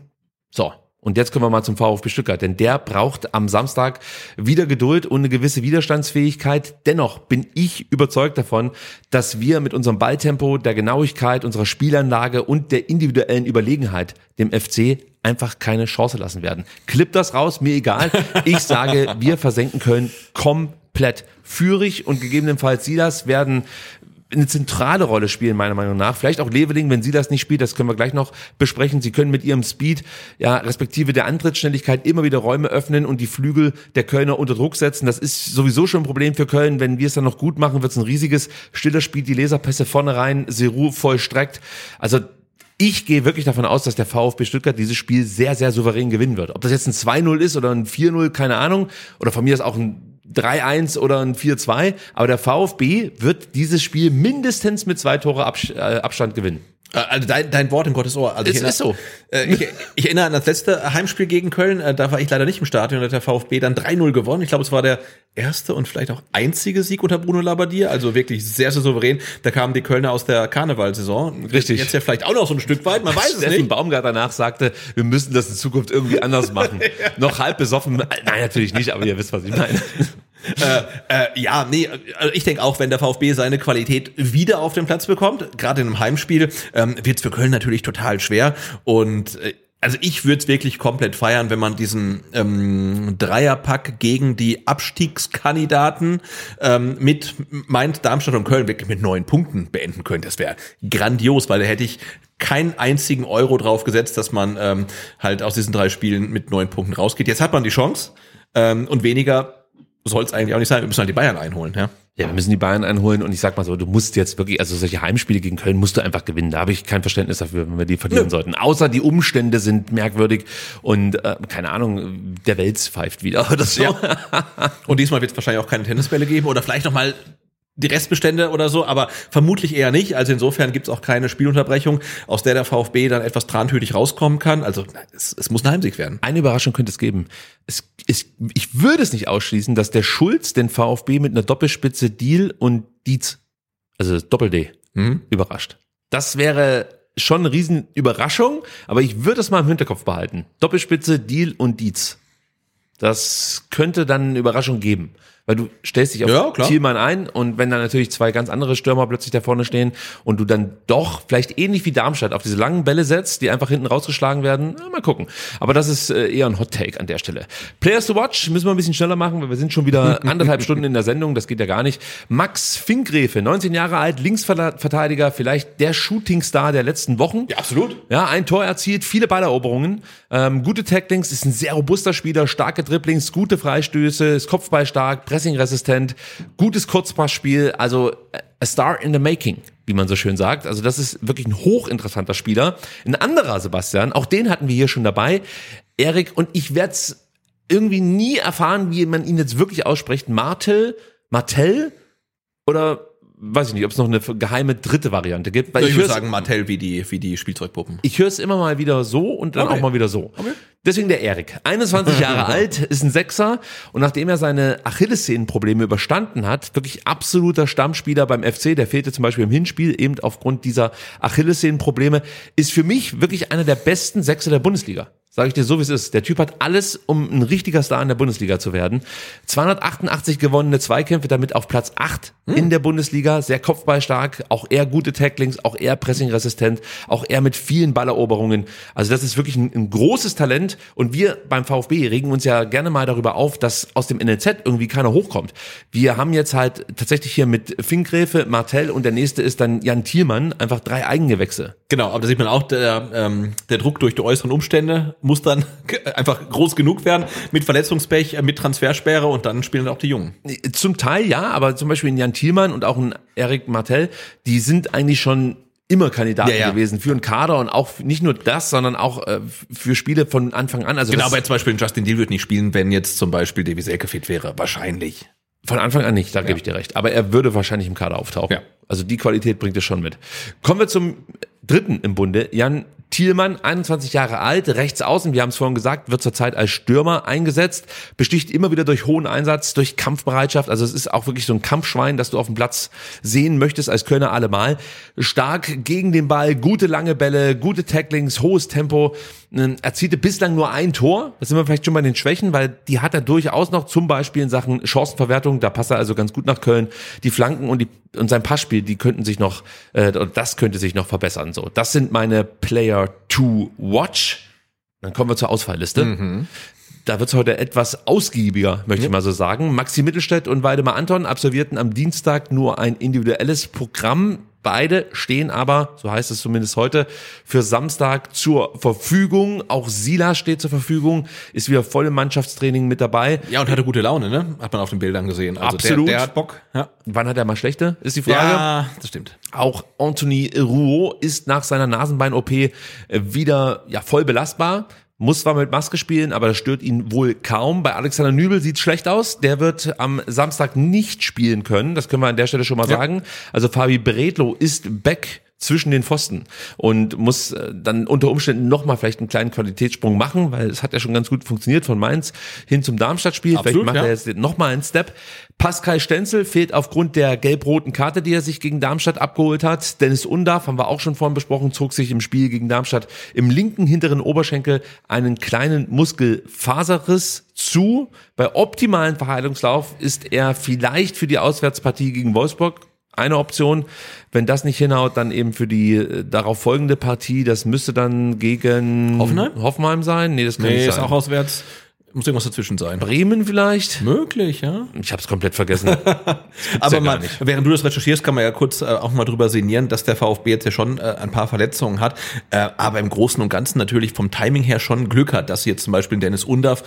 So. Und jetzt kommen wir mal zum VfB Stuttgart, denn der braucht am Samstag wieder Geduld und eine gewisse Widerstandsfähigkeit. Dennoch bin ich überzeugt davon, dass wir mit unserem Balltempo, der Genauigkeit, unserer Spielanlage und der individuellen Überlegenheit dem FC einfach keine Chance lassen werden. Klipp das raus, mir egal. Ich sage, wir versenken Köln komplett. Führig und gegebenenfalls Silas werden eine zentrale Rolle spielen, meiner Meinung nach. Vielleicht auch Leveling, wenn sie das nicht spielt, das können wir gleich noch besprechen. Sie können mit ihrem Speed, ja, respektive der Antrittsschnelligkeit immer wieder Räume öffnen und die Flügel der Kölner unter Druck setzen. Das ist sowieso schon ein Problem für Köln. Wenn wir es dann noch gut machen, wird es ein riesiges stiller Spiel, die Laserpässe vorne rein, Seru vollstreckt. Also, ich gehe wirklich davon aus, dass der VfB Stuttgart dieses Spiel sehr, sehr souverän gewinnen wird. Ob das jetzt ein 2-0 ist oder ein 4-0, keine Ahnung. Oder von mir ist auch ein 3-1 oder ein 4-2. Aber der VfB wird dieses Spiel mindestens mit zwei Tore äh, Abstand gewinnen. Äh, Also dein, dein Wort in Gottes Ohr. Also Es ich erinnere- ist so. Äh, ich, ich erinnere an das letzte Heimspiel gegen Köln. Äh, Da war ich leider nicht im Stadion. Da hat der VfB dann 3-0 gewonnen. Ich glaube, es war der erste und vielleicht auch einzige Sieg unter Bruno Labbadia. Also wirklich sehr, sehr souverän. Da kamen die Kölner aus der Karnevalsaison. Richtig. Jetzt ja vielleicht auch noch so ein Stück weit. Man weiß es Steffen nicht. Baumgart danach sagte, wir müssen das in Zukunft irgendwie anders machen. Noch halb besoffen. Nein, natürlich nicht, aber ihr wisst, was ich meine. Äh, ja, nee, also ich denke auch, wenn der VfB seine Qualität wieder auf den Platz bekommt, gerade in einem Heimspiel, ähm, wird es für Köln natürlich total schwer. Und äh, also ich würde es wirklich komplett feiern, wenn man diesen ähm, Dreierpack gegen die Abstiegskandidaten ähm, mit Mainz, Darmstadt und Köln wirklich mit neun Punkten beenden könnte. Das wäre grandios, weil da hätte ich keinen einzigen Euro drauf gesetzt, dass man ähm, halt aus diesen drei Spielen mit neun Punkten rausgeht. Jetzt hat man die Chance ähm, und weniger soll es eigentlich auch nicht sein. Wir müssen halt die Bayern einholen. Ja? Ja, wir müssen die Bayern einholen und ich sag mal so, du musst jetzt wirklich, also solche Heimspiele gegen Köln musst du einfach gewinnen. Da habe ich kein Verständnis dafür, wenn wir die verlieren Nö. sollten. Außer die Umstände sind merkwürdig und äh, keine Ahnung, der Wels pfeift wieder oder so. Ja. Und diesmal wird es wahrscheinlich auch keine Tennisbälle geben oder vielleicht noch mal die Restbestände oder so, aber vermutlich eher nicht. Also insofern gibt es auch keine Spielunterbrechung, aus der der VfB dann etwas trantütig rauskommen kann. Also es, es muss ein Heimsieg werden. Eine Überraschung könnte es geben. Es, es, ich würde es nicht ausschließen, dass der Schulz den VfB mit einer Doppelspitze Deal und Dietz, also Doppel-D, Mhm. überrascht. Das wäre schon eine riesen Überraschung, aber ich würde es mal im Hinterkopf behalten. Doppelspitze, Deal und Dietz. Das könnte dann eine Überraschung geben. Weil du stellst dich auf Ja, klar. Thielmann ein und wenn dann natürlich zwei ganz andere Stürmer plötzlich da vorne stehen und du dann doch vielleicht ähnlich wie Darmstadt auf diese langen Bälle setzt, die einfach hinten rausgeschlagen werden, na, mal gucken. Aber das ist äh, eher ein Hot Take an der Stelle. Players to watch müssen wir ein bisschen schneller machen, weil wir sind schon wieder anderthalb Stunden in der Sendung, das geht ja gar nicht. Max Finkgräfe, 19 Jahre alt, Linksverteidiger, vielleicht der Shootingstar der letzten Wochen. Ja, absolut. Ja, ein Tor erzielt, viele Balleroberungen, ähm, gute Tacklings, ist ein sehr robuster Spieler, starke Dribblings, gute Freistöße, ist Kopfballstark, pressingresistent, gutes Kurzpassspiel, also äh, a star in the making, wie man so schön sagt. Also das ist wirklich ein hochinteressanter Spieler. Ein anderer Sebastian, auch den hatten wir hier schon dabei, Erik, und ich werde es irgendwie nie erfahren, wie man ihn jetzt wirklich ausspricht. Martel, Martell oder weiß ich nicht, ob es noch eine geheime dritte Variante gibt. Weil Ich, ich würde sagen Martell wie die, wie die Spielzeugpuppen. ich höre es immer mal wieder so und dann Okay. auch mal wieder so. Deswegen der Erik. 21 Jahre alt, ist ein Sechser und nachdem er seine Achillessehnenprobleme überstanden hat, wirklich absoluter Stammspieler beim FC, der fehlte zum Beispiel im Hinspiel eben aufgrund dieser Achillessehnenprobleme, ist für mich wirklich einer der besten Sechser der Bundesliga. Sage ich dir so, wie es ist. Der Typ hat alles, um ein richtiger Star in der Bundesliga zu werden. 288 gewonnene Zweikämpfe, damit auf Platz 8 in der Bundesliga. Sehr kopfballstark, auch eher gute Tacklings, auch eher pressingresistent, auch eher mit vielen Balleroberungen. Also das ist wirklich ein, ein großes Talent. Und wir beim VfB regen uns ja gerne mal darüber auf, dass aus dem NLZ irgendwie keiner hochkommt. Wir haben jetzt halt tatsächlich hier mit Finkgräfe, Martell und der nächste ist dann Jan Thielmann einfach drei Eigengewächse. Genau, aber da sieht man auch, der, ähm, der Druck durch die äußeren Umstände muss dann einfach groß genug werden mit Verletzungspech, äh, mit Transfersperre und dann spielen auch die Jungen. Zum Teil ja, aber zum Beispiel in Jan Thielmann und auch in Erik Martell, die sind eigentlich schon immer Kandidaten Ja, ja. gewesen für einen Kader und auch nicht nur das, sondern auch äh, für Spiele von Anfang an. Also Genau, aber jetzt zum Beispiel Justin Deal wird nicht spielen, wenn jetzt zum Beispiel Davies Ecke fit wäre. Wahrscheinlich. von Anfang an nicht, da gebe ich dir recht. Aber er würde wahrscheinlich im Kader auftauchen. Ja. Also die Qualität bringt es schon mit. Kommen wir zum dritten im Bunde, Jan Thielmann, 21 Jahre alt, rechts außen, wir haben es vorhin gesagt, wird zurzeit als Stürmer eingesetzt, besticht immer wieder durch hohen Einsatz, durch Kampfbereitschaft, also es ist auch wirklich so ein Kampfschwein, das du auf dem Platz sehen möchtest als Kölner allemal. Stark gegen den Ball, gute lange Bälle, gute Tacklings, hohes Tempo, erzielte bislang nur ein Tor, das sind wir vielleicht schon bei den Schwächen, weil die hat er durchaus noch, zum Beispiel in Sachen Chancenverwertung, da passt er also ganz gut nach Köln, die Flanken und die und sein Passspiel, die könnten sich noch, äh, das könnte sich noch verbessern. So, das sind meine Player to watch. Dann kommen wir zur Ausfallliste. Da wird's heute etwas ausgiebiger, möchte ich mal so sagen. Maxi Mittelstädt und Waldemar Anton absolvierten am Dienstag nur ein individuelles Programm. Beide stehen aber, so heißt es zumindest heute, für Samstag zur Verfügung. Auch Sila steht zur Verfügung, ist wieder voll im Mannschaftstraining mit dabei. Ja, und hatte gute Laune, ne? Hat man auf den Bildern gesehen. Also Absolut. Der, der hat Bock. Ja. Wann hat er mal schlechte, ist die Frage. ja, das stimmt. Auch Anthony Rouault ist nach seiner Nasenbein-OP wieder ja, voll belastbar. Muss zwar mit Maske spielen, aber das stört ihn wohl kaum. Bei Alexander Nübel sieht schlecht aus. Der wird am Samstag nicht spielen können. Das können wir an der Stelle schon mal Ja. sagen. Also Fabi Bredlo ist back zwischen den Pfosten und muss äh, dann unter Umständen nochmal vielleicht einen kleinen Qualitätssprung machen, weil es hat ja schon ganz gut funktioniert von Mainz hin zum Darmstadt-Spiel. Vielleicht macht ja. er jetzt nochmal einen Step. Pascal Stenzel fehlt aufgrund der gelb-roten Karte, die er sich gegen Darmstadt abgeholt hat. Dennis Undarf, haben wir auch schon vorhin besprochen, zog sich im Spiel gegen Darmstadt im linken hinteren Oberschenkel einen kleinen Muskelfaserriss zu. Bei optimalen Verheilungslauf ist er vielleicht für die Auswärtspartie gegen Wolfsburg eine Option. Wenn das nicht hinhaut, dann eben für die äh, darauf folgende Partie. Das müsste dann gegen Hoffenheim? Hoffenheim sein. Nee, das kann Nee, nicht ist sein. auch auswärts. Muss irgendwas dazwischen sein. Bremen vielleicht? Möglich, ja. Ich habe es komplett vergessen. Aber ja man, während du das recherchierst, kann man ja kurz äh, auch mal drüber sinnieren, dass der VfB jetzt ja schon äh, ein paar Verletzungen hat, äh, aber im Großen und Ganzen natürlich vom Timing her schon Glück hat, dass jetzt zum Beispiel Dennis Undaff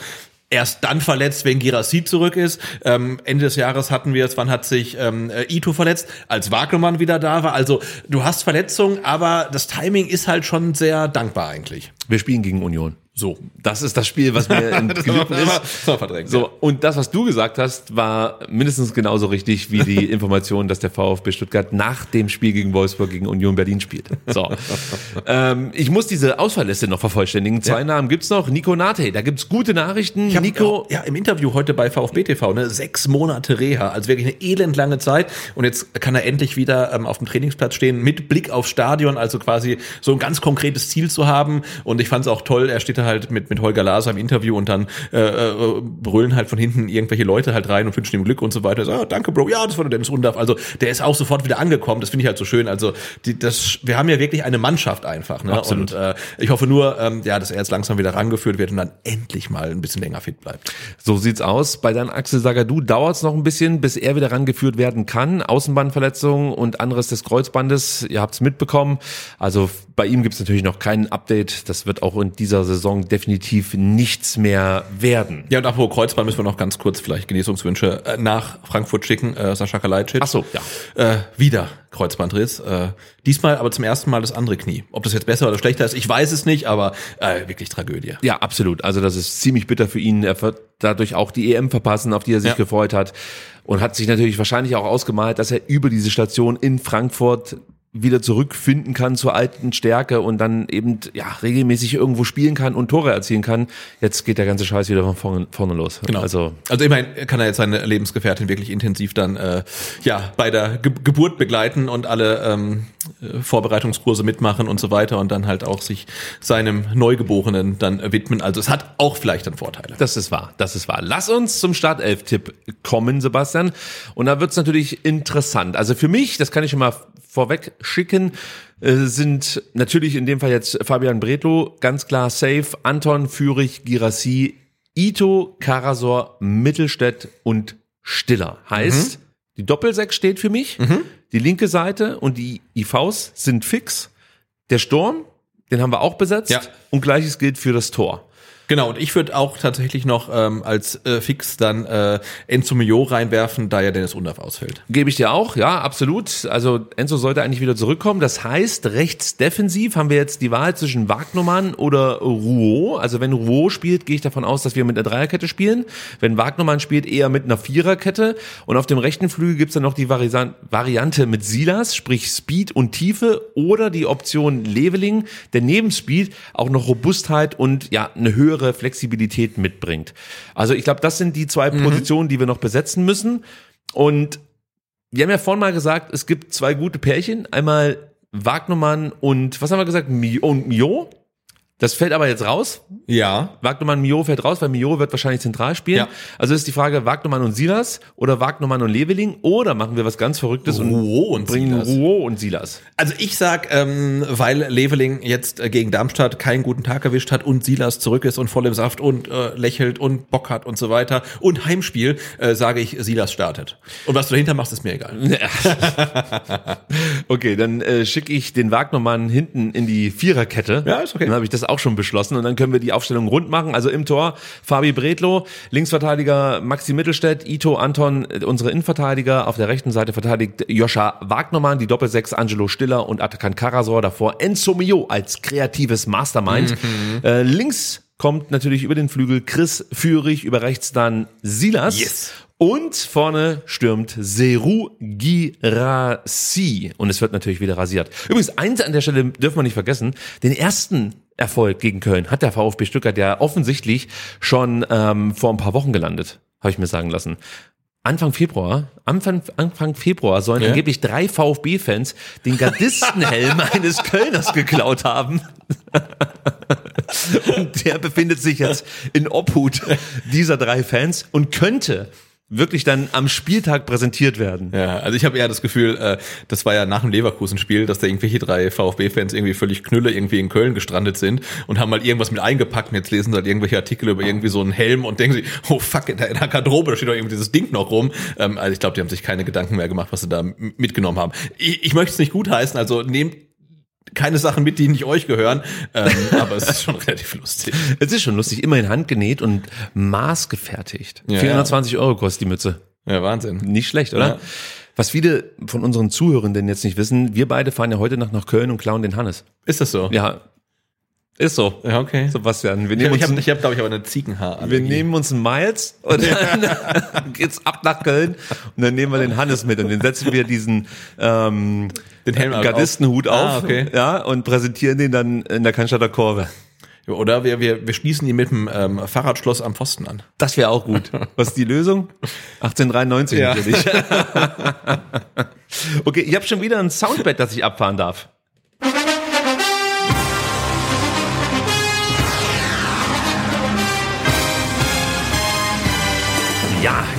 erst dann verletzt, wenn Girassi zurück ist. Ähm, Ende des Jahres hatten wir es, wann hat sich ähm, äh, Ito verletzt, als Wagnermann wieder da war. Also du hast Verletzungen, aber das Timing ist halt schon sehr dankbar eigentlich. Wir spielen gegen Union. So. Das ist das Spiel, was mir in haben wir verdrängt, So, ja. und das, was du gesagt hast, war mindestens genauso richtig wie die Information, dass der VfB Stuttgart nach dem Spiel gegen Wolfsburg gegen Union Berlin spielt. So. ähm, ich muss diese Ausfallliste noch vervollständigen. Zwei Namen gibt's noch. Nico Nate, da gibt's gute Nachrichten. Ich hab, Nico, ja, im Interview heute bei VfB TV, ne, sechs Monate Reha, also wirklich eine elendlange Zeit. Und jetzt kann er endlich wieder ähm, auf dem Trainingsplatz stehen, mit Blick aufs Stadion, also quasi so ein ganz konkretes Ziel zu haben. Und ich fand es auch toll, er steht da halt mit, mit Holger Laser im Interview und dann äh, äh, brüllen halt von hinten irgendwelche Leute halt rein und wünschen ihm Glück und so weiter. So, ah, danke, Bro, ja, das war der Dennis Undaff. Also der ist auch sofort wieder angekommen, das finde ich halt so schön. Also die, das, wir haben ja wirklich eine Mannschaft einfach. Ne? Absolut. Und äh, ich hoffe nur, ähm, ja, dass er jetzt langsam wieder rangeführt wird und dann endlich mal ein bisschen länger fit bleibt. so sieht's aus. Bei deinem Axel Sagadou dauert's noch ein bisschen, bis er wieder rangeführt werden kann. Außenbandverletzung und anderes des Kreuzbandes. Ihr habt's mitbekommen. Also bei ihm gibt's natürlich noch kein Update. Das wird auch in dieser Saison definitiv nichts mehr werden. Ja, und apropos Kreuzband müssen wir noch ganz kurz vielleicht Genesungswünsche äh, nach Frankfurt schicken. Äh, Sascha Kalajdzic. Ach so, ja. Äh, wieder Kreuzbandriss. Äh, diesmal aber zum ersten Mal das andere Knie. Ob das jetzt besser oder schlechter ist, ich weiß es nicht, aber äh, wirklich Tragödie. Ja, absolut. Also das ist ziemlich bitter für ihn. Er wird dadurch auch die EM verpassen, auf die er sich Ja. gefreut hat. Und hat sich natürlich wahrscheinlich auch ausgemalt, dass er über diese Station in Frankfurt wieder zurückfinden kann zur alten Stärke und dann eben ja regelmäßig irgendwo spielen kann und Tore erzielen kann. Jetzt geht der ganze Scheiß wieder von vorne, vorne los. Genau. Also also immerhin kann er jetzt seine Lebensgefährtin wirklich intensiv dann äh, ja bei der Ge Geburt begleiten und alle ähm, äh, Vorbereitungskurse mitmachen und so weiter und dann halt auch sich seinem Neugeborenen dann äh, widmen. Also es hat auch vielleicht dann Vorteile. Das ist wahr, das ist wahr. Lass uns zum Startelf-Tipp kommen, Sebastian. Und da wird's natürlich interessant. Also für mich, das kann ich schon mal vorweg schicken, äh, sind natürlich in dem Fall jetzt Fabian Bretlo, ganz klar safe, Anton, Fürich, Girassi, Ito, Karasor, Mittelstädt und Stiller. Heißt, die Doppelsechs steht für mich, die linke Seite und die IVs sind fix. Der Sturm, den haben wir auch besetzt. Ja. Und gleiches gilt für das Tor. Genau, und ich würde auch tatsächlich noch ähm, als äh, Fix dann äh, Enzo Mio reinwerfen, da ja Dennis Undaff ausfällt. Gebe ich dir auch, ja, absolut. Also Enzo sollte eigentlich wieder zurückkommen. Das heißt, rechts defensiv haben wir jetzt die Wahl zwischen Wagnermann oder Rouault. Also wenn Rouault spielt, gehe ich davon aus, dass wir mit einer Dreierkette spielen. Wenn Wagnermann spielt, eher mit einer Viererkette. Und auf dem rechten Flügel gibt's dann noch die Varisan- Variante mit Silas, sprich Speed und Tiefe oder die Option Leveling, der neben Speed auch noch Robustheit und ja, eine höhere Flexibilität mitbringt. Also ich glaube, das sind die zwei Positionen, die wir noch besetzen müssen. Und wir haben ja vorhin mal gesagt, es gibt zwei gute Pärchen. Einmal Wagnermann und, was haben wir gesagt? Mio und Mio. Das fällt aber jetzt raus. Ja. Wagnermann Mio fällt raus, weil Mio wird wahrscheinlich zentral spielen. Ja. Also ist die Frage Wagnermann und Silas oder Wagnermann und Leveling oder machen wir was ganz Verrücktes Rouault und und bringen. Rouault und Silas. Also ich sag, ähm, weil Leveling jetzt äh, gegen Darmstadt keinen guten Tag erwischt hat und Silas zurück ist und voll im Saft und äh, lächelt und Bock hat und so weiter und Heimspiel, äh, sage ich, Silas startet. Und was du dahinter machst, ist mir egal. Okay, dann äh, schicke ich den Wagnermann hinten in die Viererkette. Ja, ist okay. Dann habe ich das auch schon beschlossen und dann können wir die Aufstellung rund machen. Also im Tor Fabi Bredlo, Linksverteidiger Maxi Mittelstädt, Ito Anton, äh, unsere Innenverteidiger. Auf der rechten Seite verteidigt Joscha Wagnermann, die Doppelsechs Angelo Stiller und Atakan Karasor. Davor Enzo Mio als kreatives Mastermind. Mhm. Äh, links kommt natürlich über den Flügel Chris Führig, über rechts dann Silas. Yes. Und vorne stürmt Seru Girassi. Und es wird natürlich wieder rasiert. Übrigens, eins an der Stelle dürfen wir nicht vergessen. Den ersten Erfolg gegen Köln hat der VfB Stuttgart ja offensichtlich schon ähm, vor ein paar Wochen gelandet. Habe ich mir sagen lassen. Anfang Februar, Anfang, Anfang Februar sollen Ja. angeblich drei VfB-Fans den Gardistenhelm eines Kölners geklaut haben. Und der befindet sich jetzt in Obhut dieser drei Fans und könnte wirklich dann am Spieltag präsentiert werden. Ja, also ich habe eher das Gefühl, äh, das war ja nach dem Leverkusen-Spiel, dass da irgendwelche drei VfB-Fans irgendwie völlig knülle irgendwie in Köln gestrandet sind und haben mal irgendwas mit eingepackt und jetzt lesen sie halt irgendwelche Artikel über irgendwie so einen Helm und denken sie, oh fuck, in der, in der Garderobe da steht doch irgendwie dieses Ding noch rum. Ähm, also ich glaube, die haben sich keine Gedanken mehr gemacht, was sie da mitgenommen haben. Ich, ich möchte es nicht gutheißen, also nehmt keine Sachen mit, die nicht euch gehören, ähm, aber es ist schon relativ lustig. Es ist schon lustig, immerhin handgenäht und maßgefertigt. Ja, 420 Euro kostet die Mütze. Ja, Wahnsinn. Nicht schlecht, oder? Ja. Was viele von unseren Zuhörenden jetzt nicht wissen, wir beide fahren ja heute Nacht nach Köln und klauen den Hannes. Ist das so? Ja, ist so. Ja, okay. Sebastian, wir Ich nehmen habe, uns, ich ein- hab, ich hab, glaube ich, aber eine Ziegenhaar. wir nehmen uns einen Miles und dann geht's ab nach Köln und dann nehmen wir den Hannes mit und den setzen wir diesen ähm, Den Helm. Gardistenhut auf Ah, okay. ja, und präsentieren den dann in der Cannstatter Kurve. Oder wir, wir, wir schließen ihn mit dem ähm, Fahrradschloss am Pfosten an. Das wäre auch gut. Was ist die Lösung? 1893 Ja. natürlich. okay, ich habe schon wieder ein Soundbed, das ich abfahren darf.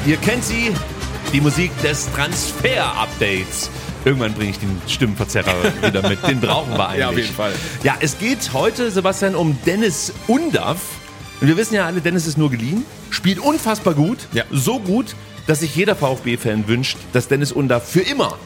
Ihr kennt sie, die Musik des Transfer-Updates. Irgendwann bringe ich den Stimmenverzerrer wieder mit. Den brauchen wir eigentlich. Ja, auf jeden Fall. Ja, es geht heute, Sebastian, um Dennis Undaff. Und wir wissen ja alle, Dennis ist nur geliehen, spielt unfassbar gut. Ja. So gut, dass sich jeder VfB-Fan wünscht, dass Dennis Undaff für immer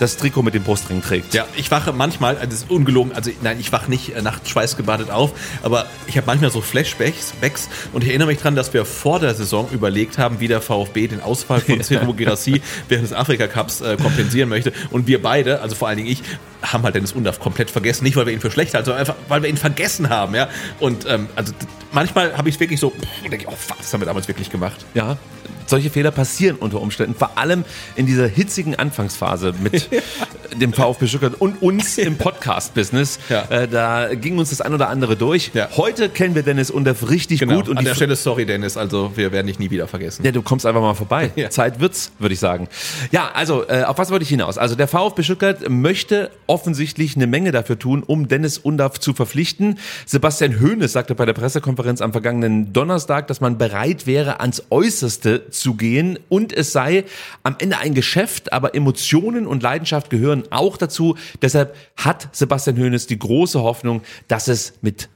das Trikot mit dem Brustring trägt. Ja, ich wache manchmal, also das ist ungelogen, also nein, ich wache nicht äh, nachts schweißgebadet auf, aber ich habe manchmal so Flashbacks Backs und ich erinnere mich dran, dass wir vor der Saison überlegt haben, wie der VfB den Ausfall von Ciro Girassi während des Afrika Cups äh, kompensieren möchte und wir beide, also vor allen Dingen ich, haben halt Dennis Undaff komplett vergessen, nicht weil wir ihn für schlecht halten, sondern einfach weil wir ihn vergessen haben, ja. Und ähm, also manchmal habe ich es wirklich so, pff, denke ich, oh fuck, das haben wir damals wirklich gemacht. Ja, solche Fehler passieren unter Umständen, vor allem in dieser hitzigen Anfangsphase mit dem VfB Stuttgart und uns im Podcast-Business. Ja. Äh, da ging uns das ein oder andere durch. Ja. Heute kennen wir Dennis Undaff richtig Genau. gut. Und An der Stelle sorry Dennis, also wir werden dich nie wieder vergessen. Ja, du kommst einfach mal vorbei. Ja. Zeit wird's, würde ich sagen. Ja, also äh, auf was wollte ich hinaus? Also der VfB Stuttgart möchte offensichtlich eine Menge dafür tun, um Dennis Undaff zu verpflichten. Sebastian Hoeneß sagte bei der Pressekonferenz am vergangenen Donnerstag, dass man bereit wäre, ans Äußerste zu gehen und es sei am Ende ein Geschäft, aber Emotionen und Leidenschaft gehören auch dazu. Deshalb hat Sebastian Hoeneß die große Hoffnung, dass es mit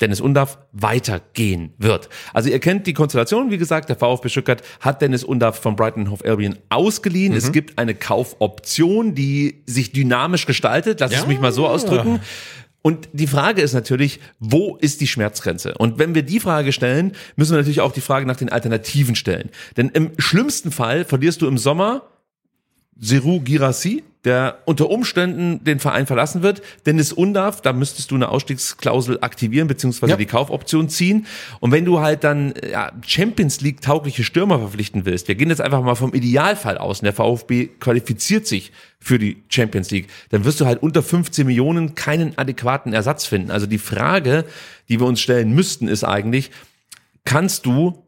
Dennis Undaff weitergehen wird. Also ihr kennt die Konstellation, wie gesagt, der VfB Stuttgart hat Dennis Undaff von Brighton Hove Albion ausgeliehen. Es gibt eine Kaufoption, die sich dynamisch gestaltet, lass es mich mal so ausdrücken. Und die Frage ist natürlich, wo ist die Schmerzgrenze? Und wenn wir die Frage stellen, müssen wir natürlich auch die Frage nach den Alternativen stellen. Denn im schlimmsten Fall verlierst du im Sommer Seru Girassi, der unter Umständen den Verein verlassen wird. Dennis Undaff, da müsstest du eine Ausstiegsklausel aktivieren, beziehungsweise Ja. die Kaufoption ziehen. Und wenn du halt dann ja, Champions League taugliche Stürmer verpflichten willst, wir gehen jetzt einfach mal vom Idealfall aus und der VfB qualifiziert sich für die Champions League, dann wirst du halt unter 15 Millionen keinen adäquaten Ersatz finden. Also die Frage, die wir uns stellen müssten, ist eigentlich, kannst du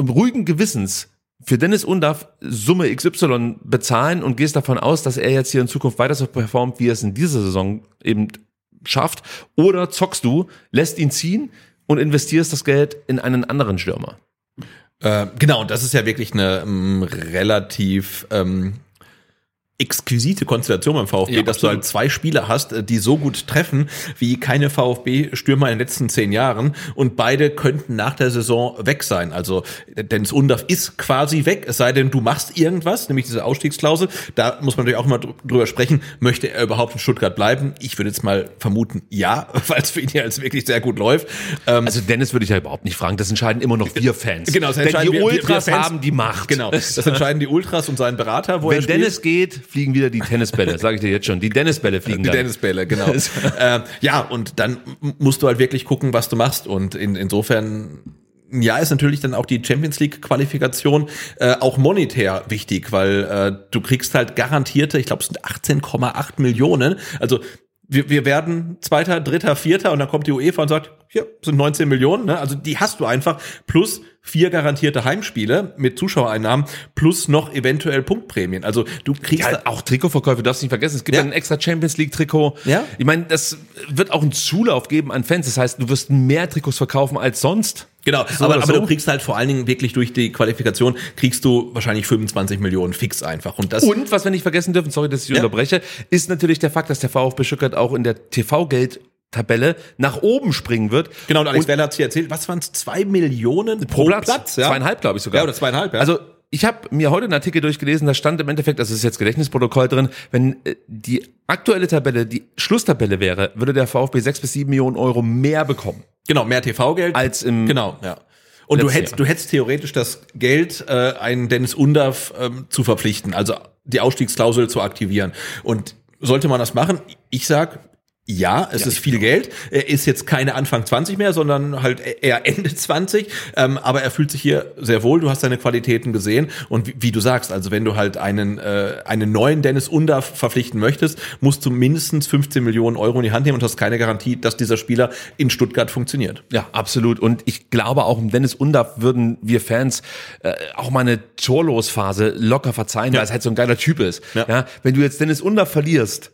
ruhigen Gewissens für Dennis Undaff Summe XY bezahlen und gehst davon aus, dass er jetzt hier in Zukunft weiter so performt, wie er es in dieser Saison eben schafft? Oder zockst du, lässt ihn ziehen und investierst das Geld in einen anderen Stürmer? Äh, genau, und das ist ja wirklich eine ähm, relativ ähm, exquisite Konstellation beim VfB, Ja, dass du halt zwei Spieler hast, äh, die so gut treffen wie keine VfB-Stürmer in den letzten zehn Jahren und beide könnten nach der Saison weg sein. Also Dennis Undaff ist quasi weg, es sei denn, du machst irgendwas, nämlich diese Ausstiegsklausel. Da muss man natürlich auch mal dr- drüber sprechen, möchte er überhaupt in Stuttgart bleiben? Ich würde jetzt mal vermuten, ja, weil es für ihn ja jetzt wirklich sehr gut läuft. Ähm, Also Dennis würde ich ja überhaupt nicht fragen, das entscheiden immer noch wir Fans. Genau, das Denn entscheiden die wir- wir- wir Ultras Fans. haben die Macht. Genau, das entscheiden die Ultras und sein Berater, wo er Wenn spielt. Dennis geht, fliegen wieder die Tennisbälle, sage ich dir jetzt schon. Die Tennisbälle fliegen die dann. Tennisbälle, genau. äh, ja, und dann musst du halt wirklich gucken, was du machst. Und in, insofern, ja, ist natürlich dann auch die Champions League Qualifikation äh, auch monetär wichtig, weil äh, du kriegst halt garantierte, ich glaube, es sind 18,8 Millionen. Also wir, wir werden Zweiter, Dritter, Vierter und dann kommt die UEFA und sagt, hier sind 19 Millionen, ne? also die hast du einfach, plus vier garantierte Heimspiele mit Zuschauereinnahmen, plus noch eventuell Punktprämien. Also du kriegst Ja, auch Trikotverkäufe, darfst du nicht vergessen. Es gibt Ja. ein extra Champions League Trikot. Ja. Ich meine, das wird auch einen Zulauf geben an Fans. Das heißt, du wirst mehr Trikots verkaufen als sonst. Genau, So aber, aber so. du kriegst halt vor allen Dingen wirklich durch die Qualifikation, kriegst du wahrscheinlich 25 Millionen fix einfach. Und das Und was wir nicht vergessen dürfen, sorry, dass ich Ja. unterbreche, ist natürlich der Fakt, dass der VfB Stuttgart auch in der TV-Geldtabelle nach oben springen wird. Genau, und Alex Weller hat hier erzählt, was waren es? Zwei Millionen pro Platz. ja? Zweieinhalb, glaube ich sogar. Ja, oder zweieinhalb, ja. Also ich habe mir heute einen Artikel durchgelesen, da stand im Endeffekt, das ist jetzt Gedächtnisprotokoll drin, wenn äh, die aktuelle Tabelle die Schlusstabelle wäre, würde der VfB sechs bis sieben Millionen Euro mehr bekommen genau, mehr TV-Geld. als im Genau, ja. Und du hättest, Jahr. du hättest theoretisch das Geld, äh, einen Dennis Undav ähm, zu verpflichten, also die Ausstiegsklausel zu aktivieren. Und sollte man das machen? Ich sag, ja, es ist viel Geld. Er ist jetzt keine Anfang 20 mehr, sondern halt eher Ende 20. Ähm, aber er fühlt sich hier sehr wohl. Du hast seine Qualitäten gesehen. Und wie, wie du sagst, also wenn du halt einen, äh, einen neuen Dennis Undav verpflichten möchtest, musst du mindestens 15 Millionen Euro in die Hand nehmen und hast keine Garantie, dass dieser Spieler in Stuttgart funktioniert. Ja, absolut. Und ich glaube auch im Dennis Undaff würden wir Fans äh, auch mal eine Torlosphase locker verzeihen, weil es halt so ein geiler Typ ist. Ja. Ja. wenn du jetzt Dennis Undaff verlierst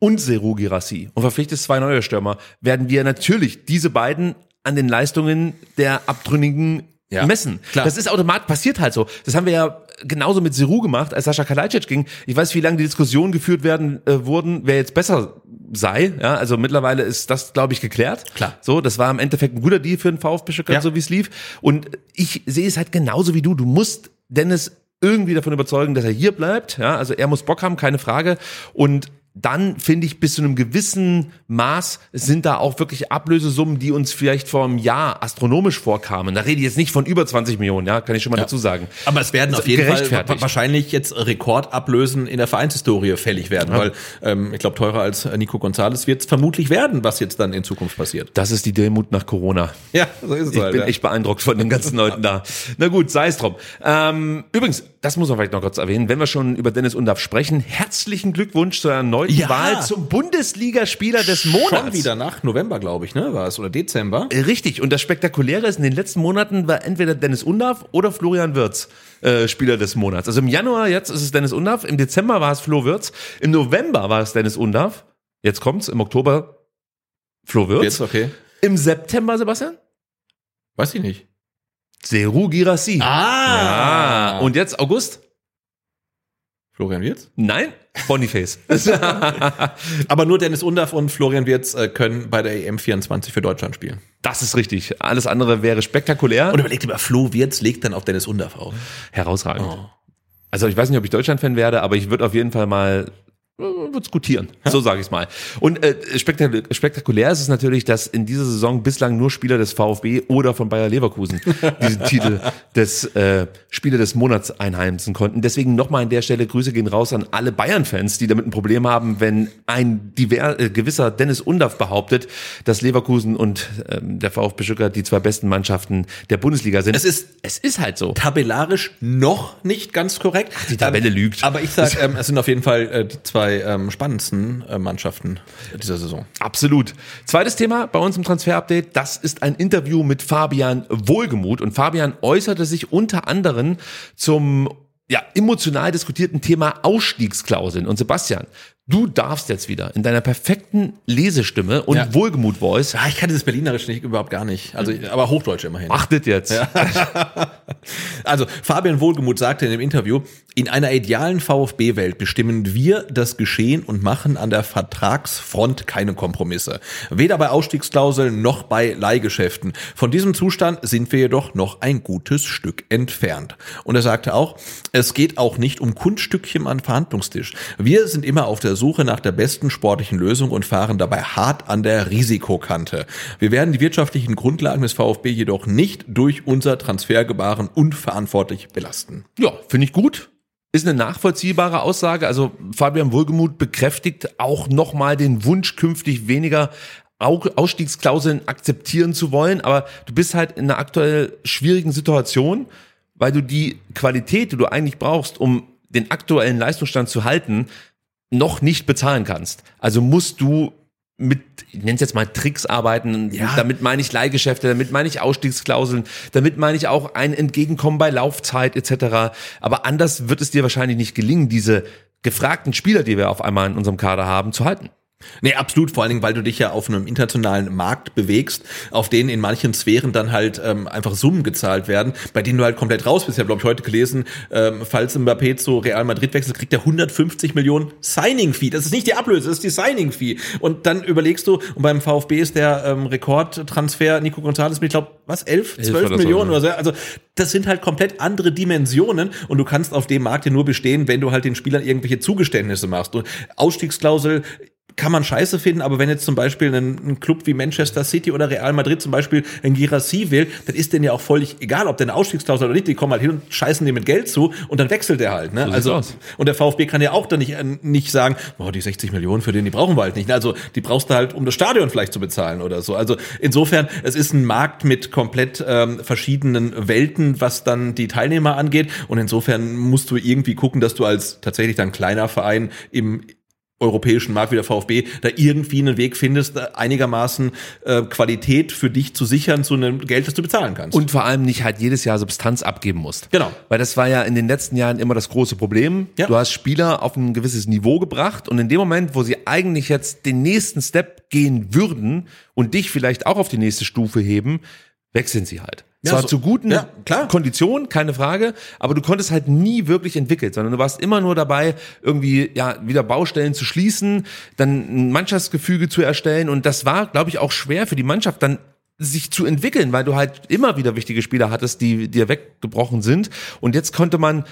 und Seru Girassi und verpflichtest zwei neue Stürmer, werden wir natürlich diese beiden an den Leistungen der Abtrünnigen Ja, messen. klar. Das ist automatisch, passiert halt so. Das haben wir ja genauso mit Seru gemacht, als Sascha Kalajdzic ging. Ich weiß, wie lange die Diskussionen geführt werden äh, wurden, wer jetzt besser sei. Ja, also mittlerweile ist das, glaube ich, geklärt. Klar. So, das war im Endeffekt ein guter Deal für den VfB Stuttgart, Ja. so wie es lief. Und ich sehe es halt genauso wie du. Du musst Dennis irgendwie davon überzeugen, dass er hier bleibt. Ja, also er muss Bock haben, keine Frage. Und dann finde ich, bis zu einem gewissen Maß sind da auch wirklich Ablösesummen, die uns vielleicht vor einem Jahr astronomisch vorkamen. Da rede ich jetzt nicht von über 20 Millionen, ja, kann ich schon mal dazu sagen. Aber es werden auf jeden Fall wahrscheinlich jetzt Rekordablösen in der Vereinshistorie fällig werden, weil ähm, ich glaube, teurer als Nico González wird es vermutlich werden, was jetzt dann in Zukunft passiert. Das ist die Demut nach Corona. Ja, so ist es Ich halt. bin ja. echt beeindruckt von den ganzen Leuten da. Na gut, sei es drum. Ähm, übrigens, das muss man vielleicht noch kurz erwähnen, wenn wir schon über Dennis Undaff sprechen, herzlichen Glückwunsch zur erneuten Ja. Wahl zum Bundesligaspieler des Monats. Schon wieder nach November, glaube ich, ne, war es oder Dezember. Äh, Richtig. Und das Spektakuläre ist, in den letzten Monaten war entweder Dennis Undaff oder Florian Wirz äh, Spieler des Monats. Also im Januar jetzt ist es Dennis Undaff, im Dezember war es Flo Wirz, im November war es Dennis Undaff, jetzt kommt's, im Oktober Flo Wirz, Jetzt okay. im September, Sebastian? Weiß ich nicht. Seru Girassi. Ah. Ja. Und jetzt August? Florian Wirtz? Nein, Boniface. Aber nur Dennis Undaff und Florian Wirtz äh, können bei der EM24 für Deutschland spielen. das ist richtig. Alles andere wäre spektakulär Und überlegt mal, Flo Wirtz legt dann auf Dennis Undaff auf. herausragend. Oh. Also ich weiß nicht, ob ich Deutschland-Fan werde, aber ich würde auf jeden Fall mal würde es gutieren. So sage ich es mal. Und äh, spektakulär, spektakulär ist es natürlich, dass in dieser Saison bislang nur Spieler des VfB oder von Bayer Leverkusen diesen Titel des äh, Spieler des Monats einheimsen konnten. Deswegen nochmal an der Stelle Grüße gehen raus an alle Bayern-Fans, die damit ein Problem haben, wenn ein diver, äh, gewisser Dennis Undaff behauptet, dass Leverkusen und ähm, der VfB Stuttgart die zwei besten Mannschaften der Bundesliga sind. Es ist es ist halt so. tabellarisch noch nicht ganz korrekt. die Tabelle ähm, lügt. Aber ich sag, ähm, es sind auf jeden Fall äh, die zwei ähm, spannendsten äh, Mannschaften dieser Saison. Absolut. Zweites Thema bei uns im Transfer-Update, das ist ein Interview mit Fabian Wohlgemuth. Und Fabian äußerte sich unter anderem zum ja, emotional diskutierten Thema Ausstiegsklauseln. Und Sebastian, du darfst jetzt wieder in deiner perfekten Lesestimme und Ja. Wohlgemut-Voice, Ja, ich kann dieses Berlinerisch nicht überhaupt gar nicht. Also, aber Hochdeutsch immerhin. achtet jetzt. Also Fabian Wohlgemuth sagte in dem Interview, in einer idealen VfB-Welt bestimmen wir das Geschehen und machen an der Vertragsfront keine Kompromisse. Weder bei Ausstiegsklauseln noch bei Leihgeschäften. Von diesem Zustand sind wir jedoch noch ein gutes Stück entfernt. Und er sagte auch, es geht auch nicht um Kunststückchen am Verhandlungstisch. Wir sind immer auf der Suche nach der besten sportlichen Lösung und fahren dabei hart an der Risikokante. Wir werden die wirtschaftlichen Grundlagen des VfB jedoch nicht durch unser Transfergebaren unverantwortlich belasten. Ja, finde ich gut. Ist eine nachvollziehbare Aussage. Also Fabian Wohlgemuth bekräftigt auch nochmal den Wunsch, künftig weniger Au- Ausstiegsklauseln akzeptieren zu wollen. Aber du bist halt in einer aktuell schwierigen Situation, weil du die Qualität, die du eigentlich brauchst, um den aktuellen Leistungsstand zu halten, noch nicht bezahlen kannst. Also musst du mit, ich nenne es jetzt mal Tricks arbeiten. Ja. Damit meine ich Leihgeschäfte, damit meine ich Ausstiegsklauseln, damit meine ich auch ein Entgegenkommen bei Laufzeit etc. Aber anders wird es dir wahrscheinlich nicht gelingen, diese gefragten Spieler, die wir auf einmal in unserem Kader haben, zu halten. Nee, absolut, vor allen Dingen, weil du dich ja auf einem internationalen Markt bewegst, auf denen in manchen Sphären dann halt ähm, einfach Summen gezahlt werden, bei denen du halt komplett raus bist. Ich habe, glaube ich, heute gelesen, ähm, falls Mbappé zu Real Madrid wechselt, kriegt er 150 Millionen Signing-Fee. Das ist nicht die Ablöse, das ist die Signing-Fee. Und dann überlegst du, und beim VfB ist der ähm, Rekordtransfer Nico González mit, ich glaube, was, 11, 12 oder so, Millionen oder so. Also das sind halt komplett andere Dimensionen und du kannst auf dem Markt ja nur bestehen, wenn du halt den Spielern irgendwelche Zugeständnisse machst. Und Ausstiegsklausel kann man scheiße finden, aber wenn jetzt zum Beispiel ein, ein Club wie Manchester City oder Real Madrid zum Beispiel ein Girassi will, dann ist denen ja auch völlig egal, ob der eine Ausstiegsklausel oder nicht, die kommen halt hin und scheißen dem mit Geld zu und dann wechselt der halt. Ne? sieht's also aus. und der VfB kann ja auch dann nicht, äh, nicht sagen, boah, die 60 Millionen für den, die brauchen wir halt nicht. Ne? Also die brauchst du halt, um das Stadion vielleicht zu bezahlen oder so. Also insofern, es ist ein Markt mit komplett ähm, verschiedenen Welten, was dann die Teilnehmer angeht. Und insofern musst du irgendwie gucken, dass du als tatsächlich dann kleiner Verein im europäischen Markt wie der VfB da irgendwie einen Weg findest, da einigermaßen äh, Qualität für dich zu sichern zu einem Geld, das du bezahlen kannst. Und vor allem nicht halt jedes Jahr Substanz abgeben musst. Genau. Weil das war ja in den letzten Jahren immer das große Problem. Ja. Du hast Spieler auf ein gewisses Niveau gebracht und in dem Moment, wo sie eigentlich jetzt den nächsten Step gehen würden und dich vielleicht auch auf die nächste Stufe heben, wechseln sie halt. Ja, Zwar so- zu guten ja, klar. Konditionen, keine Frage, aber du konntest halt nie wirklich entwickeln, sondern du warst immer nur dabei, irgendwie ja wieder Baustellen zu schließen, dann ein Mannschaftsgefüge zu erstellen und das war, glaube ich, auch schwer für die Mannschaft dann sich zu entwickeln, weil du halt immer wieder wichtige Spieler hattest, die dir weggebrochen sind und jetzt konnte man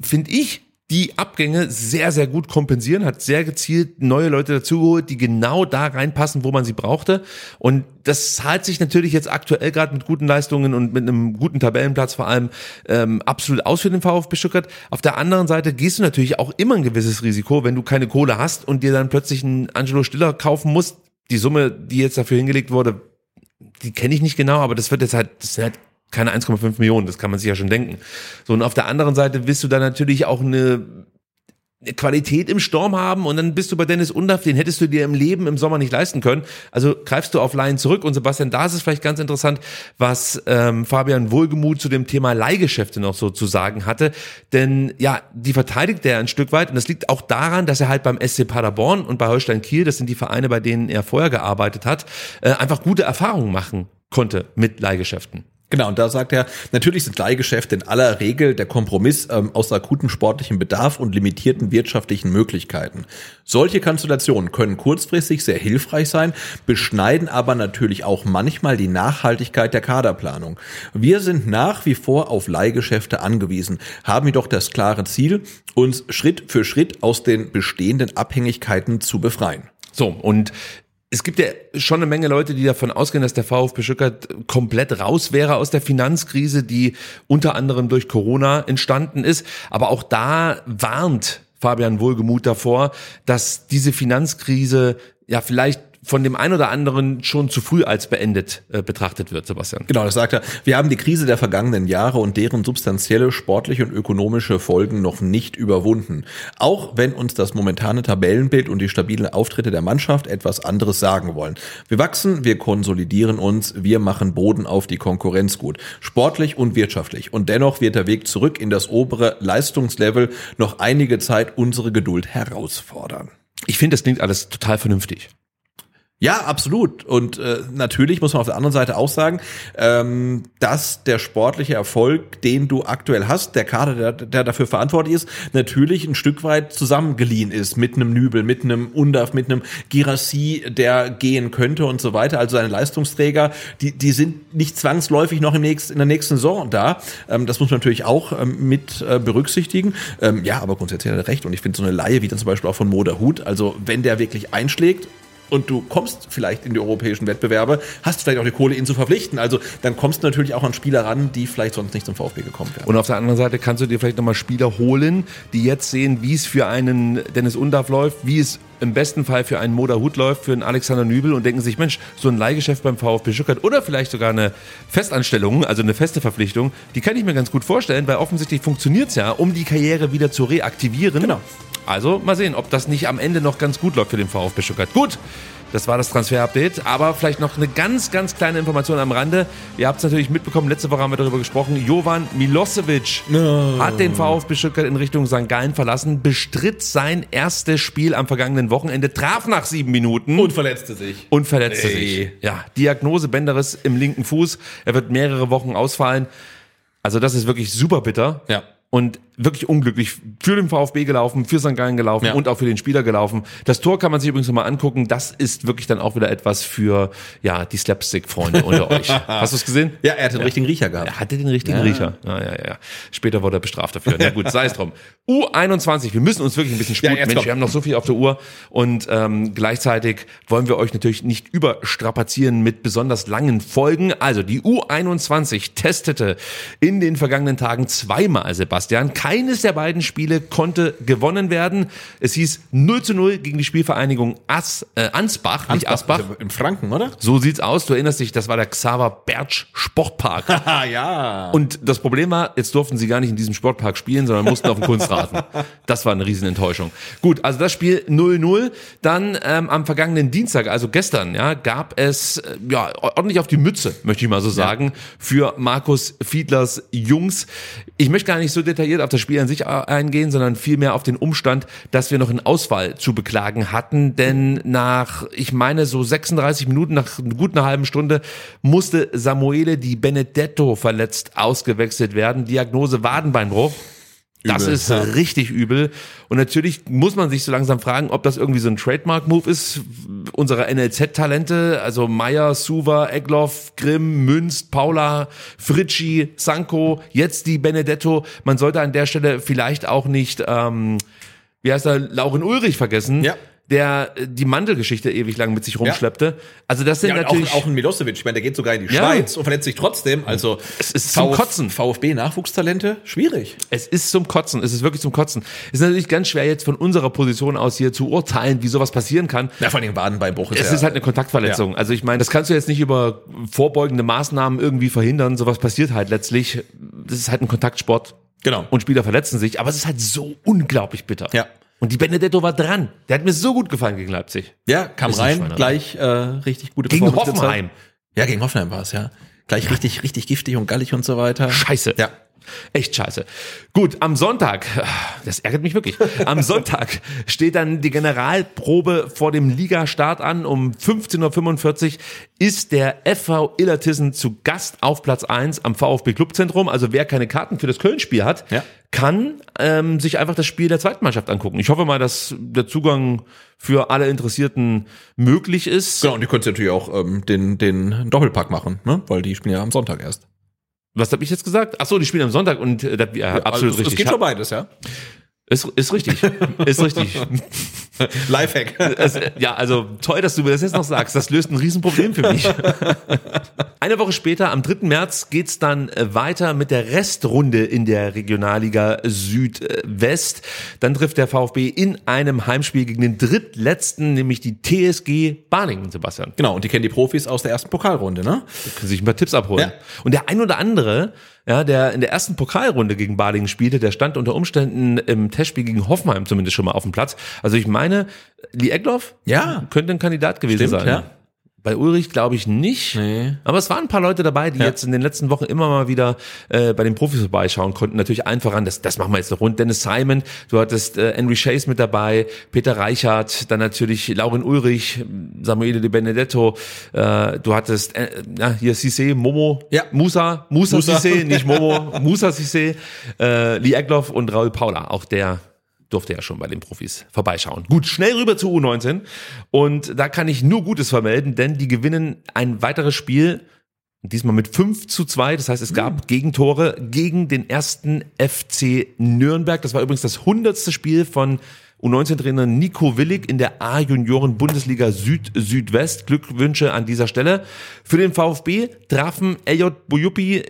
finde ich, die Abgänge sehr, sehr gut kompensieren, hat sehr gezielt neue Leute dazugeholt, die genau da reinpassen, wo man sie brauchte. Und das zahlt sich natürlich jetzt aktuell gerade mit guten Leistungen und mit einem guten Tabellenplatz vor allem ähm, absolut aus für den VfB Stuttgart. Auf der anderen Seite gehst du natürlich auch immer ein gewisses Risiko, wenn du keine Kohle hast und dir dann plötzlich einen Angelo Stiller kaufen musst. Die Summe, die jetzt dafür hingelegt wurde, die kenne ich nicht genau, aber das wird jetzt halt, das sind halt keine 1,5 Millionen, das kann man sich ja schon denken. So, und auf der anderen Seite willst du da natürlich auch eine, eine Qualität im Sturm haben und dann bist du bei Dennis Undaff, den hättest du dir im Leben im Sommer nicht leisten können. Also greifst du auf Laien zurück und Sebastian, da ist es vielleicht ganz interessant, was ähm, Fabian Wohlgemuth zu dem Thema Leihgeschäfte noch so zu sagen hatte. Denn ja, die verteidigt er ein Stück weit und das liegt auch daran, dass er halt beim SC Paderborn und bei Holstein Kiel, das sind die Vereine, bei denen er vorher gearbeitet hat, äh, einfach gute Erfahrungen machen konnte mit Leihgeschäften. Genau, und da sagt er, natürlich sind Leihgeschäfte in aller Regel der Kompromiss ähm, aus akutem sportlichen Bedarf und limitierten wirtschaftlichen Möglichkeiten. Solche Konstellationen können kurzfristig sehr hilfreich sein, beschneiden aber natürlich auch manchmal die Nachhaltigkeit der Kaderplanung. Wir sind nach wie vor auf Leihgeschäfte angewiesen, haben jedoch das klare Ziel, uns Schritt für Schritt aus den bestehenden Abhängigkeiten zu befreien. So, und es gibt ja schon eine Menge Leute, die davon ausgehen, dass der VfB Stuttgart komplett raus wäre aus der Finanzkrise, die unter anderem durch Corona entstanden ist. Aber auch da warnt Fabian Wohlgemuth davor, dass diese Finanzkrise ja vielleicht von dem einen oder anderen schon zu früh als beendet äh, betrachtet wird, Sebastian. Genau, das sagt er. Wir haben die Krise der vergangenen Jahre und deren substanzielle sportliche und ökonomische Folgen noch nicht überwunden. Auch wenn uns das momentane Tabellenbild und die stabilen Auftritte der Mannschaft etwas anderes sagen wollen. Wir wachsen, wir konsolidieren uns, wir machen Boden auf die Konkurrenz gut. Sportlich und wirtschaftlich. Und dennoch wird der Weg zurück in das obere Leistungslevel noch einige Zeit unsere Geduld herausfordern. Ich finde, das klingt alles total vernünftig. Ja, absolut. Und äh, natürlich muss man auf der anderen Seite auch sagen, ähm, dass der sportliche Erfolg, den du aktuell hast, der Kader, der, der dafür verantwortlich ist, natürlich ein Stück weit zusammengeliehen ist mit einem Nübel, mit einem Undaf, mit einem Girassi, der gehen könnte und so weiter. Also seine Leistungsträger, die, die sind nicht zwangsläufig noch im nächsten, in der nächsten Saison da. Ähm, das muss man natürlich auch ähm, mit äh, berücksichtigen. Ähm, ja, aber grundsätzlich hat er recht. Und ich finde so eine Laie wie dann zum Beispiel auch von Moder Hut, also wenn der wirklich einschlägt, und du kommst vielleicht in die europäischen Wettbewerbe, hast vielleicht auch die Kohle, ihn zu verpflichten. Also dann kommst du natürlich auch an Spieler ran, die vielleicht sonst nicht zum VfB gekommen wären. Und auf der anderen Seite kannst du dir vielleicht nochmal Spieler holen, die jetzt sehen, wie es für einen Dennis Undaff läuft, wie es im besten Fall für einen Moda Hut läuft, für einen Alexander Nübel und denken sich, Mensch, so ein Leihgeschäft beim VfB Stuttgart oder vielleicht sogar eine Festanstellung, also eine feste Verpflichtung, die kann ich mir ganz gut vorstellen, weil offensichtlich funktioniert es ja, um die Karriere wieder zu reaktivieren. Genau. Also mal sehen, ob das nicht am Ende noch ganz gut läuft für den VfB Stuttgart. Gut, das war das Transfer-Update, aber vielleicht noch eine ganz, ganz kleine Information am Rande. Ihr habt es natürlich mitbekommen, letzte Woche haben wir darüber gesprochen. Jovan Milosevic hat den VfB Stuttgart in Richtung St. Gallen verlassen, bestritt sein erstes Spiel am vergangenen Wochenende, traf nach sieben Minuten Und verletzte sich. und verletzte Ey. sich. Ja, Diagnose Bänderriss im linken Fuß. Er wird mehrere Wochen ausfallen. Also das ist wirklich super bitter. Ja. Und wirklich unglücklich für den VfB gelaufen, für St. Gallen gelaufen Ja. und auch für den Spieler gelaufen. Das Tor kann man sich übrigens nochmal angucken. Das ist wirklich dann auch wieder etwas für ja die Slapstick-Freunde unter euch. Hast du es gesehen? Ja, er hat den richtigen Riecher gehabt. Er hatte den richtigen Riecher. Ja, ja, ja, ja. Später wurde er bestraft dafür. Na gut, sei es drum. U21, wir müssen uns wirklich ein bisschen sputen. Ja, Mensch, wir haben noch so viel auf der Uhr und ähm, gleichzeitig wollen wir euch natürlich nicht überstrapazieren mit besonders langen Folgen. Also die U21 testete in den vergangenen Tagen zweimal, Sebastian. Keines der beiden Spiele konnte gewonnen werden. Es hieß 0 zu 0 gegen die Spielvereinigung As, äh, Ansbach, nicht Asbach. Also Im Franken, oder? So sieht's aus. Du erinnerst dich, das war der Xaver Bertsch Sportpark. Ja. Und das Problem war, jetzt durften sie gar nicht in diesem Sportpark spielen, sondern mussten auf dem Kunstrasen. Das war eine Riesenenttäuschung. Gut, also das Spiel 0-0. Dann ähm, am vergangenen Dienstag, also gestern, ja, gab es äh, ja ordentlich auf die Mütze, möchte ich mal so sagen, für Markus Fiedlers Jungs. Ich möchte gar nicht so detailliert auf das Spiel an sich äh, eingehen, sondern vielmehr auf den Umstand, dass wir noch einen Ausfall zu beklagen hatten, denn nach, ich meine, so 36 Minuten, nach gut einer halben Stunde, musste Samuele Di Benedetto verletzt ausgewechselt werden. Diagnose Wadenbeinbruch. Das Übel, ist ja. richtig übel. Und natürlich muss man sich so langsam fragen, ob das irgendwie so ein Trademark-Move ist unserer NLZ-Talente, also Meyer, Suva, Egloff, Grimm, Münz, Paula, Fritschi, Sanko, jetzt die Benedetto. Man sollte an der Stelle vielleicht auch nicht, ähm, wie heißt er, Lauren Ulrich vergessen. Ja. Der äh, die Mandelgeschichte ewig lang mit sich rumschleppte. Also das sind Ja, natürlich auch, auch ein Milosevic, ich meine, der geht sogar in die Ja. Schweiz und verletzt sich trotzdem. Also Es ist zum Kotzen. VfB-Nachwuchstalente, schwierig. Es ist zum Kotzen, es ist wirklich zum Kotzen. Es ist natürlich ganz schwer jetzt von unserer Position aus hier zu urteilen, wie sowas passieren kann. Ja, vor allem Wadenbeinbruch ist Es ja, ist halt eine Kontaktverletzung. Ja. Also ich meine, das kannst du jetzt nicht über vorbeugende Maßnahmen irgendwie verhindern. Sowas passiert halt letztlich. Das ist halt ein Kontaktsport. Genau. Und Spieler verletzen sich. Aber es ist halt so unglaublich bitter. Ja. Und die Benedetto war dran. Der hat mir so gut gefallen gegen Leipzig. Ja, kam Ist rein, gleich äh, richtig gute Gegen Hoffenheim. Ja, gegen Hoffenheim war es, ja. Gleich richtig, richtig giftig und gallig und so weiter. Scheiße. Ja. Echt scheiße. Gut, am Sonntag, das ärgert mich wirklich, am Sonntag steht dann die Generalprobe vor dem Ligastart an. Um 15.45 Uhr ist der FV Illertissen zu Gast auf Platz 1 am VfB Clubzentrum. Also wer keine Karten für das Köln-Spiel hat, Ja. kann ähm, sich einfach das Spiel der zweiten Mannschaft angucken. Ich hoffe mal, dass der Zugang für alle Interessierten möglich ist. Genau, und die könntest natürlich auch ähm, den, den Doppelpack machen, ne? weil die spielen ja am Sonntag erst. Was habe ich jetzt gesagt? Ach so, die spielen am Sonntag und äh, das, ja, absolut also, richtig. Es geht schon beides, ja. Ist, ist richtig. Ist richtig. Lifehack. Es, ja, also toll, dass du mir das jetzt noch sagst. Das löst ein Riesenproblem für mich. Eine Woche später, am 3. März, geht's dann äh, weiter mit der Restrunde in der Regionalliga Südwest. Dann trifft der VfB in einem Heimspiel gegen den drittletzten, nämlich die TSG Balingen, Sebastian. genau, und die kennen die Profis aus der ersten Pokalrunde, ne? Können sich ein paar Tipps abholen. Ja. Und der ein oder andere, ja, der in der ersten Pokalrunde gegen Balingen spielte, der stand unter Umständen im Testspiel gegen Hoffenheim zumindest schon mal auf dem Platz. Also ich meine, Lee Egloff Ja. könnte ein Kandidat gewesen Stimmt, sein. ja. Bei Ulrich glaube ich nicht. Nee. Aber es waren ein paar Leute dabei, die Ja. jetzt in den letzten Wochen immer mal wieder äh, bei den Profis vorbeischauen konnten. Natürlich allen voran, das, das machen wir jetzt noch rund. Dennis Simon, du hattest äh, Henry Chase mit dabei, Peter Reichert, dann natürlich Lauren Ulrich, Samuele de Benedetto, äh, du hattest äh, ja, hier Cissé, Momo, Ja. Musa, Musa, Musa. Cissé, nicht Momo, Musa Cissé, äh, Lee Egloff und Raul Paula. Auch der durfte ja schon bei den Profis vorbeischauen. Gut, schnell rüber zu U19 und da kann ich nur Gutes vermelden, denn die gewinnen ein weiteres Spiel, diesmal mit 5 zu 2, das heißt es gab Gegentore gegen den ersten FC Nürnberg. Das war übrigens das hundertste Spiel von U19-Trainer Nico Willig in der A-Junioren-Bundesliga Süd-Südwest. Glückwünsche an dieser Stelle. Für den VfB trafen Elliot Boyupi,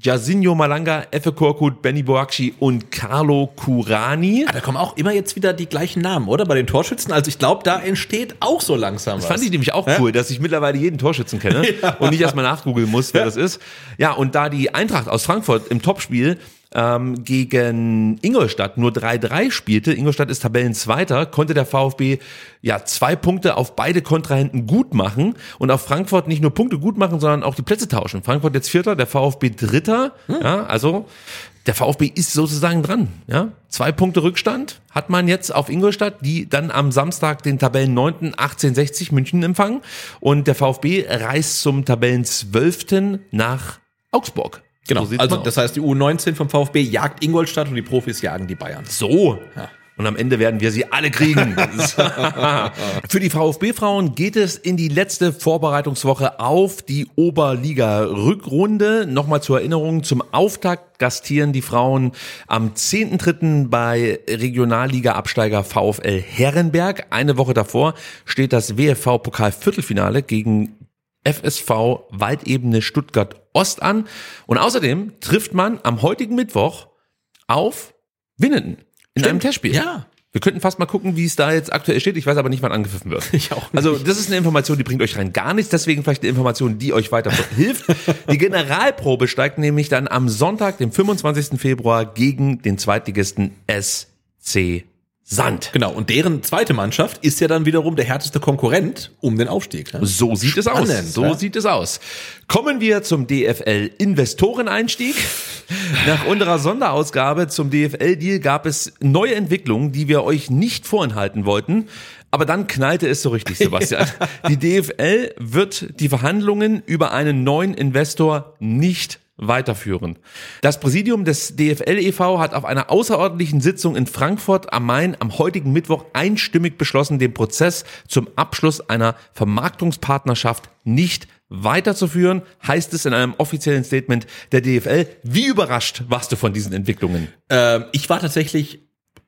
Jasinho Malanga, Effe Korkut, Benny Boakci und Carlo Curani. Ah, da kommen auch immer jetzt wieder die gleichen Namen, oder? Bei den Torschützen. Also ich glaube, da entsteht auch so langsam was. Das fand ich nämlich auch cool, dass ich mittlerweile jeden Torschützen kenne und nicht erstmal nachgoogeln muss, wer das ist. Ja, und da die Eintracht aus Frankfurt im Topspiel ähm, gegen Ingolstadt nur 3-3 spielte, Ingolstadt ist Tabellenzweiter, konnte der VfB ja zwei Punkte auf beide Kontrahenten gut machen und auf Frankfurt nicht nur Punkte gut machen, sondern auch die Plätze tauschen. Frankfurt jetzt Vierter, der VfB Dritter. Ja, also der VfB ist sozusagen dran. Ja, zwei Punkte Rückstand hat man jetzt auf Ingolstadt, die dann am Samstag den Tabellen 9. 1860 München empfangen und der VfB reist zum Tabellen 12. nach Augsburg. Genau, So also das heißt, die U19 vom VfB jagt Ingolstadt und die Profis jagen die Bayern. So. Und am Ende werden wir sie alle kriegen. Für die VfB-Frauen geht es in die letzte Vorbereitungswoche auf die Oberliga-Rückrunde. Nochmal zur Erinnerung, zum Auftakt gastieren die Frauen am 10.3. bei Regionalliga-Absteiger VfL Herrenberg. Eine Woche davor steht das WFV-Pokal-Viertelfinale gegen FSV Waldebene Stuttgart Ost an. Und außerdem trifft man am heutigen Mittwoch auf Winnenden in einem Testspiel. Ja. Wir könnten fast mal gucken, wie es da jetzt aktuell steht. Ich weiß aber nicht, wann angepfiffen wird. Ich auch nicht. Also das ist eine Information, die bringt euch rein gar nichts. Deswegen vielleicht eine Information, die euch weiter hilft. Die Generalprobe steigt nämlich dann am Sonntag, dem 25. Februar, gegen den Zweitligisten SC Sand. Genau, und deren zweite Mannschaft ist ja dann wiederum der härteste Konkurrent um den Aufstieg. Ne? So sieht es aus. Spannend, So ja. sieht es aus. Kommen wir zum DFL Investoreneinstieg. Nach unserer Sonderausgabe zum DFL Deal gab es neue Entwicklungen, die wir euch nicht vorenthalten wollten. Aber dann knallte es so richtig, Sebastian. Die DFL wird die Verhandlungen über einen neuen Investor nicht weiterführen. Das Präsidium des DFL e.V. hat auf einer außerordentlichen Sitzung in Frankfurt am Main am heutigen Mittwoch einstimmig beschlossen, den Prozess zum Abschluss einer Vermarktungspartnerschaft nicht weiterzuführen, heißt es in einem offiziellen Statement der DFL. Wie überrascht warst du von diesen Entwicklungen? Ähm, ich war tatsächlich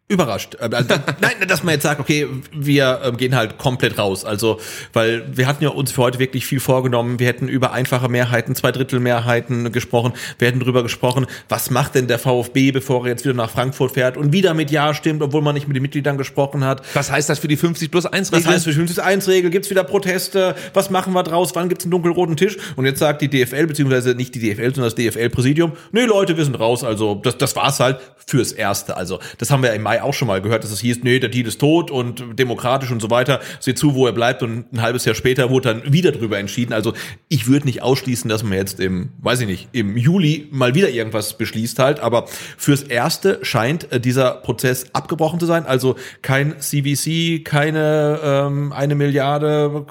überrascht. Ähm, Also, nein, dass man jetzt sagt, okay, wir ähm, gehen halt komplett raus. Also, weil wir hatten ja uns für heute wirklich viel vorgenommen. Wir hätten über einfache Mehrheiten, Zweidrittelmehrheiten gesprochen. Wir hätten drüber gesprochen, was macht denn der VfB, bevor er jetzt wieder nach Frankfurt fährt und wieder mit Ja stimmt, obwohl man nicht mit den Mitgliedern gesprochen hat. Was heißt das für die 50 plus 1 Was Regel? heißt für 50 1 Regel? Gibt's wieder Proteste? Was machen wir draus? Wann gibt's einen dunkelroten Tisch? Und jetzt sagt die DFL, beziehungsweise nicht die DFL, sondern das DFL-Präsidium, nee Leute, wir sind raus. Also das, das war's halt fürs Erste. Also das haben wir im Mai auch schon mal gehört, dass es hieß, nee, der Deal ist tot und demokratisch und so weiter. Seht zu, wo er bleibt. Und ein halbes Jahr später wurde dann wieder drüber entschieden. Also ich würde nicht ausschließen, dass man jetzt im, weiß ich nicht, im Juli mal wieder irgendwas beschließt halt. Aber fürs Erste scheint äh, dieser Prozess abgebrochen zu sein. Also kein CVC, keine ähm, eine Milliarde,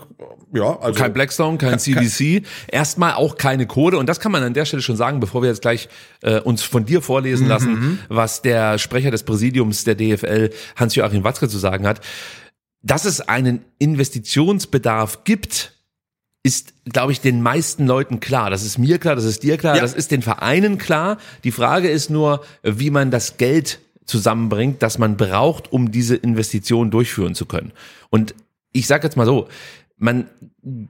ja, also Kein Blackstone, kein CVC, erstmal auch keine Kohle. Und das kann man an der Stelle schon sagen, bevor wir jetzt gleich äh, uns von dir vorlesen lassen, was der Sprecher des Präsidiums der DFL, Hans-Joachim Watzke, zu sagen hat. Dass es einen Investitionsbedarf gibt, ist, glaube ich, den meisten Leuten klar. Das ist mir klar, das ist dir klar, Ja. das ist den Vereinen klar. Die Frage ist nur, wie man das Geld zusammenbringt, das man braucht, um diese Investition durchführen zu können. Und ich sage jetzt mal so, man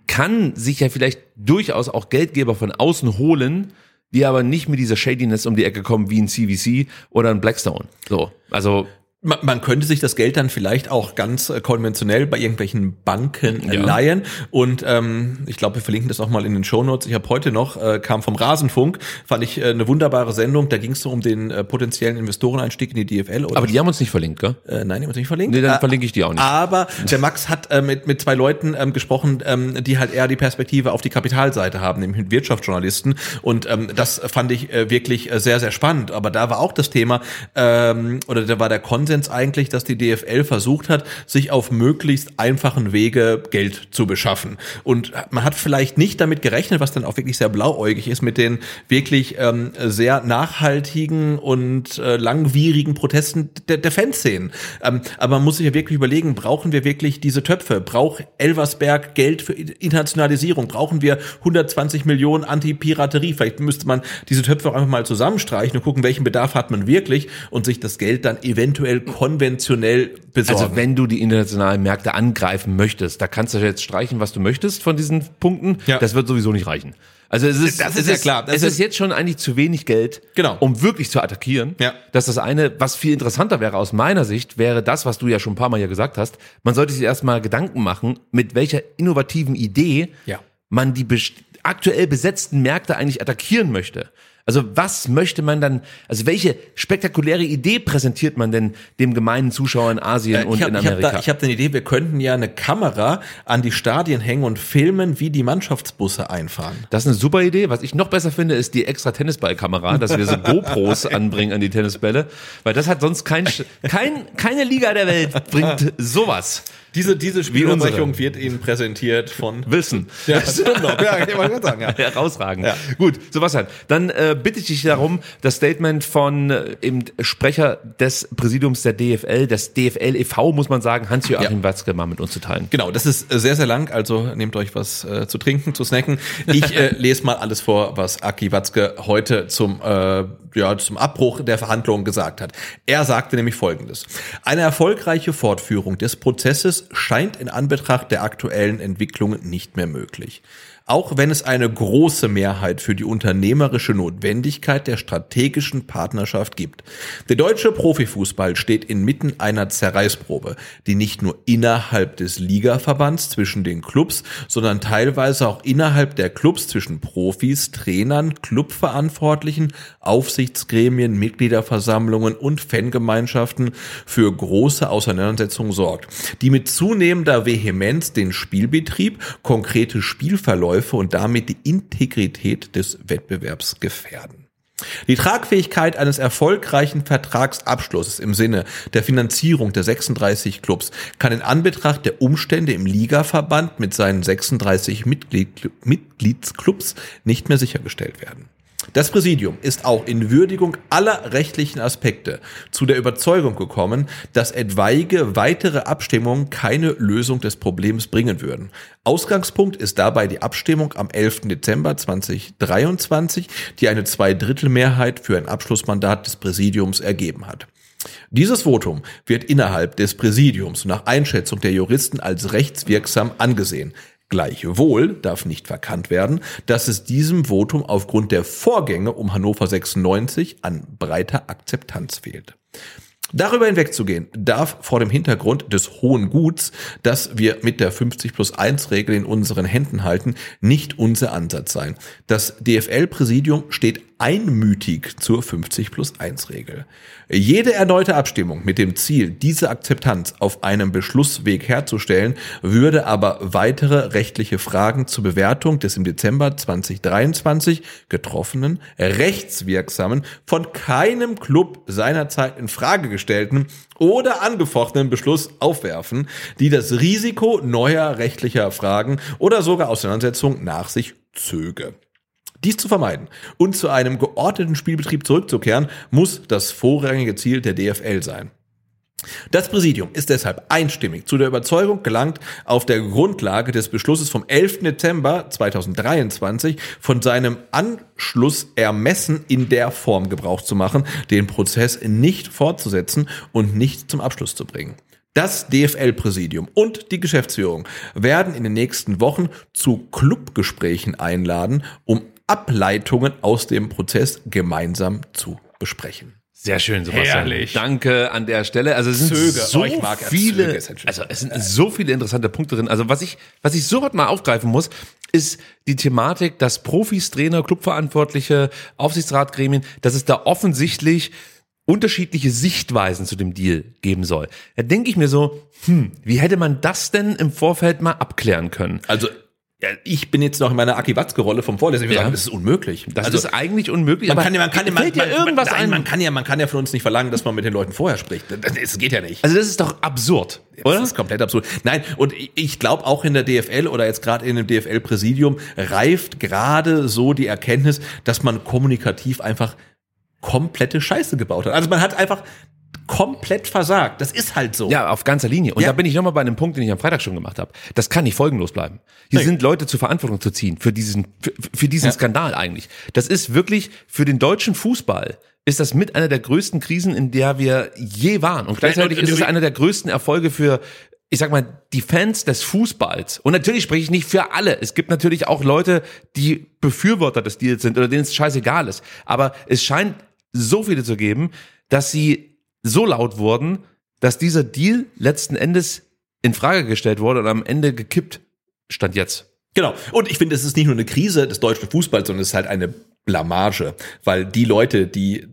kann sich ja vielleicht durchaus auch Geldgeber von außen holen, die aber nicht mit dieser Shadiness um die Ecke kommen wie ein CVC oder ein Blackstone. So, also Man, man könnte sich das Geld dann vielleicht auch ganz äh, konventionell bei irgendwelchen Banken äh, Ja. leihen. Und ähm, ich glaube, wir verlinken das auch mal in den Shownotes. Ich habe heute noch, äh, kam vom Rasenfunk, fand ich äh, eine wunderbare Sendung. Da ging es so um den äh, potenziellen Investoreneinstieg in die DFL. Oder aber die haben uns nicht verlinkt, gell? äh, nein, die haben wir nicht verlinkt. Nee, dann Äh, verlinke ich die auch nicht. Aber der Max hat äh, mit, mit zwei Leuten ähm, gesprochen, ähm, die halt eher die Perspektive auf die Kapitalseite haben, nämlich Wirtschaftsjournalisten. Und ähm, das fand ich äh, wirklich äh, sehr, sehr spannend. Aber da war auch das Thema, ähm, oder da war der Konsens eigentlich, dass die DFL versucht hat, sich auf möglichst einfachen Wege Geld zu beschaffen. Und man hat vielleicht nicht damit gerechnet, was dann auch wirklich sehr blauäugig ist, mit den wirklich ähm, sehr nachhaltigen und äh, langwierigen Protesten der, der Fanszenen. Ähm, aber man muss sich ja wirklich überlegen, brauchen wir wirklich diese Töpfe? Braucht Elversberg Geld für Internationalisierung? Brauchen wir 120 Millionen Anti-Piraterie? Vielleicht müsste man diese Töpfe auch einfach mal zusammenstreichen und gucken, welchen Bedarf hat man wirklich und sich das Geld dann eventuell konventionell besorgen. Also wenn du die internationalen Märkte angreifen möchtest, da kannst du jetzt streichen, was du möchtest von diesen Punkten. Ja. Das wird sowieso nicht reichen. Also es ist, Das ist es ja klar. Das es ist- ist jetzt schon eigentlich zu wenig Geld, Genau. um wirklich zu attackieren. Ja. Das ist das eine, was viel interessanter wäre aus meiner Sicht, wäre das, was du ja schon ein paar Mal ja gesagt hast. Man sollte sich erstmal Gedanken machen, mit welcher innovativen Idee Ja. man die aktuell besetzten Märkte eigentlich attackieren möchte. Also was möchte man dann, also welche spektakuläre Idee präsentiert man denn dem gemeinen Zuschauer in Asien Äh, und habe in hab Amerika? ich hab da eine Idee, wir könnten ja eine Kamera an die Stadien hängen und filmen, wie die Mannschaftsbusse einfahren. Das ist eine super Idee. Was ich noch besser finde, ist die extra Tennisballkamera, dass wir so GoPros anbringen an die Tennisbälle, weil das hat sonst kein, kein keine Liga der Welt bringt sowas. Diese, diese. Spielunterbrechung wird Ihnen präsentiert von Wilson. Ja, stimmt doch. Ja, wollte gerade sagen, ja. Herausragend. Ja. Gut, Sebastian, dann äh, bitte ich dich darum, das Statement von äh, eben Sprecher des Präsidiums der DFL, des DFL e.V., muss man sagen, Hans-Joachim Ja. Watzke mal mit uns zu teilen. Genau, das ist äh, sehr, sehr lang, also nehmt euch was äh, zu trinken, zu snacken. Ich äh, lese mal alles vor, was Aki Watzke heute zum, äh, ja, zum Abbruch der Verhandlungen gesagt hat. Er sagte nämlich Folgendes. Eine erfolgreiche Fortführung des Prozesses scheint in Anbetracht der aktuellen Entwicklungen nicht mehr möglich. Auch wenn es eine große Mehrheit für die unternehmerische Notwendigkeit der strategischen Partnerschaft gibt. Der deutsche Profifußball steht inmitten einer Zerreißprobe, die nicht nur innerhalb des Ligaverbands zwischen den Clubs, sondern teilweise auch innerhalb der Clubs zwischen Profis, Trainern, Clubverantwortlichen, Aufsichtsgremien, Mitgliederversammlungen und Fangemeinschaften für große Auseinandersetzungen sorgt, die mit zunehmender Vehemenz den Spielbetrieb, konkrete Spielverläufe und damit die Integrität des Wettbewerbs gefährden. Die Tragfähigkeit eines erfolgreichen Vertragsabschlusses im Sinne der Finanzierung der 36 Clubs kann in Anbetracht der Umstände im Ligaverband mit seinen 36 Mitglied, Mitgliedsclubs nicht mehr sichergestellt werden. Das Präsidium ist auch in Würdigung aller rechtlichen Aspekte zu der Überzeugung gekommen, dass etwaige weitere Abstimmungen keine Lösung des Problems bringen würden. Ausgangspunkt ist dabei die Abstimmung am 11. Dezember 2023, die eine Zweidrittelmehrheit für ein Abschlussmandat des Präsidiums ergeben hat. Dieses Votum wird innerhalb des Präsidiums nach Einschätzung der Juristen als rechtswirksam angesehen. Gleichwohl darf nicht verkannt werden, dass es diesem Votum aufgrund der Vorgänge um Hannover 96 an breiter Akzeptanz fehlt. Darüber hinwegzugehen darf vor dem Hintergrund des hohen Guts, das wir mit der 50 plus 1 Regel in unseren Händen halten, nicht unser Ansatz sein. Das DFL-Präsidium steht einmütig zur 50 plus 1 Regel. Jede erneute Abstimmung mit dem Ziel, diese Akzeptanz auf einem Beschlussweg herzustellen, würde aber weitere rechtliche Fragen zur Bewertung des im Dezember 2023 getroffenen, rechtswirksamen, von keinem Club seinerzeit in Frage gestellten oder angefochtenen Beschluss aufwerfen, die das Risiko neuer rechtlicher Fragen oder sogar Auseinandersetzungen nach sich zöge. Dies zu vermeiden und zu einem geordneten Spielbetrieb zurückzukehren, muss das vorrangige Ziel der DFL sein. Das Präsidium ist deshalb einstimmig zu der Überzeugung gelangt, auf der Grundlage des Beschlusses vom 11. Dezember 2023 von seinem Anschlussermessen in der Form Gebrauch zu machen, den Prozess nicht fortzusetzen und nicht zum Abschluss zu bringen. Das DFL-Präsidium und die Geschäftsführung werden in den nächsten Wochen zu Clubgesprächen einladen, um Ableitungen aus dem Prozess gemeinsam zu besprechen. Sehr schön, Sebastian. Herrlich. Danke an der Stelle. Also es sind Zöge. so Oh, ich mag ja viele, Zöge, halt also es sind so viele interessante Punkte drin. Also was ich, was ich sofort mal aufgreifen muss, ist die Thematik, dass Profis, Trainer, Clubverantwortliche, Aufsichtsratgremien, dass es da offensichtlich unterschiedliche Sichtweisen zu dem Deal geben soll. Da denke ich mir so, hm, wie hätte man das denn im Vorfeld mal abklären können? Also ja, ich bin jetzt noch in meiner Aki Watzke-Rolle vom Vorlesen. Ich würde Ja. sagen, das ist unmöglich. Das also, ist eigentlich unmöglich. man aber kann ja, man kann ja, man, man, irgendwas nein, ein? man kann ja, man kann ja von uns nicht verlangen, dass man mit den Leuten vorher spricht. Das, das geht ja nicht. also das ist doch absurd, oder? Das ist komplett absurd. Nein, und ich- ich glaube auch in der DFL oder jetzt gerade in dem DFL-Präsidium reift gerade so die Erkenntnis, dass man kommunikativ einfach komplette Scheiße gebaut hat. Also man hat einfach komplett versagt. Das ist halt so. Ja, auf ganzer Linie. Und Ja. da bin ich nochmal bei einem Punkt, den ich am Freitag schon gemacht habe. Das kann nicht folgenlos bleiben. Hier Nee. sind Leute zur Verantwortung zu ziehen für diesen, für, für diesen Ja. Skandal eigentlich. Das ist wirklich für den deutschen Fußball ist das mit einer der größten Krisen, in der wir je waren. Und gleichzeitig ist es einer der größten Erfolge für ich sag mal, die Fans des Fußballs. Und natürlich spreche ich nicht für alle. Es gibt natürlich auch Leute, die Befürworter des Deals sind oder denen es scheißegal ist. Aber es scheint so viele zu geben, dass sie so laut wurden, dass dieser Deal letzten Endes in Frage gestellt wurde und am Ende gekippt stand jetzt. Genau. Und ich finde, es ist nicht nur eine Krise des deutschen Fußballs, sondern es ist halt eine Blamage, weil die Leute, die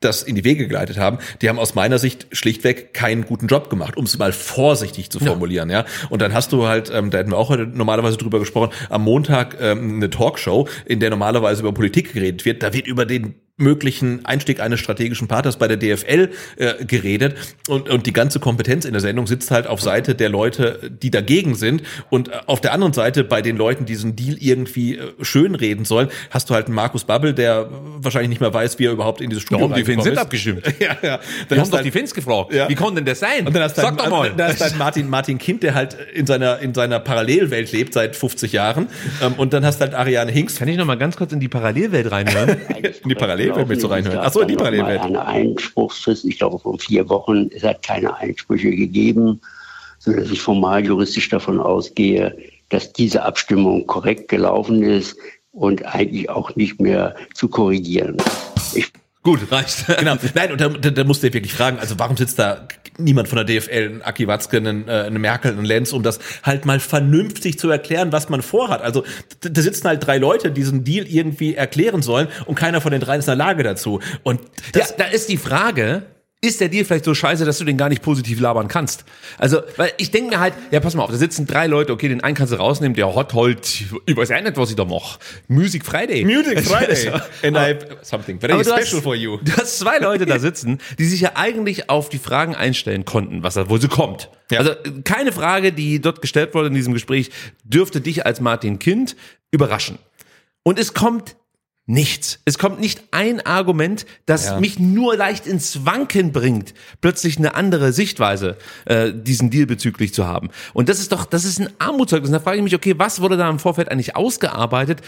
das in die Wege geleitet haben, die haben aus meiner Sicht schlichtweg keinen guten Job gemacht, um es mal vorsichtig zu formulieren, ja. ja. Und dann hast du halt, ähm, da hätten wir auch heute normalerweise drüber gesprochen, am Montag ähm, eine Talkshow, in der normalerweise über Politik geredet wird. Da wird über den möglichen Einstieg eines strategischen Partners bei der DFL äh, geredet und, und die ganze Kompetenz in der Sendung sitzt halt auf Seite der Leute, die dagegen sind und äh, auf der anderen Seite bei den Leuten, die diesen Deal irgendwie äh, schönreden sollen, hast du halt einen Markus Babbel, der wahrscheinlich nicht mehr weiß, wie er überhaupt in dieses Studio Warum die Fans sind abgestimmt. ja, ja. Dann haben doch halt, die Fans gefragt. Ja. Wie konnte denn das sein? Und dann hast Sag halt, doch mal. Dann hast halt Martin, Martin Kind, der halt in seiner, in seiner Parallelwelt lebt seit 50 Jahren ähm, und dann hast halt Ariane Hinks. Kann ich noch mal ganz kurz in die Parallelwelt reinhören? in die Parallelwelt? Parallelwelt mit so reinhören. Achso, die Parallelwelt. Eine Einspruchsfrist, ich glaube von vier Wochen. Es hat keine Einsprüche gegeben, sodass ich formal juristisch davon ausgehe, dass diese Abstimmung korrekt gelaufen ist und eigentlich auch nicht mehr zu korrigieren. Ich Gut, reicht. genau. Nein, und da, da, da musst du wirklich fragen, also warum sitzt da niemand von der DFL, ein Aki Watzke, ein, äh, eine Merkel, ein Lenz, um das halt mal vernünftig zu erklären, was man vorhat. Also da sitzen halt drei Leute, die diesen Deal irgendwie erklären sollen und keiner von den dreien ist in der Lage dazu. Und das, ja, da ist die Frage, ist der Deal vielleicht so scheiße, dass du den gar nicht positiv labern kannst. Also, weil ich denke mir halt, ja, pass mal auf, da sitzen drei Leute, okay, den einen kannst du rausnehmen, der hat halt, ich weiß auch nicht, was ich da mache. Music Friday. Music Friday. And I have something very special hast, for you. Du hast zwei Leute da sitzen, die sich ja eigentlich auf die Fragen einstellen konnten, was da wohl so kommt. Ja. Also, keine Frage, die dort gestellt wurde in diesem Gespräch, dürfte dich als Martin Kind überraschen. Und es kommt nichts. Es kommt nicht ein Argument, das ja. mich nur leicht ins Wanken bringt, plötzlich eine andere Sichtweise äh, diesen Deal bezüglich zu haben. Und das ist doch, das ist ein Armutszeugnis. Da frage ich mich, okay, was wurde da im Vorfeld eigentlich ausgearbeitet?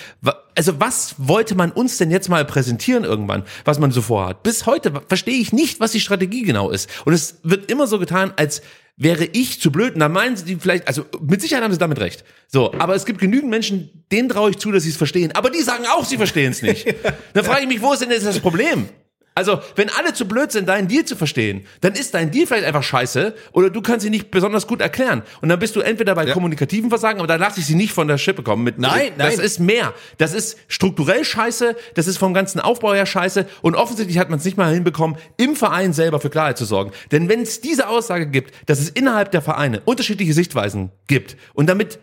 Also was wollte man uns denn jetzt mal präsentieren irgendwann, was man so vorhat? Bis heute verstehe ich nicht, was die Strategie genau ist. Und es wird immer so getan, als wäre ich zu blöd. Und dann meinen sie vielleicht, also mit Sicherheit haben sie damit recht. So, aber es gibt genügend Menschen, denen traue ich zu, dass sie es verstehen. Aber die sagen auch, sie verstehen es nicht. dann frage ich mich, wo ist denn jetzt das Problem? Also, wenn alle zu blöd sind, deinen Deal zu verstehen, dann ist dein Deal vielleicht einfach scheiße oder du kannst sie nicht besonders gut erklären. Und dann bist du entweder bei ja. kommunikativen Versagen, aber da lasse ich sie nicht von der Schippe kommen. Mit, nein, das nein. ist mehr. Das ist strukturell scheiße, das ist vom ganzen Aufbau her scheiße und offensichtlich hat man es nicht mal hinbekommen, im Verein selber für Klarheit zu sorgen. Denn wenn es diese Aussage gibt, dass es innerhalb der Vereine unterschiedliche Sichtweisen gibt und damit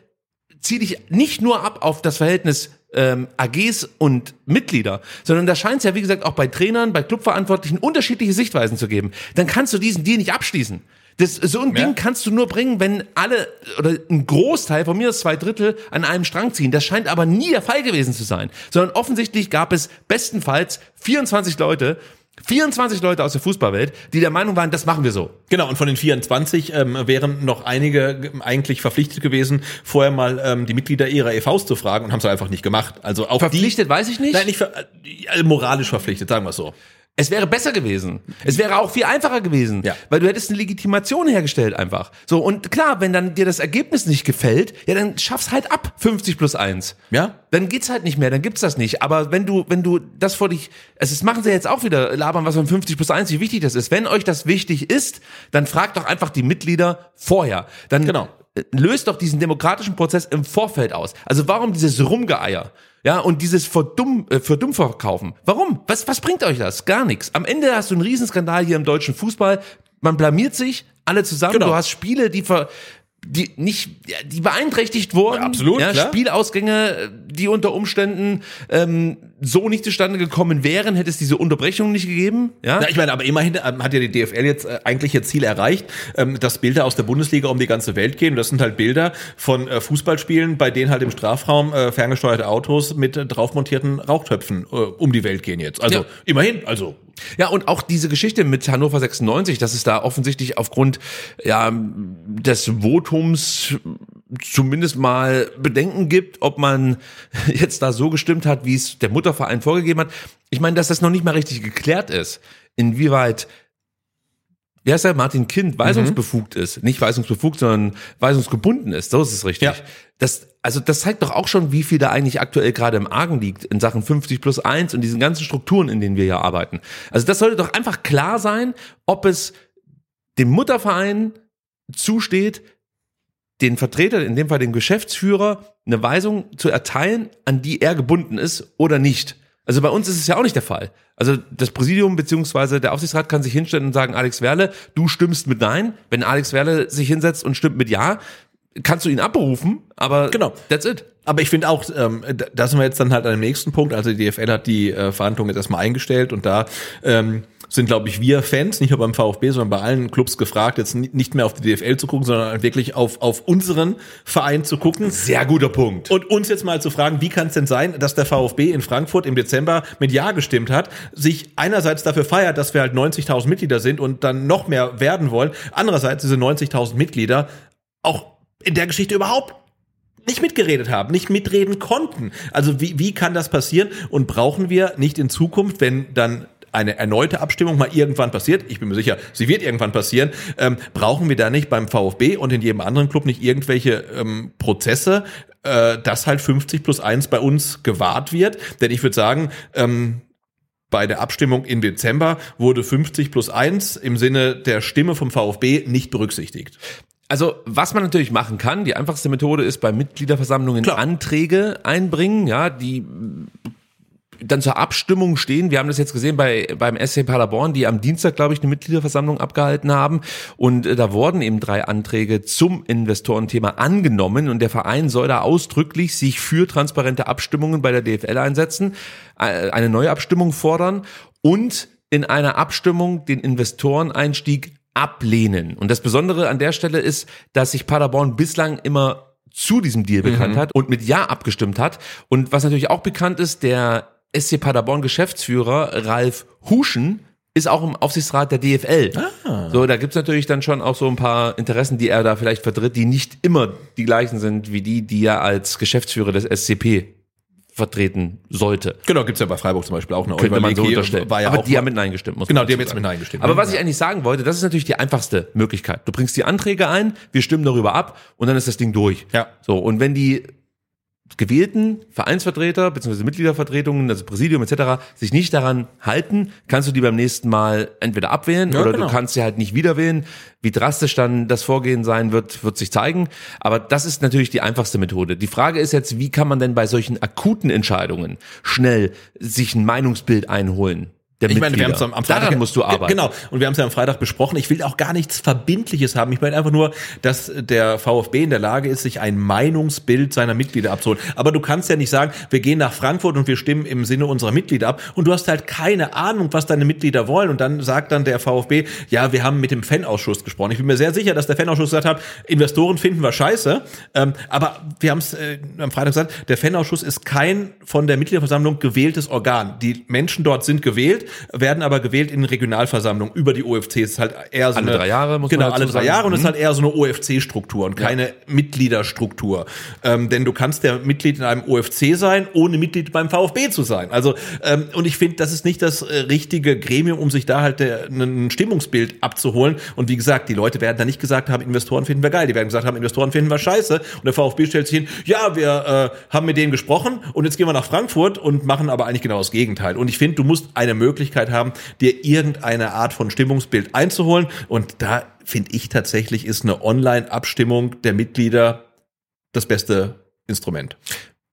zieh dich nicht nur ab auf das Verhältnis ähm, AGs und Mitglieder, sondern da scheint es ja, wie gesagt, auch bei Trainern, bei Clubverantwortlichen unterschiedliche Sichtweisen zu geben. Dann kannst du diesen Deal nicht abschließen. Das, so ein ja. Ding kannst du nur bringen, wenn alle oder ein Großteil, von mir zwei Drittel, an einem Strang ziehen. Das scheint aber nie der Fall gewesen zu sein. Sondern offensichtlich gab es bestenfalls 24 Leute, 24 Leute aus der Fußballwelt, die der Meinung waren, das machen wir so. Genau, und von den 24 ähm, wären noch einige eigentlich verpflichtet gewesen, vorher mal ähm, die Mitglieder ihrer EVs zu fragen und haben es einfach nicht gemacht. Also auch verpflichtet, die, weiß ich nicht. Nein, nicht ver äh, moralisch verpflichtet, sagen wir es so. Es wäre besser gewesen. Es wäre auch viel einfacher gewesen, ja. weil du hättest eine Legitimation hergestellt einfach. So und klar, wenn dann dir das Ergebnis nicht gefällt, ja, dann schaff's halt ab 50 plus 1. Ja? Dann geht's halt nicht mehr, dann gibt's das nicht, aber wenn du wenn du das vor dich, also das machen sie jetzt auch wieder labern, was von 50 plus 1 wie wichtig das ist. Wenn euch das wichtig ist, dann fragt doch einfach die Mitglieder vorher. Dann genau löst doch diesen demokratischen Prozess im Vorfeld aus. Also warum dieses Rumgeeier? Ja, und dieses Verdumm, äh, Verdummverkaufen. Warum? Was, was bringt euch das? Gar nichts. Am Ende hast du einen Riesenskandal hier im deutschen Fußball. Man blamiert sich, alle zusammen. Genau. Du hast Spiele, die ver, die nicht, die beeinträchtigt wurden. Ja, absolut. Ja, Spielausgänge, die unter Umständen ähm, so nicht zustande gekommen wären, hätte es diese Unterbrechung nicht gegeben. Ja, Na, ich meine, aber immerhin ähm, hat ja die DFL jetzt äh, eigentlich ihr Ziel erreicht, ähm, dass Bilder aus der Bundesliga um die ganze Welt gehen. Und das sind halt Bilder von äh, Fußballspielen, bei denen halt im Strafraum äh, ferngesteuerte Autos mit äh, draufmontierten Rauchtöpfen äh, um die Welt gehen jetzt. Also ja. immerhin, also ja, und auch diese Geschichte mit Hannover 96, dass es da offensichtlich aufgrund ja, des Votums zumindest mal Bedenken gibt, ob man jetzt da so gestimmt hat, wie es der Mutterverein vorgegeben hat. Ich meine, dass das noch nicht mal richtig geklärt ist, inwieweit wie heißt der, Martin Kind, weisungsbefugt ist. Nicht weisungsbefugt, sondern weisungsgebunden ist. So ist es richtig. Ja. Das, also das zeigt doch auch schon, wie viel da eigentlich aktuell gerade im Argen liegt in Sachen 50 plus 1 und diesen ganzen Strukturen, in denen wir hier arbeiten. Also das sollte doch einfach klar sein, ob es dem Mutterverein zusteht, den Vertreter, in dem Fall den Geschäftsführer, eine Weisung zu erteilen, an die er gebunden ist oder nicht. Also bei uns ist es ja auch nicht der Fall. Also das Präsidium beziehungsweise der Aufsichtsrat kann sich hinstellen und sagen, Alex Werle, du stimmst mit Nein. Wenn Alex Werle sich hinsetzt und stimmt mit Ja, kannst du ihn abberufen, aber Genau. that's it. Aber ich finde auch, ähm, da- sind wir jetzt dann halt an dem nächsten Punkt. Also die DFL hat die äh, Verhandlungen jetzt erstmal eingestellt und da ähm, sind, glaube ich, wir Fans, nicht nur beim VfB, sondern bei allen Clubs gefragt, jetzt ni- nicht mehr auf die DFL zu gucken, sondern wirklich auf, auf unseren Verein zu gucken. Sehr guter Punkt. Und uns jetzt mal zu fragen, wie kann es denn sein, dass der VfB in Frankfurt im Dezember mit Ja gestimmt hat, sich einerseits dafür feiert, dass wir halt 90.000 Mitglieder sind und dann noch mehr werden wollen, andererseits diese 90.000 Mitglieder auch in der Geschichte überhaupt nicht mitgeredet haben, nicht mitreden konnten. Also wie, wie kann das passieren? Und brauchen wir nicht in Zukunft, wenn dann eine erneute Abstimmung mal irgendwann passiert, ich bin mir sicher, sie wird irgendwann passieren, ähm, brauchen wir da nicht beim VfB und in jedem anderen Club nicht irgendwelche ähm, Prozesse, äh, dass halt 50 plus 1 bei uns gewahrt wird? Denn ich würde sagen, ähm, bei der Abstimmung im Dezember wurde 50 plus 1 im Sinne der Stimme vom VfB nicht berücksichtigt. Also, was man natürlich machen kann, die einfachste Methode ist bei Mitgliederversammlungen Klar. Anträge einbringen, ja, die dann zur Abstimmung stehen. Wir haben das jetzt gesehen bei beim SC Paderborn, die am Dienstag, glaube ich, eine Mitgliederversammlung abgehalten haben und äh, da wurden eben drei Anträge zum Investorenthema angenommen und der Verein soll da ausdrücklich sich für transparente Abstimmungen bei der DFL einsetzen, äh, eine neue Abstimmung fordern und in einer Abstimmung den Investoreneinstieg ablehnen. Und das Besondere an der Stelle ist, dass sich Paderborn bislang immer zu diesem Deal bekannt hat und mit Ja abgestimmt hat. Und was natürlich auch bekannt ist, der SC Paderborn Geschäftsführer Ralf Huschen ist auch im Aufsichtsrat der DFL. So, da gibt's natürlich dann schon auch so ein paar Interessen, die er da vielleicht vertritt, die nicht immer die gleichen sind wie die, die er als Geschäftsführer des SCP vertreten sollte. Genau, gibt's ja bei Freiburg zum Beispiel auch eine Könnte man so unterstellen. War ja aber auch die haben mit Nein gestimmt. Muss Genau, die haben jetzt mit. Nein gestimmt. Aber ne? was ich eigentlich sagen wollte, das ist natürlich die einfachste Möglichkeit. Du bringst die Anträge ein, wir stimmen darüber ab und dann ist das Ding durch. Ja. So, und wenn die gewählten Vereinsvertreter bzw. Mitgliedervertretungen, also Präsidium etc., sich nicht daran halten, kannst du die beim nächsten Mal entweder abwählen Ja, oder genau. du kannst sie halt nicht wieder wählen. Wie drastisch dann das Vorgehen sein wird, wird sich zeigen. Aber das ist natürlich die einfachste Methode. Die Frage ist jetzt, wie kann man denn bei solchen akuten Entscheidungen schnell sich ein Meinungsbild einholen? Ich meine, wir haben es am, am Freitag. Daran musst du arbeiten. Genau. Und wir haben es ja am Freitag besprochen. Ich will auch gar nichts Verbindliches haben. Ich meine einfach nur, dass der VfB in der Lage ist, sich ein Meinungsbild seiner Mitglieder abzuholen. Aber du kannst ja nicht sagen, wir gehen nach Frankfurt und wir stimmen im Sinne unserer Mitglieder ab. Und du hast halt keine Ahnung, was deine Mitglieder wollen. Und dann sagt dann der VfB, ja, wir haben mit dem Fanausschuss gesprochen. Ich bin mir sehr sicher, dass der Fanausschuss gesagt hat, Investoren finden wir scheiße. Ähm, aber wir haben es äh, am Freitag gesagt, der Fanausschuss ist kein von der Mitgliederversammlung gewähltes Organ. Die Menschen dort sind gewählt, werden aber gewählt in Regionalversammlungen über die OFCs. Es ist halt eher so Alle eine, drei Jahre, muss man genau, alle drei sagen. Jahre und es ist Mhm. halt eher so eine OFC-Struktur und keine Mitgliederstruktur. Ähm, denn du kannst ja Mitglied in einem OFC sein, ohne Mitglied beim VfB zu sein. Also ähm, und ich finde, das ist nicht das äh, richtige Gremium, um sich da halt der, ein Stimmungsbild abzuholen. Und wie gesagt, die Leute werden da nicht gesagt haben, Investoren finden wir geil. Die werden gesagt haben, Investoren finden wir scheiße. Und der VfB stellt sich hin, ja, wir äh, haben mit denen gesprochen und jetzt gehen wir nach Frankfurt und machen aber eigentlich genau das Gegenteil. Und ich finde, du musst eine Möglichkeit haben, dir irgendeine Art von Stimmungsbild einzuholen. Und da finde ich tatsächlich, ist eine Online-Abstimmung der Mitglieder das beste Instrument.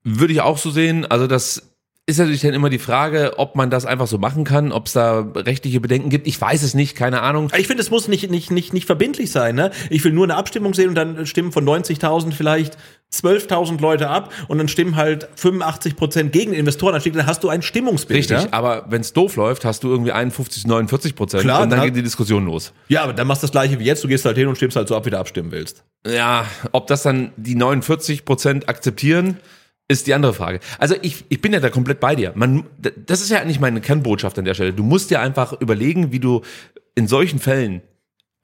Würde ich auch so sehen. Also das ist natürlich dann immer die Frage, ob man das einfach so machen kann, ob es da rechtliche Bedenken gibt. Ich weiß es nicht, keine Ahnung. Ich finde, es muss nicht, nicht, nicht, nicht verbindlich sein. Ne? Ich will nur eine Abstimmung sehen und dann stimmen von 90.000 vielleicht 12.000 Leute ab und dann stimmen halt 85 Prozent gegen Investoren. Dann hast du ein Stimmungsbild. Richtig, Ja? aber wenn es doof läuft, hast du irgendwie 51, 49 Prozent Klar, und dann na- geht die Diskussion los. ja, aber dann machst du das gleiche wie jetzt. Du gehst halt hin und stimmst halt so ab, wie du abstimmen willst. Ja, ob das dann die 49 Prozent akzeptieren, ist die andere Frage. Also ich, ich bin ja da komplett bei dir. Man, das ist ja eigentlich meine Kernbotschaft an der Stelle. Du musst dir einfach überlegen, wie du in solchen Fällen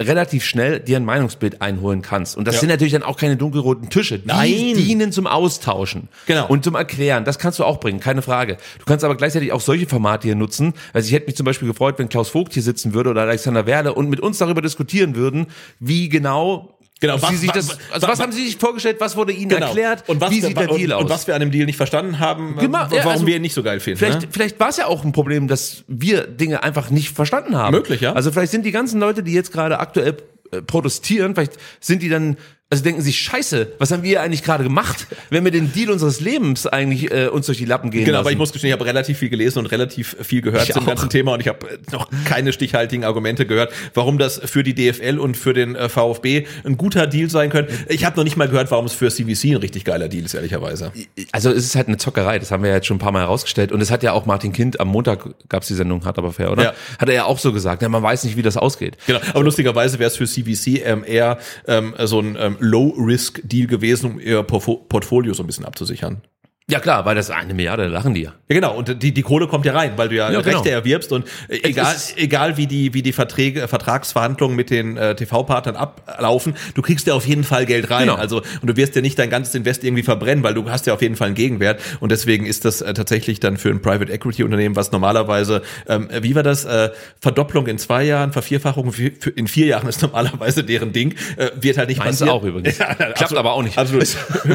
relativ schnell dir ein Meinungsbild einholen kannst. Und das Ja. sind natürlich dann auch keine dunkelroten Tische. Die Nein. dienen zum Austauschen. Genau. Und zum Erklären. Das kannst du auch bringen, keine Frage. Du kannst aber gleichzeitig auch solche Formate hier nutzen. Also ich hätte mich zum Beispiel gefreut, wenn Klaus Vogt hier sitzen würde oder Alexander Werle und mit uns darüber diskutieren würden, wie genau Genau, was- sich wa- das, also wa- was haben Sie sich vorgestellt, was wurde Ihnen Genau. erklärt, und was wie sieht der Deal und, aus? Und was wir an dem Deal nicht verstanden haben, Genau, ja, warum also wir ihn nicht so geil finden. Vielleicht, ne? vielleicht war es ja auch ein Problem, dass wir Dinge einfach nicht verstanden haben. Möglich, ja. Also vielleicht sind die ganzen Leute, die jetzt gerade aktuell äh, protestieren, vielleicht sind die dann, also denken sich, scheiße, was haben wir eigentlich gerade gemacht, wenn wir den Deal unseres Lebens eigentlich äh, uns durch die Lappen gehen Genau, lassen. aber ich muss gestehen, ich habe relativ viel gelesen und relativ viel gehört Ich zum auch. ganzen Thema und ich habe äh, noch keine stichhaltigen Argumente gehört, warum das für die DFL und für den äh, VfB ein guter Deal sein könnte. Ich habe noch nicht mal gehört, warum es für CVC ein richtig geiler Deal ist, ehrlicherweise. also es ist halt eine Zockerei, das haben wir ja jetzt schon ein paar Mal herausgestellt. Und es hat ja auch Martin Kind am Montag gab's die Sendung, hat aber fair, oder? Ja. Hat er ja auch so gesagt. Ja, man weiß nicht, wie das ausgeht. Genau, aber lustigerweise wäre es für CVC ähm, eher ähm, so ein ähm, Low-Risk-Deal gewesen, um ihr Portfolio so ein bisschen abzusichern. Ja klar, weil das eine Milliarde, lachen die ja. Ja, genau. Und die, die Kohle kommt ja rein, weil du ja, Ja, genau. Rechte erwirbst und äh, egal, egal wie die, wie die Verträge, Vertragsverhandlungen mit den äh, TV-Partnern ablaufen, du kriegst ja auf jeden Fall Geld rein. Genau. Also, und du wirst ja nicht dein ganzes Invest irgendwie verbrennen, weil du hast ja auf jeden Fall einen Gegenwert. Und deswegen ist das äh, tatsächlich dann für ein Private Equity Unternehmen, was normalerweise, ähm, wie war das, äh, Verdopplung in zwei Jahren, Vervierfachung in vier Jahren ist normalerweise deren Ding, äh, wird halt nicht Meinst passieren. auch übrigens. Ja, Klappt absolut, aber auch nicht. Absolut.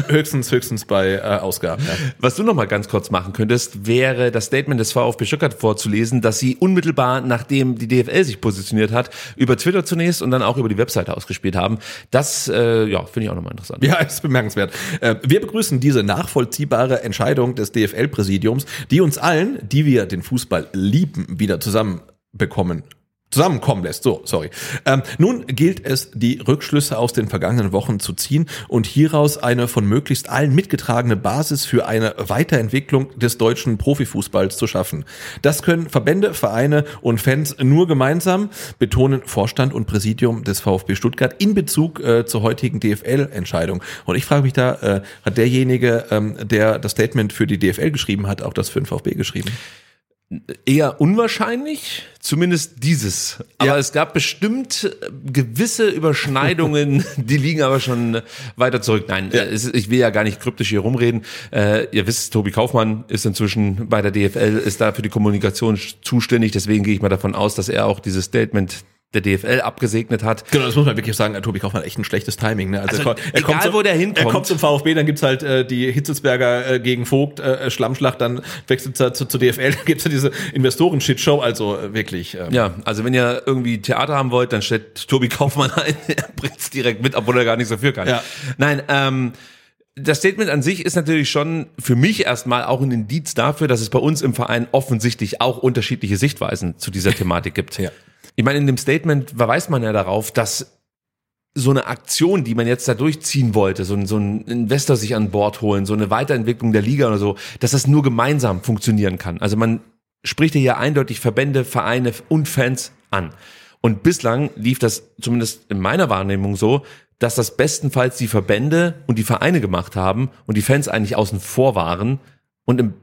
höchstens, höchstens bei äh, Ausgaben. Ja. Was du noch mal ganz kurz machen könntest, wäre das Statement des VfB Stuttgart vorzulesen, dass sie unmittelbar, nachdem die DFL sich positioniert hat, über Twitter zunächst und dann auch über die Webseite ausgespielt haben. Das, äh, ja, finde ich auch nochmal interessant. Ja, ist bemerkenswert. Äh, Wir begrüßen diese nachvollziehbare Entscheidung des DFL-Präsidiums, die uns allen, die wir den Fußball lieben, wieder zusammenbekommen zusammenkommen lässt. So, sorry. Ähm, nun gilt es, die Rückschlüsse aus den vergangenen Wochen zu ziehen und hieraus eine von möglichst allen mitgetragene Basis für eine Weiterentwicklung des deutschen Profifußballs zu schaffen. Das können Verbände, Vereine und Fans nur gemeinsam, betonen Vorstand und Präsidium des VfB Stuttgart in Bezug äh, zur heutigen DFL-Entscheidung. Und ich frage mich da, äh, hat derjenige, ähm, der das Statement für die DFL geschrieben hat, auch das für den VfB geschrieben? Eher unwahrscheinlich, zumindest dieses. Aber Ja. es gab bestimmt äh, gewisse Überschneidungen, die liegen aber schon weiter zurück. Nein, Ja. äh, es ich will ja gar nicht kryptisch hier rumreden. Äh, ihr wisst, Tobi Kaufmann ist inzwischen bei der DFL, ist da für die Kommunikation zuständig. Deswegen gehe ich mal davon aus, dass er auch dieses Statement der DFL abgesegnet hat. Genau, das muss man wirklich sagen. Tobi Kaufmann hat echt ein schlechtes Timing. Ne? Also, er, ko- er egal, zum, wo der hinkommt. Er kommt zum VfB, dann gibt's halt äh, die Hitzelsberger äh, gegen Vogt äh, Schlammschlacht, dann wechselt er zu, zu DFL, dann gibt's ja diese Investoren-Shitshow. Also äh, wirklich. Ähm, Ja, also wenn ihr irgendwie Theater haben wollt, dann stellt Tobi Kaufmann ein, er bringt's direkt mit, obwohl er gar nicht so viel kann. Ja. Nein, ähm, das Statement an sich ist natürlich schon für mich erstmal auch ein Indiz dafür, dass es bei uns im Verein offensichtlich auch unterschiedliche Sichtweisen zu dieser Thematik gibt. Ja. Ich meine, in dem Statement verweist man ja darauf, dass so eine Aktion, die man jetzt da durchziehen wollte, so ein, so ein Investor sich an Bord holen, so eine Weiterentwicklung der Liga oder so, dass das nur gemeinsam funktionieren kann. Also man spricht hier eindeutig Verbände, Vereine und Fans an. Und bislang lief das zumindest in meiner Wahrnehmung so, dass das bestenfalls die Verbände und die Vereine gemacht haben und die Fans eigentlich außen vor waren und im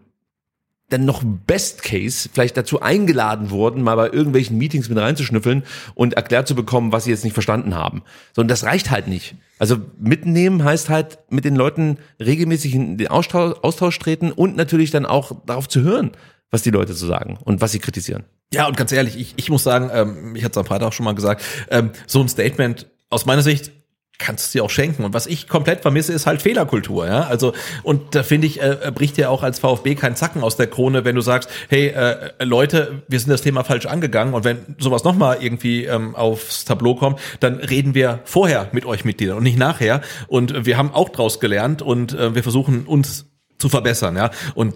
dann noch Best Case vielleicht dazu eingeladen wurden, mal bei irgendwelchen Meetings mit reinzuschnüffeln und erklärt zu bekommen, was sie jetzt nicht verstanden haben. So, und das reicht halt nicht. Also mitnehmen heißt halt mit den Leuten regelmäßig in den Austausch, Austausch treten und natürlich dann auch darauf zu hören, was die Leute zu sagen und was sie kritisieren. Ja, und ganz ehrlich, ich, ich muss sagen, ähm, ich hatte es am Freitag auch schon mal gesagt, ähm, so ein Statement aus meiner Sicht kannst du dir auch schenken. Und was ich komplett vermisse, ist halt Fehlerkultur, ja. Also, und da finde ich, äh, bricht dir auch als VfB kein Zacken aus der Krone, wenn du sagst, hey, äh, Leute, wir sind das Thema falsch angegangen und wenn sowas nochmal irgendwie ähm, aufs Tableau kommt, dann reden wir vorher mit euch Mitgliedern und nicht nachher. Und wir haben auch draus gelernt und äh, wir versuchen uns zu verbessern, ja. Und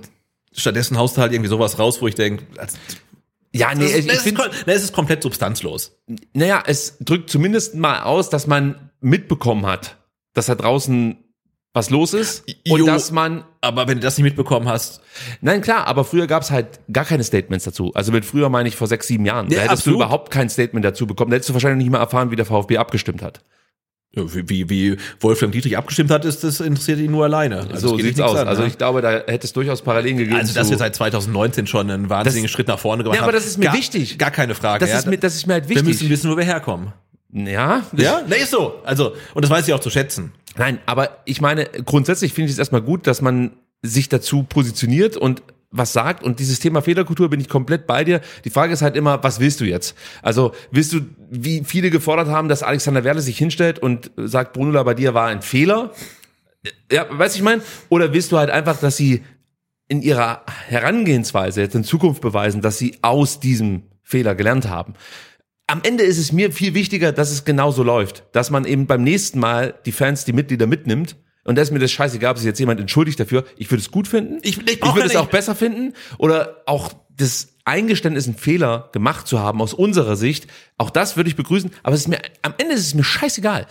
stattdessen haust du halt irgendwie sowas raus, wo ich denke, Ja, nee, das, ich, ich finde, das ist komplett substanzlos. naja, es drückt zumindest mal aus, dass man mitbekommen hat, dass da draußen was los ist und Jo. dass man Aber wenn du das nicht mitbekommen hast, Nein, klar, aber früher gab es halt gar keine Statements dazu. Also mit früher meine ich vor sechs, sieben Jahren. Ja, da hättest absolut. du überhaupt kein Statement dazu bekommen. Da hättest du wahrscheinlich nicht mal erfahren, wie der VfB abgestimmt hat. ja, wie, wie, wie Wolfgang Dietrich abgestimmt hat, ist, das interessiert ihn nur alleine. Also so sieht's aus. an, also ja. ich glaube, da hätte es durchaus Parallelen gegeben. also, dass wir seit 2019 schon einen wahnsinnigen Das- Schritt nach vorne gemacht Ja, aber haben. das ist mir gar, wichtig. Gar keine Frage. das, ja. ist mir, das ist mir halt wir wichtig. müssen wissen, wo wir herkommen. Ja, Ja, na ist so. Also, und das weiß ich auch zu schätzen. Nein, aber ich meine, grundsätzlich finde ich es erstmal gut, dass man sich dazu positioniert und was sagt und dieses Thema Fehlerkultur bin ich komplett bei dir. Die Frage ist halt immer, was willst du jetzt? Also willst du, wie viele gefordert haben, dass Alexander Werle sich hinstellt und sagt, Brunula, bei dir war ein Fehler? Ja, weißt du, ich meine? Oder willst du halt einfach, dass sie in ihrer Herangehensweise jetzt in Zukunft beweisen, dass sie aus diesem Fehler gelernt haben? Am Ende ist es mir viel wichtiger, dass es genauso läuft, dass man eben beim nächsten Mal die Fans, die Mitglieder mitnimmt. Und da ist mir das scheißegal, ob sich jetzt jemand entschuldigt dafür. Ich würde es gut finden. Ich- ich ich würde es auch besser finden. Oder auch das Eingeständnis, einen Fehler gemacht zu haben aus unserer Sicht. Auch das würde ich begrüßen. Aber es ist mir, am Ende ist es mir scheißegal.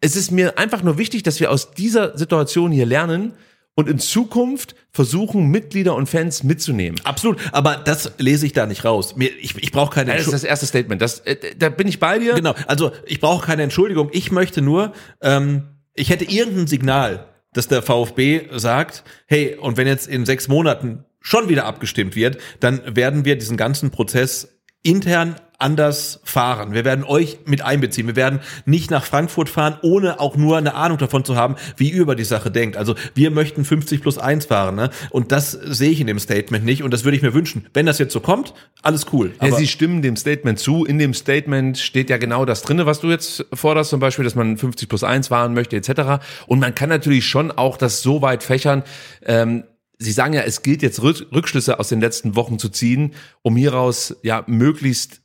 Es ist mir einfach nur wichtig, dass wir aus dieser Situation hier lernen und in Zukunft versuchen, Mitglieder und Fans mitzunehmen. Absolut. Aber das lese ich da nicht raus. Mir, ich ich brauche keine Das ist Entschuldigung. das erste Statement. Das, äh, da bin ich bei dir. Genau, also ich brauche keine Entschuldigung. Ich möchte nur, ähm, ich hätte irgendein Signal, dass der VfB sagt, hey, und wenn jetzt in sechs Monaten schon wieder abgestimmt wird, dann werden wir diesen ganzen Prozess intern anders fahren. Wir werden euch mit einbeziehen. Wir werden nicht nach Frankfurt fahren, ohne auch nur eine Ahnung davon zu haben, wie ihr über die Sache denkt. Also wir möchten 50 plus 1 fahren. Ne? Und das sehe ich in dem Statement nicht. Und das würde ich mir wünschen. Wenn das jetzt so kommt, alles cool. Ja, Sie stimmen dem Statement zu. In dem Statement steht ja genau das drinne, was du jetzt forderst, zum Beispiel, dass man 50 plus 1 fahren möchte, etc. Und man kann natürlich schon auch das so weit fächern. Ähm, Sie sagen ja, es gilt jetzt Rück- Rückschlüsse aus den letzten Wochen zu ziehen, um hieraus ja möglichst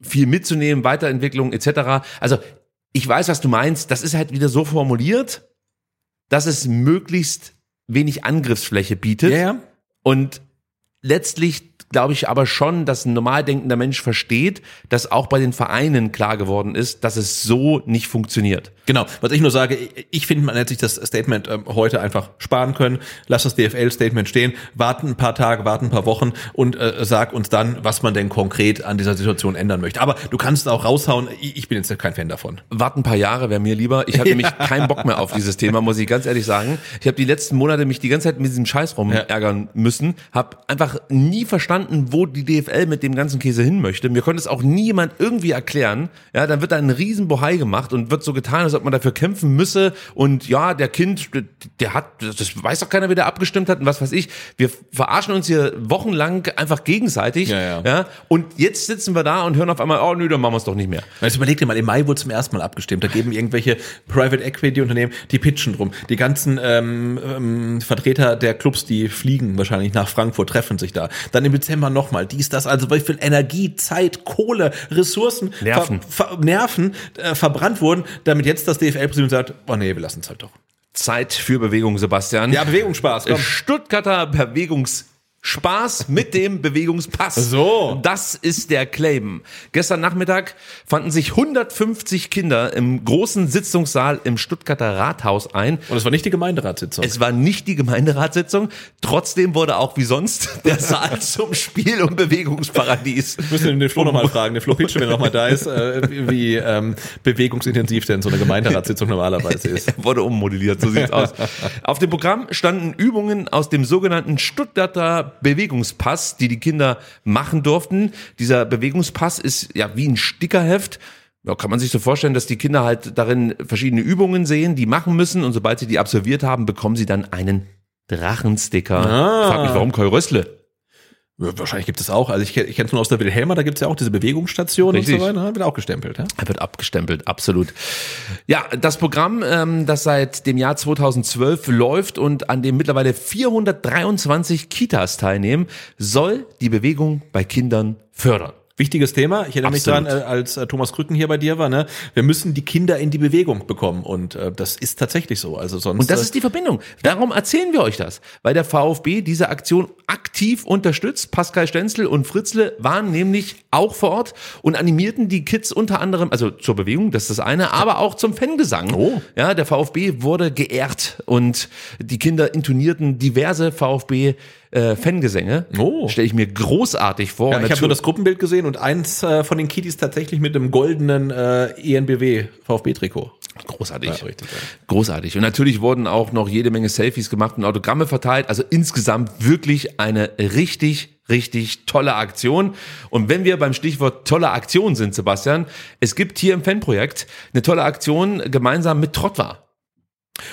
viel mitzunehmen, Weiterentwicklung etc. Also ich weiß, was du meinst. Das ist halt wieder so formuliert, dass es möglichst wenig Angriffsfläche bietet. ja, ja. Und letztlich glaube ich aber schon, dass ein normal denkender Mensch versteht, dass auch bei den Vereinen klar geworden ist, dass es so nicht funktioniert. Genau, was ich nur sage, ich- finde, man hätte sich das Statement ähm, heute einfach sparen können. Lass das DFL-Statement stehen, warten ein paar Tage, warten ein paar Wochen und äh, sag uns dann, was man denn konkret an dieser Situation ändern möchte. Aber du kannst auch raushauen, ich, bin jetzt kein Fan davon. Warten ein paar Jahre wäre mir lieber. Ich habe nämlich keinen Bock mehr auf dieses Thema, muss ich ganz ehrlich sagen. Ich habe die letzten Monate mich die ganze Zeit mit diesem Scheiß rum Ja. ärgern müssen, habe einfach nie verstanden, wo die DFL mit dem ganzen Käse hin möchte. Mir konnte es auch nie jemand irgendwie erklären. Ja, dann wird da ein riesen Bohai gemacht und wird so getan, als ob man dafür kämpfen müsse. Und ja, der Kind, der hat, das weiß doch keiner, wie der abgestimmt hat und was weiß ich. Wir verarschen uns hier wochenlang einfach gegenseitig. Ja, ja. ja und jetzt sitzen wir da und hören auf einmal, oh nö, dann machen wir es doch nicht mehr. Jetzt überleg dir mal, im Mai wurde zum ersten Mal abgestimmt. Da geben irgendwelche Private Equity Unternehmen, die pitchen drum. Die ganzen ähm, ähm, Vertreter der Clubs, die fliegen wahrscheinlich nach Frankfurt, treffen sich da. Dann im Dezember nochmal dies, das. Also wie viel Energie, Zeit, Kohle, Ressourcen, Nerven. ver, ver, Nerven äh, verbrannt wurden, damit jetzt das DFL-Präsidium sagt, oh nee, wir lassen es halt doch. Zeit für Bewegung, Sebastian. Ja, Bewegungsspaß, komm. Stuttgarter Bewegungsspaß mit dem Bewegungspass. So. Das ist der Claim. Gestern Nachmittag fanden sich 150 Kinder im großen Sitzungssaal im Stuttgarter Rathaus ein. Und es war nicht die Gemeinderatssitzung. Es war nicht die Gemeinderatssitzung. Trotzdem wurde auch wie sonst der Saal zum Spiel- und Bewegungsparadies. Wir müssen den Flo nochmal fragen, den Flo Pitsch, wenn er nochmal da ist, äh, wie, wie ähm, bewegungsintensiv denn so eine Gemeinderatssitzung normalerweise ist. Er wurde ummodelliert, so sieht's aus. Auf dem Programm standen Übungen aus dem sogenannten Stuttgarter Bewegungspass, die die Kinder machen durften. Dieser Bewegungspass ist ja wie ein Stickerheft. Ja, kann man sich so vorstellen, dass die Kinder halt darin verschiedene Übungen sehen, die machen müssen und sobald sie die absolviert haben, bekommen sie dann einen Drachensticker. Ah. Frag mich, warum? Ja, Wahrscheinlich gibt es auch. Also ich, ich kenne es nur aus der Wilhelma, da gibt es ja auch diese Bewegungsstation Richtig. und so weiter. ne? Wird auch gestempelt. Ja? Er wird abgestempelt, absolut. Ja, das Programm, ähm, das seit dem Jahr 2012 läuft und an dem mittlerweile 423 Kitas teilnehmen, soll die Bewegung bei Kindern fördern. Wichtiges Thema. Ich erinnere mich Absolut. äh, als äh, Thomas Krücken hier bei dir war. Ne? Wir müssen die Kinder in die Bewegung bekommen und äh, das ist tatsächlich so. Also sonst. Und das äh, ist die Verbindung. Darum erzählen wir euch das, weil der VfB diese Aktion aktiv unterstützt. Pascal Stenzel und Fritzle waren nämlich auch vor Ort und animierten die Kids unter anderem, also zur Bewegung, das ist das eine, aber auch zum Fangesang. Oh. Ja, der VfB wurde geehrt und die Kinder intonierten diverse VfB äh, Fangesänge. Oh. Stelle ich mir großartig vor. ja, ich habe nur das Gruppenbild gesehen und eins äh, von den Kiddies tatsächlich mit einem goldenen äh, ENBW VfB-Trikot. Großartig. Ja. Großartig. Und natürlich wurden auch noch jede Menge Selfies gemacht und Autogramme verteilt. Also insgesamt wirklich eine richtig richtig tolle Aktion. Und wenn wir beim Stichwort tolle Aktion sind, Sebastian, es gibt hier im Fanprojekt eine tolle Aktion gemeinsam mit Trottwar.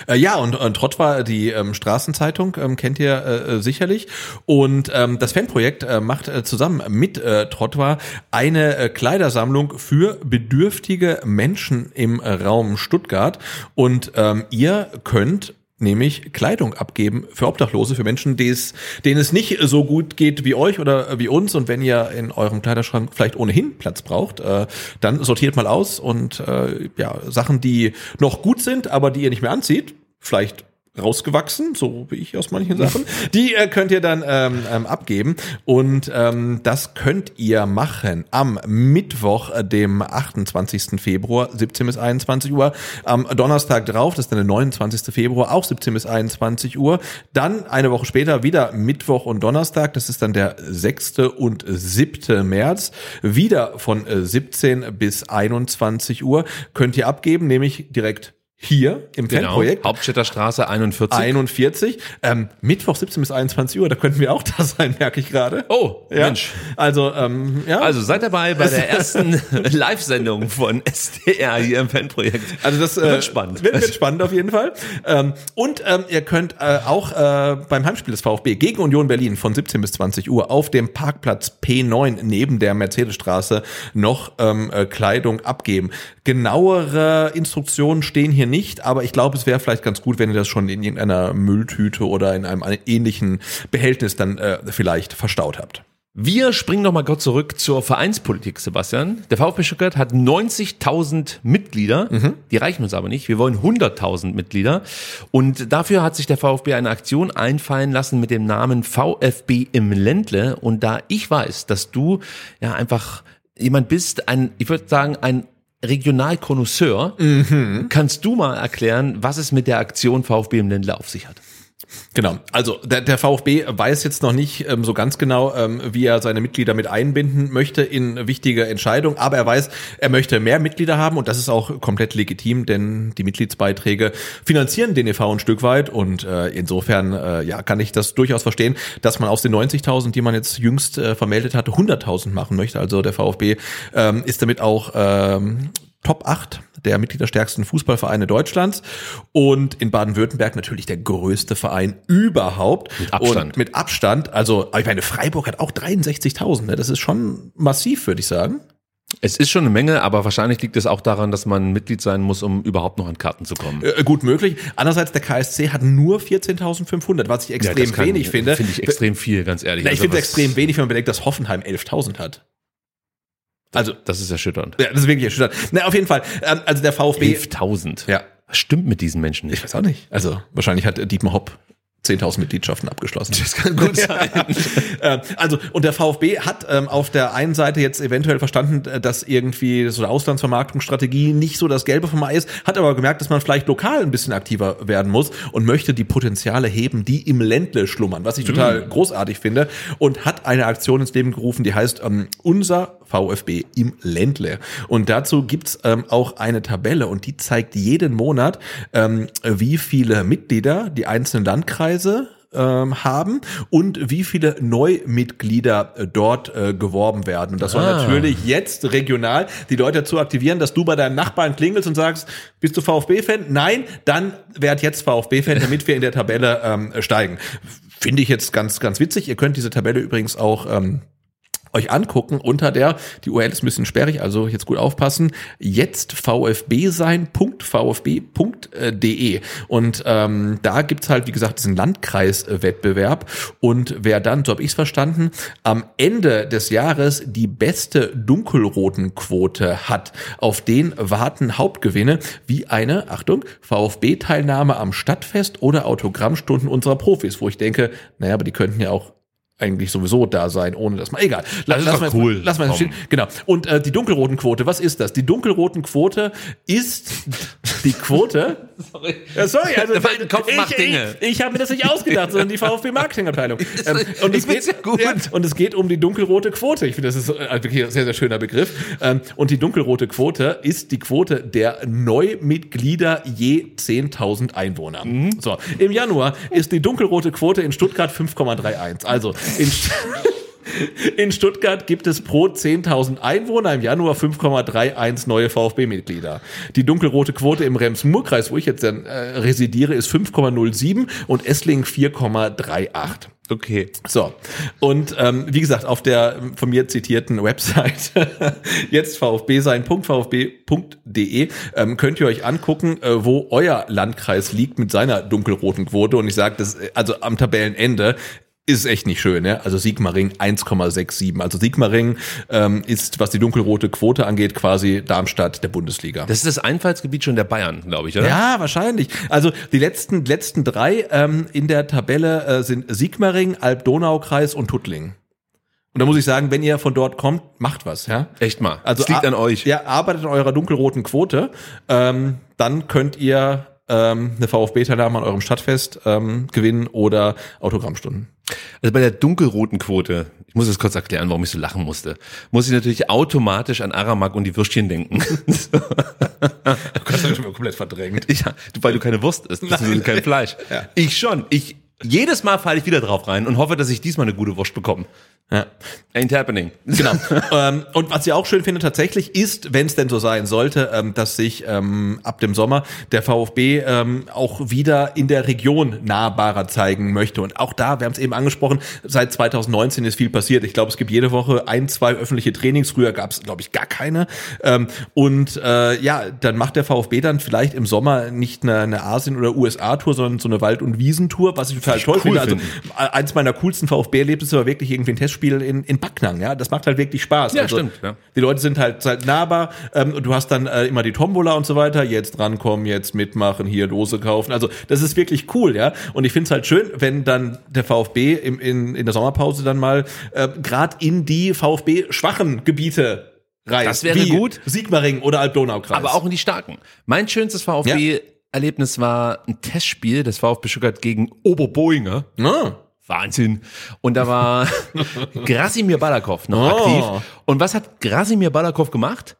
Äh, ja, und, und Trottwar, die ähm, Straßenzeitung, ähm, kennt ihr äh, äh, sicherlich. Und ähm, das Fanprojekt äh, macht äh, zusammen mit äh, Trottwar eine äh, Kleidersammlung für bedürftige Menschen im äh, Raum Stuttgart. Und ähm, ihr könnt nämlich Kleidung abgeben für Obdachlose, für Menschen, denen es nicht so gut geht wie euch oder wie uns. Und wenn ihr in eurem Kleiderschrank vielleicht ohnehin Platz braucht, äh, dann sortiert mal aus und äh, ja, Sachen, die noch gut sind, aber die ihr nicht mehr anzieht, vielleicht rausgewachsen, so wie ich aus manchen Sachen. Die äh, könnt ihr dann ähm, ähm, abgeben und ähm, das könnt ihr machen am Mittwoch, äh, dem 28. Februar, 17 bis 21 Uhr, am Donnerstag drauf, das ist dann der 29. Februar, auch 17 bis 21 Uhr, dann eine Woche später wieder Mittwoch und Donnerstag, das ist dann der 6. und 7. März, wieder von äh, 17 bis 21 Uhr könnt ihr abgeben, nämlich direkt hier im Genau. Fanprojekt. Hauptstädter Straße 41. 41. Ähm, Mittwoch 17 bis 21 Uhr, da könnten wir auch da sein, merke ich gerade. Oh, ja. Mensch. Also, ähm, ja. Also seid dabei bei der ersten Live-Sendung von SDR hier im Fanprojekt. Also das äh, Wird spannend. Wird, wird spannend auf jeden Fall. Ähm, und ähm, ihr könnt äh, auch äh, beim Heimspiel des VfB gegen Union Berlin von 17 bis 20 Uhr auf dem Parkplatz P9 neben der Mercedesstraße noch ähm, äh, Kleidung abgeben. Genauere Instruktionen stehen hier nicht, aber ich glaube, es wäre vielleicht ganz gut, wenn ihr das schon in irgendeiner Mülltüte oder in einem ähnlichen Behältnis dann äh, vielleicht verstaut habt. Wir springen noch mal kurz zurück zur Vereinspolitik, Sebastian. Der VfB Stuttgart hat 90.000 Mitglieder. Die reichen uns aber nicht. Wir wollen 100.000 Mitglieder. Und dafür hat sich der VfB eine Aktion einfallen lassen mit dem Namen VfB im Ländle. Und da ich weiß, dass du ja einfach jemand bist, ein, ich würde sagen, ein Regionalkonnoisseur, kannst du mal erklären, was es mit der Aktion VfB im Ländle auf sich hat? Genau. Also der, der VfB weiß jetzt noch nicht ähm, so ganz genau, ähm, wie er seine Mitglieder mit einbinden möchte in wichtige Entscheidungen, aber er weiß, er möchte mehr Mitglieder haben und das ist auch komplett legitim, denn die Mitgliedsbeiträge finanzieren den e.V. ein Stück weit und äh, insofern äh, ja kann ich das durchaus verstehen, dass man aus den 90.000, die man jetzt jüngst äh, vermeldet hatte, 100.000 machen möchte. Also der VfB ähm, ist damit auch ähm, Top 8 der mitgliederstärksten Fußballvereine Deutschlands und in Baden-Württemberg natürlich der größte Verein überhaupt. Mit Abstand. Und mit Abstand. Also, ich meine, Freiburg hat auch 63.000. Ne? Das ist schon massiv, würde ich sagen. Es ist schon eine Menge, aber wahrscheinlich liegt es auch daran, dass man Mitglied sein muss, um überhaupt noch an Karten zu kommen. Äh, gut möglich. Andererseits, der KSC hat nur 14.500, was ich extrem das kann- wenig finde. Finde ich extrem viel, ganz ehrlich. Na, ich Also finde es extrem wenig, wenn man bedenkt, dass Hoffenheim 11.000 hat. Also, Das ist erschütternd. ja, das ist wirklich erschütternd. Na, auf jeden Fall. Ähm, also der VfB. 11.000. Ja. Was stimmt mit diesen Menschen Ich nicht? weiß auch nicht. Also wahrscheinlich hat Dietmar Hopp 10.000 Mitgliedschaften abgeschlossen. Das kann gut sein. Ähm, also, und der VfB hat ähm, auf der einen Seite jetzt eventuell verstanden, äh, dass irgendwie so eine Auslandsvermarktungsstrategie nicht so das Gelbe vom Ei ist, hat aber gemerkt, dass man vielleicht lokal ein bisschen aktiver werden muss und möchte die Potenziale heben, die im Ländle schlummern, was ich total großartig finde und hat eine Aktion ins Leben gerufen, die heißt ähm, Unser VfB im Ländle. Und dazu gibt's ähm, auch eine Tabelle und die zeigt jeden Monat, ähm, wie viele Mitglieder die einzelnen Landkreise ähm, haben und wie viele Neumitglieder äh, dort äh, geworben werden. Und das soll Ah. natürlich jetzt regional die Leute dazu aktivieren, dass du bei deinem Nachbarn klingelst und sagst, bist du VfB-Fan? Nein, dann werd jetzt VfB-Fan, damit wir in der Tabelle ähm, steigen. Finde ich jetzt ganz, ganz witzig. Ihr könnt diese Tabelle übrigens auch ähm, euch angucken unter der, die URL ist ein bisschen sperrig, also jetzt gut aufpassen, jetzt vfbsein.vfb.de und ähm, da gibt's halt, wie gesagt, diesen Landkreiswettbewerb. Und wer dann, so habe ich es verstanden, am Ende des Jahres die beste Dunkelrotenquote hat, auf den warten Hauptgewinne wie eine, Achtung, VfB-Teilnahme am Stadtfest oder Autogrammstunden unserer Profis, wo ich denke, naja, aber die könnten ja auch eigentlich sowieso da sein, ohne dass man. Egal. Lass doch mal cool. Lass mal stehen. Genau. Und äh, die dunkelroten Quote, was ist das? Die dunkelroten Quote ist die Quote. sorry. Ja, sorry, also Mein Kopf ich, macht Dinge. Ich, ich habe mir das nicht ausgedacht, sondern die VfB Marketingabteilung. Ähm, und es geht. Ja, und es geht um die dunkelrote Quote. Ich finde, das ist äh, wirklich ein sehr sehr schöner Begriff. Ähm, und die dunkelrote Quote ist die Quote der Neumitglieder je 10.000 Einwohner. Mhm. So, im Januar ist die dunkelrote Quote in Stuttgart 5,31. Also in In Stuttgart gibt es pro 10.000 Einwohner im Januar 5,31 neue VfB-Mitglieder. Die dunkelrote Quote im Rems-Murr-Kreis, wo ich jetzt dann, äh, residiere, ist 5,07 und Esslingen 4,38. Okay. So, und ähm, wie gesagt, auf der von mir zitierten Website jetzt VfB sein.vfb.de ähm, könnt ihr euch angucken, äh, wo euer Landkreis liegt mit seiner dunkelroten Quote. Und ich sage das, äh, also am Tabellenende ist echt nicht schön, ne? Also Sigmaring 1,67. Also Sigmaring ähm, ist, was die dunkelrote Quote angeht, quasi Darmstadt der Bundesliga. Das ist das Einfallsgebiet schon der Bayern, glaube ich, oder? Ja, wahrscheinlich. Also die letzten letzten drei ähm, in der Tabelle äh, sind Sigmaring, Alb-Donau-Kreis und Tuttling. Und da muss ich sagen, wenn ihr von dort kommt, macht was, ja. Echt mal. Also es liegt an euch. Ja, arbeitet an eurer dunkelroten Quote. Ähm, dann könnt ihr ähm, eine VfB-Teilnahme an eurem Stadtfest ähm, gewinnen oder Autogrammstunden. Also bei der dunkelroten Quote, ich muss es kurz erklären, warum ich so lachen musste, muss ich natürlich automatisch an Aramak und die Würstchen denken. Du hast schon mal komplett verdrängt. ja, du- weil du keine Wurst isst, beziehungsweise kein Fleisch. Ja. Ich schon. Ich, jedes Mal falle ich wieder drauf rein und hoffe, dass ich diesmal eine gute Wurst bekomme. Ja. Ain't happening. Genau. ähm, und was ich auch schön finde tatsächlich ist, wenn es denn so sein sollte, ähm, dass sich ähm, ab dem Sommer der VfB ähm, auch wieder in der Region nahbarer zeigen möchte. Und auch da, wir haben es eben angesprochen, seit 2019 ist viel passiert. Ich glaube, es gibt jede Woche ein, zwei öffentliche Trainings. Früher gab es, glaube ich, gar keine. Ähm, und äh, ja, dann macht der VfB dann vielleicht im Sommer nicht eine, eine Asien- oder USA-Tour, sondern so eine Wald- und Wiesentour, was ich total toll cool finde. Also finden. eins meiner coolsten VfB-Erlebnisse war wirklich irgendwie ein Testspiel in, in Backnang, ja. Das macht halt wirklich Spaß. Ja, stimmt, ja. Die Leute sind halt, halt nahbar. Ähm, und du hast dann äh, immer die Tombola und so weiter. Jetzt drankommen, jetzt mitmachen, hier Dose kaufen. Also das ist wirklich cool, ja. Und ich finde es halt schön, wenn dann der VfB im, in, in der Sommerpause dann mal äh, gerade in die VfB-schwachen Gebiete reist. Das wäre wie gut. Sigmaring oder Alb-Donau-Kreis. Aber auch in die Starken. Mein schönstes VfB-Erlebnis war ein Testspiel des VfB Stuttgart gegen Oberboinger. Ah. Wahnsinn. Und da war Grasimir Balakov noch Oh. aktiv. Und was hat Grasimir Balakov gemacht?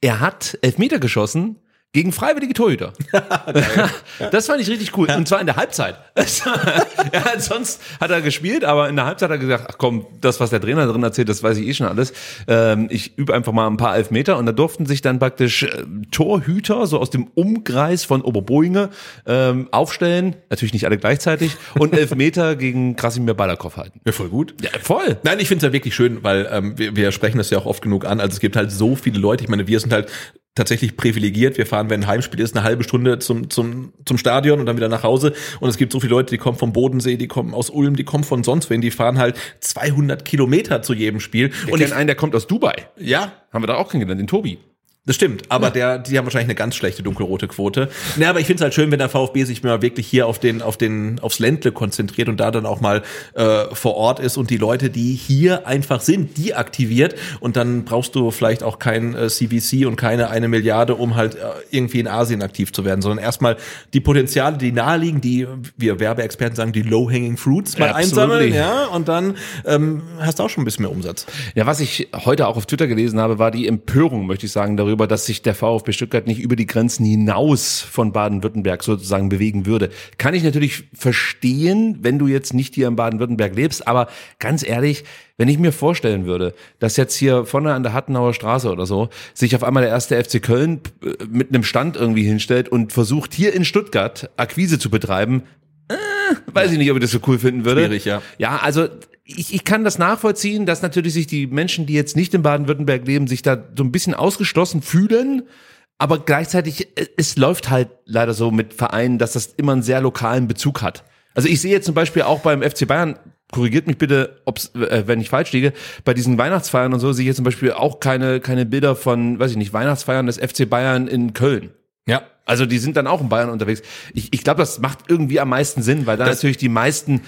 Er hat Elfmeter geschossen gegen freiwillige Torhüter. das fand ich richtig cool. Und zwar in der Halbzeit. hat, sonst hat er gespielt, aber in der Halbzeit hat er gesagt, ach komm, das, was der Trainer drin erzählt, das weiß ich eh schon alles. Ähm, ich übe einfach mal ein paar Elfmeter und da durften sich dann praktisch äh, Torhüter so aus dem Umkreis von Oberboinge ähm, aufstellen. Natürlich nicht alle gleichzeitig. Und Elfmeter gegen Krasimir Balakov halten. Ja, voll gut. Ja, voll. Nein, ich finde es ja wirklich schön, weil ähm, wir, wir sprechen das ja auch oft genug an. Also es gibt halt so viele Leute. Ich meine, wir sind halt tatsächlich privilegiert. Wir fahren, wenn ein Heimspiel ist, eine halbe Stunde zum, zum, zum Stadion und dann wieder nach Hause. Und es gibt so viele Leute, die kommen vom Bodensee, die kommen aus Ulm, die kommen von sonst wen, die fahren halt 200 Kilometer zu jedem Spiel. Und und ich, einen, der kommt aus Dubai. ja, Haben wir da auch kennengelernt, den Tobi. Das stimmt, aber der, die haben wahrscheinlich eine ganz schlechte dunkelrote Quote. Ja, aber ich finde es halt schön, wenn der VfB sich mal wirklich hier auf den, auf den, aufs Ländle konzentriert und da dann auch mal äh, vor Ort ist und die Leute, die hier einfach sind, die aktiviert und dann brauchst du vielleicht auch kein äh, CVC und keine eine Milliarde, um halt äh, irgendwie in Asien aktiv zu werden, sondern erstmal die Potenziale, die naheliegen, die wir Werbeexperten sagen, die low-hanging fruits mal Absolutely. einsammeln, ja, und dann ähm, hast du auch schon ein bisschen mehr Umsatz. Ja, was ich heute auch auf Twitter gelesen habe, war die Empörung, möchte ich sagen, darüber, dass sich der VfB Stuttgart nicht über die Grenzen hinaus von Baden-Württemberg sozusagen bewegen würde. Kann ich natürlich verstehen, wenn du jetzt nicht hier in Baden-Württemberg lebst, aber ganz ehrlich, wenn ich mir vorstellen würde, dass jetzt hier vorne an der Hattenauer Straße oder so sich auf einmal der erste FC Köln äh, mit einem Stand irgendwie hinstellt und versucht hier in Stuttgart Akquise zu betreiben, weiß ich nicht, ob ich das so cool finden würde. Schwierig, ja. Ja, also ich, ich kann das nachvollziehen, dass natürlich sich die Menschen, die jetzt nicht in Baden-Württemberg leben, sich da so ein bisschen ausgeschlossen fühlen. Aber gleichzeitig, äh, es läuft halt leider so mit Vereinen, dass das immer einen sehr lokalen Bezug hat. Also ich sehe jetzt zum Beispiel auch beim FC Bayern, korrigiert mich bitte, ob's, äh, wenn ich falsch liege, bei diesen Weihnachtsfeiern und so sehe ich jetzt zum Beispiel auch keine, keine Bilder von, weiß ich nicht, Weihnachtsfeiern des FC Bayern in Köln. Ja. Also die sind dann auch in Bayern unterwegs. Ich, ich glaube, das macht irgendwie am meisten Sinn, weil da natürlich die meisten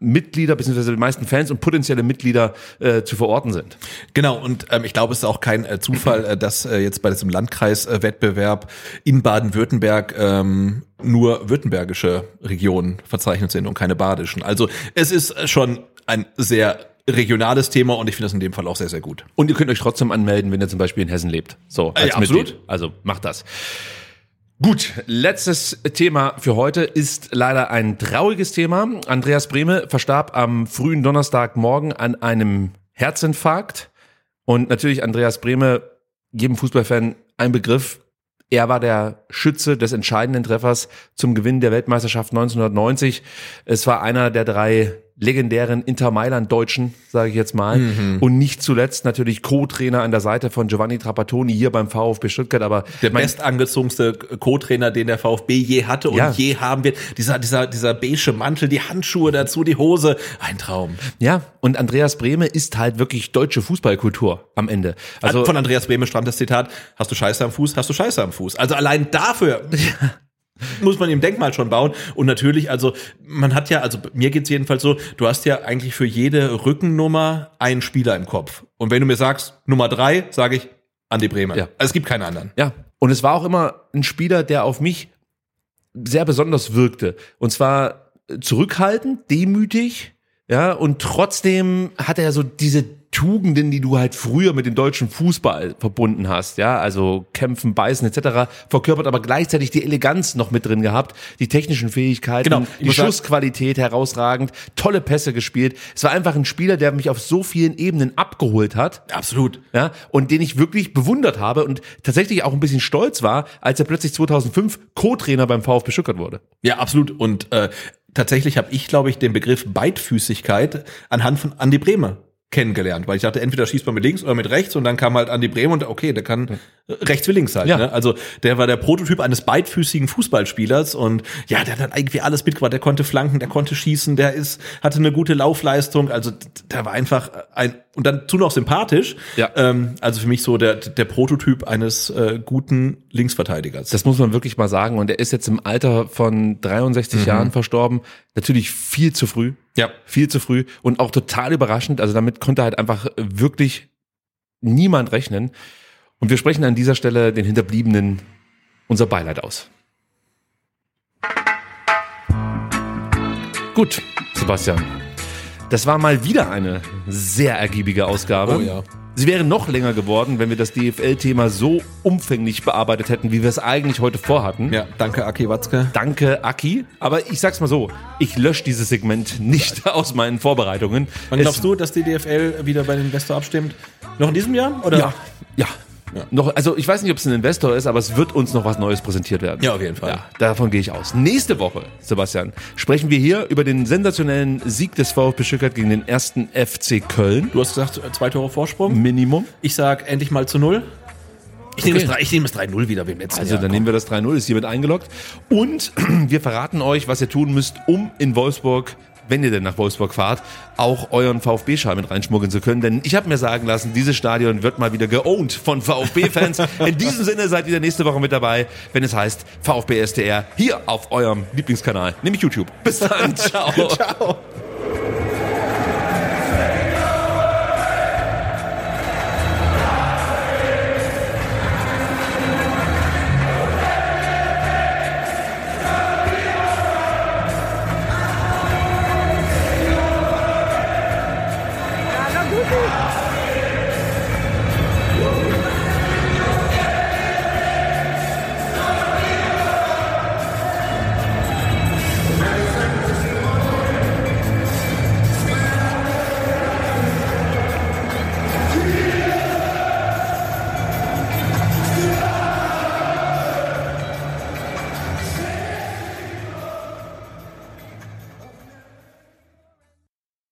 Mitglieder beziehungsweise die meisten Fans und potenzielle Mitglieder äh, zu verorten sind. Genau, und ähm, ich glaube, es ist auch kein äh, Zufall, äh, dass äh, jetzt bei diesem Landkreiswettbewerb in Baden-Württemberg ähm, nur württembergische Regionen verzeichnet sind und keine badischen. Also es ist äh, schon ein sehr regionales Thema und ich finde das in dem Fall auch sehr, sehr gut. Und ihr könnt euch trotzdem anmelden, wenn ihr zum Beispiel in Hessen lebt. So, als ja, absolut. Mitglied. Also macht das. Gut, letztes Thema für heute ist leider ein trauriges Thema. Andreas Brehme verstarb am frühen Donnerstagmorgen an einem Herzinfarkt. Und natürlich Andreas Brehme, jedem Fußballfan ein Begriff. Er war der Schütze des entscheidenden Treffers zum Gewinn der Weltmeisterschaft 1990. Es war einer der drei legendären Inter Mailand Deutschen, sage ich jetzt mal. Mhm. Und nicht zuletzt natürlich Co-Trainer an der Seite von Giovanni Trapattoni hier beim VfB Stuttgart. Aber Der bestangezogenste Co-Trainer, den der VfB je hatte und Ja. je haben wird. Dieser, dieser, dieser beige Mantel, die Handschuhe dazu, die Hose. Ein Traum. Ja, und Andreas Brehme ist halt wirklich deutsche Fußballkultur am Ende. Also von Andreas Brehme stammt das Zitat, hast du Scheiße am Fuß, hast du Scheiße am Fuß. Also allein dafür muss man ihm Denkmal schon bauen. Und natürlich, also man hat ja, also mir geht's jedenfalls so, du hast ja eigentlich für jede Rückennummer einen Spieler im Kopf. Und wenn du mir sagst, Nummer drei, sage ich Andi Brehme. Ja. Also es gibt keinen anderen. ja, und es war auch immer ein Spieler, der auf mich sehr besonders wirkte. Und zwar zurückhaltend, demütig, ja, und trotzdem hat er so diese Tugenden, die du halt früher mit dem deutschen Fußball verbunden hast, ja, also kämpfen, beißen etc. verkörpert, aber gleichzeitig die Eleganz noch mit drin gehabt, die technischen Fähigkeiten, Genau. Die Schussqualität herausragend, tolle Pässe gespielt. Es war einfach ein Spieler, der mich auf so vielen Ebenen abgeholt hat, Absolut. ja, und den ich wirklich bewundert habe und tatsächlich auch ein bisschen stolz war, als er plötzlich 2005 Co-Trainer beim VfB Stuttgart wurde. Ja, absolut. Und äh, tatsächlich habe ich, glaube ich, den Begriff Beidfüßigkeit anhand von Andi Brehme kennengelernt, weil ich dachte, entweder schießt man mit links oder mit rechts und dann kam halt Andi Brehme und okay, der kann rechts wie links halt. Ja. Ne? Also der war der Prototyp eines beidfüßigen Fußballspielers und ja, der hat dann irgendwie alles mitgebracht. Der konnte flanken, der konnte schießen, der ist hatte eine gute Laufleistung. Also der war einfach ein und dann zu noch sympathisch. Ja. Ähm, also für mich so der der Prototyp eines äh, guten Linksverteidigers. Das muss man wirklich mal sagen. Und er ist jetzt im Alter von 63 Jahren verstorben. Natürlich viel zu früh. Ja. Viel zu früh und auch total überraschend. Also damit konnte halt einfach wirklich niemand rechnen. Und wir sprechen an dieser Stelle den Hinterbliebenen unser Beileid aus. Gut, Sebastian. Das war mal wieder eine sehr ergiebige Ausgabe. Oh ja. Sie wäre noch länger geworden, wenn wir das DFL-Thema so umfänglich bearbeitet hätten, wie wir es eigentlich heute vorhatten. Ja, danke Aki Watzke. Danke, Aki. Aber ich sag's mal so, ich lösche dieses Segment nicht aus meinen Vorbereitungen. Wann Es- glaubst du, dass die DFL wieder bei den Investor abstimmt? Noch in diesem Jahr? Oder? Ja, ja. Noch, also ich weiß nicht, ob es ein Investor ist, aber es wird uns noch was Neues präsentiert werden. Ja, auf jeden Fall. Ja, davon gehe ich aus. Nächste Woche, Sebastian, sprechen wir hier über den sensationellen Sieg des VfB Stuttgart gegen den ersten FC Köln. Du hast gesagt, zwei Tore Vorsprung. Minimum. Ich sag endlich mal zu null. Ich nehme Okay. das, drei- ich nehme das 3-0 wieder wie im letzten Also Jahr. dann nehmen wir das 3-0, ist hiermit eingeloggt. Und wir verraten euch, was ihr tun müsst, um in Wolfsburg, wenn ihr denn nach Wolfsburg fahrt, auch euren VfB-Schal mit reinschmuggeln zu können. Denn ich habe mir sagen lassen, dieses Stadion wird mal wieder geowned von VfB-Fans. In diesem Sinne seid ihr nächste Woche mit dabei, wenn es heißt VfB SDR hier auf eurem Lieblingskanal, nämlich YouTube. Bis dann, ciao. Ciao.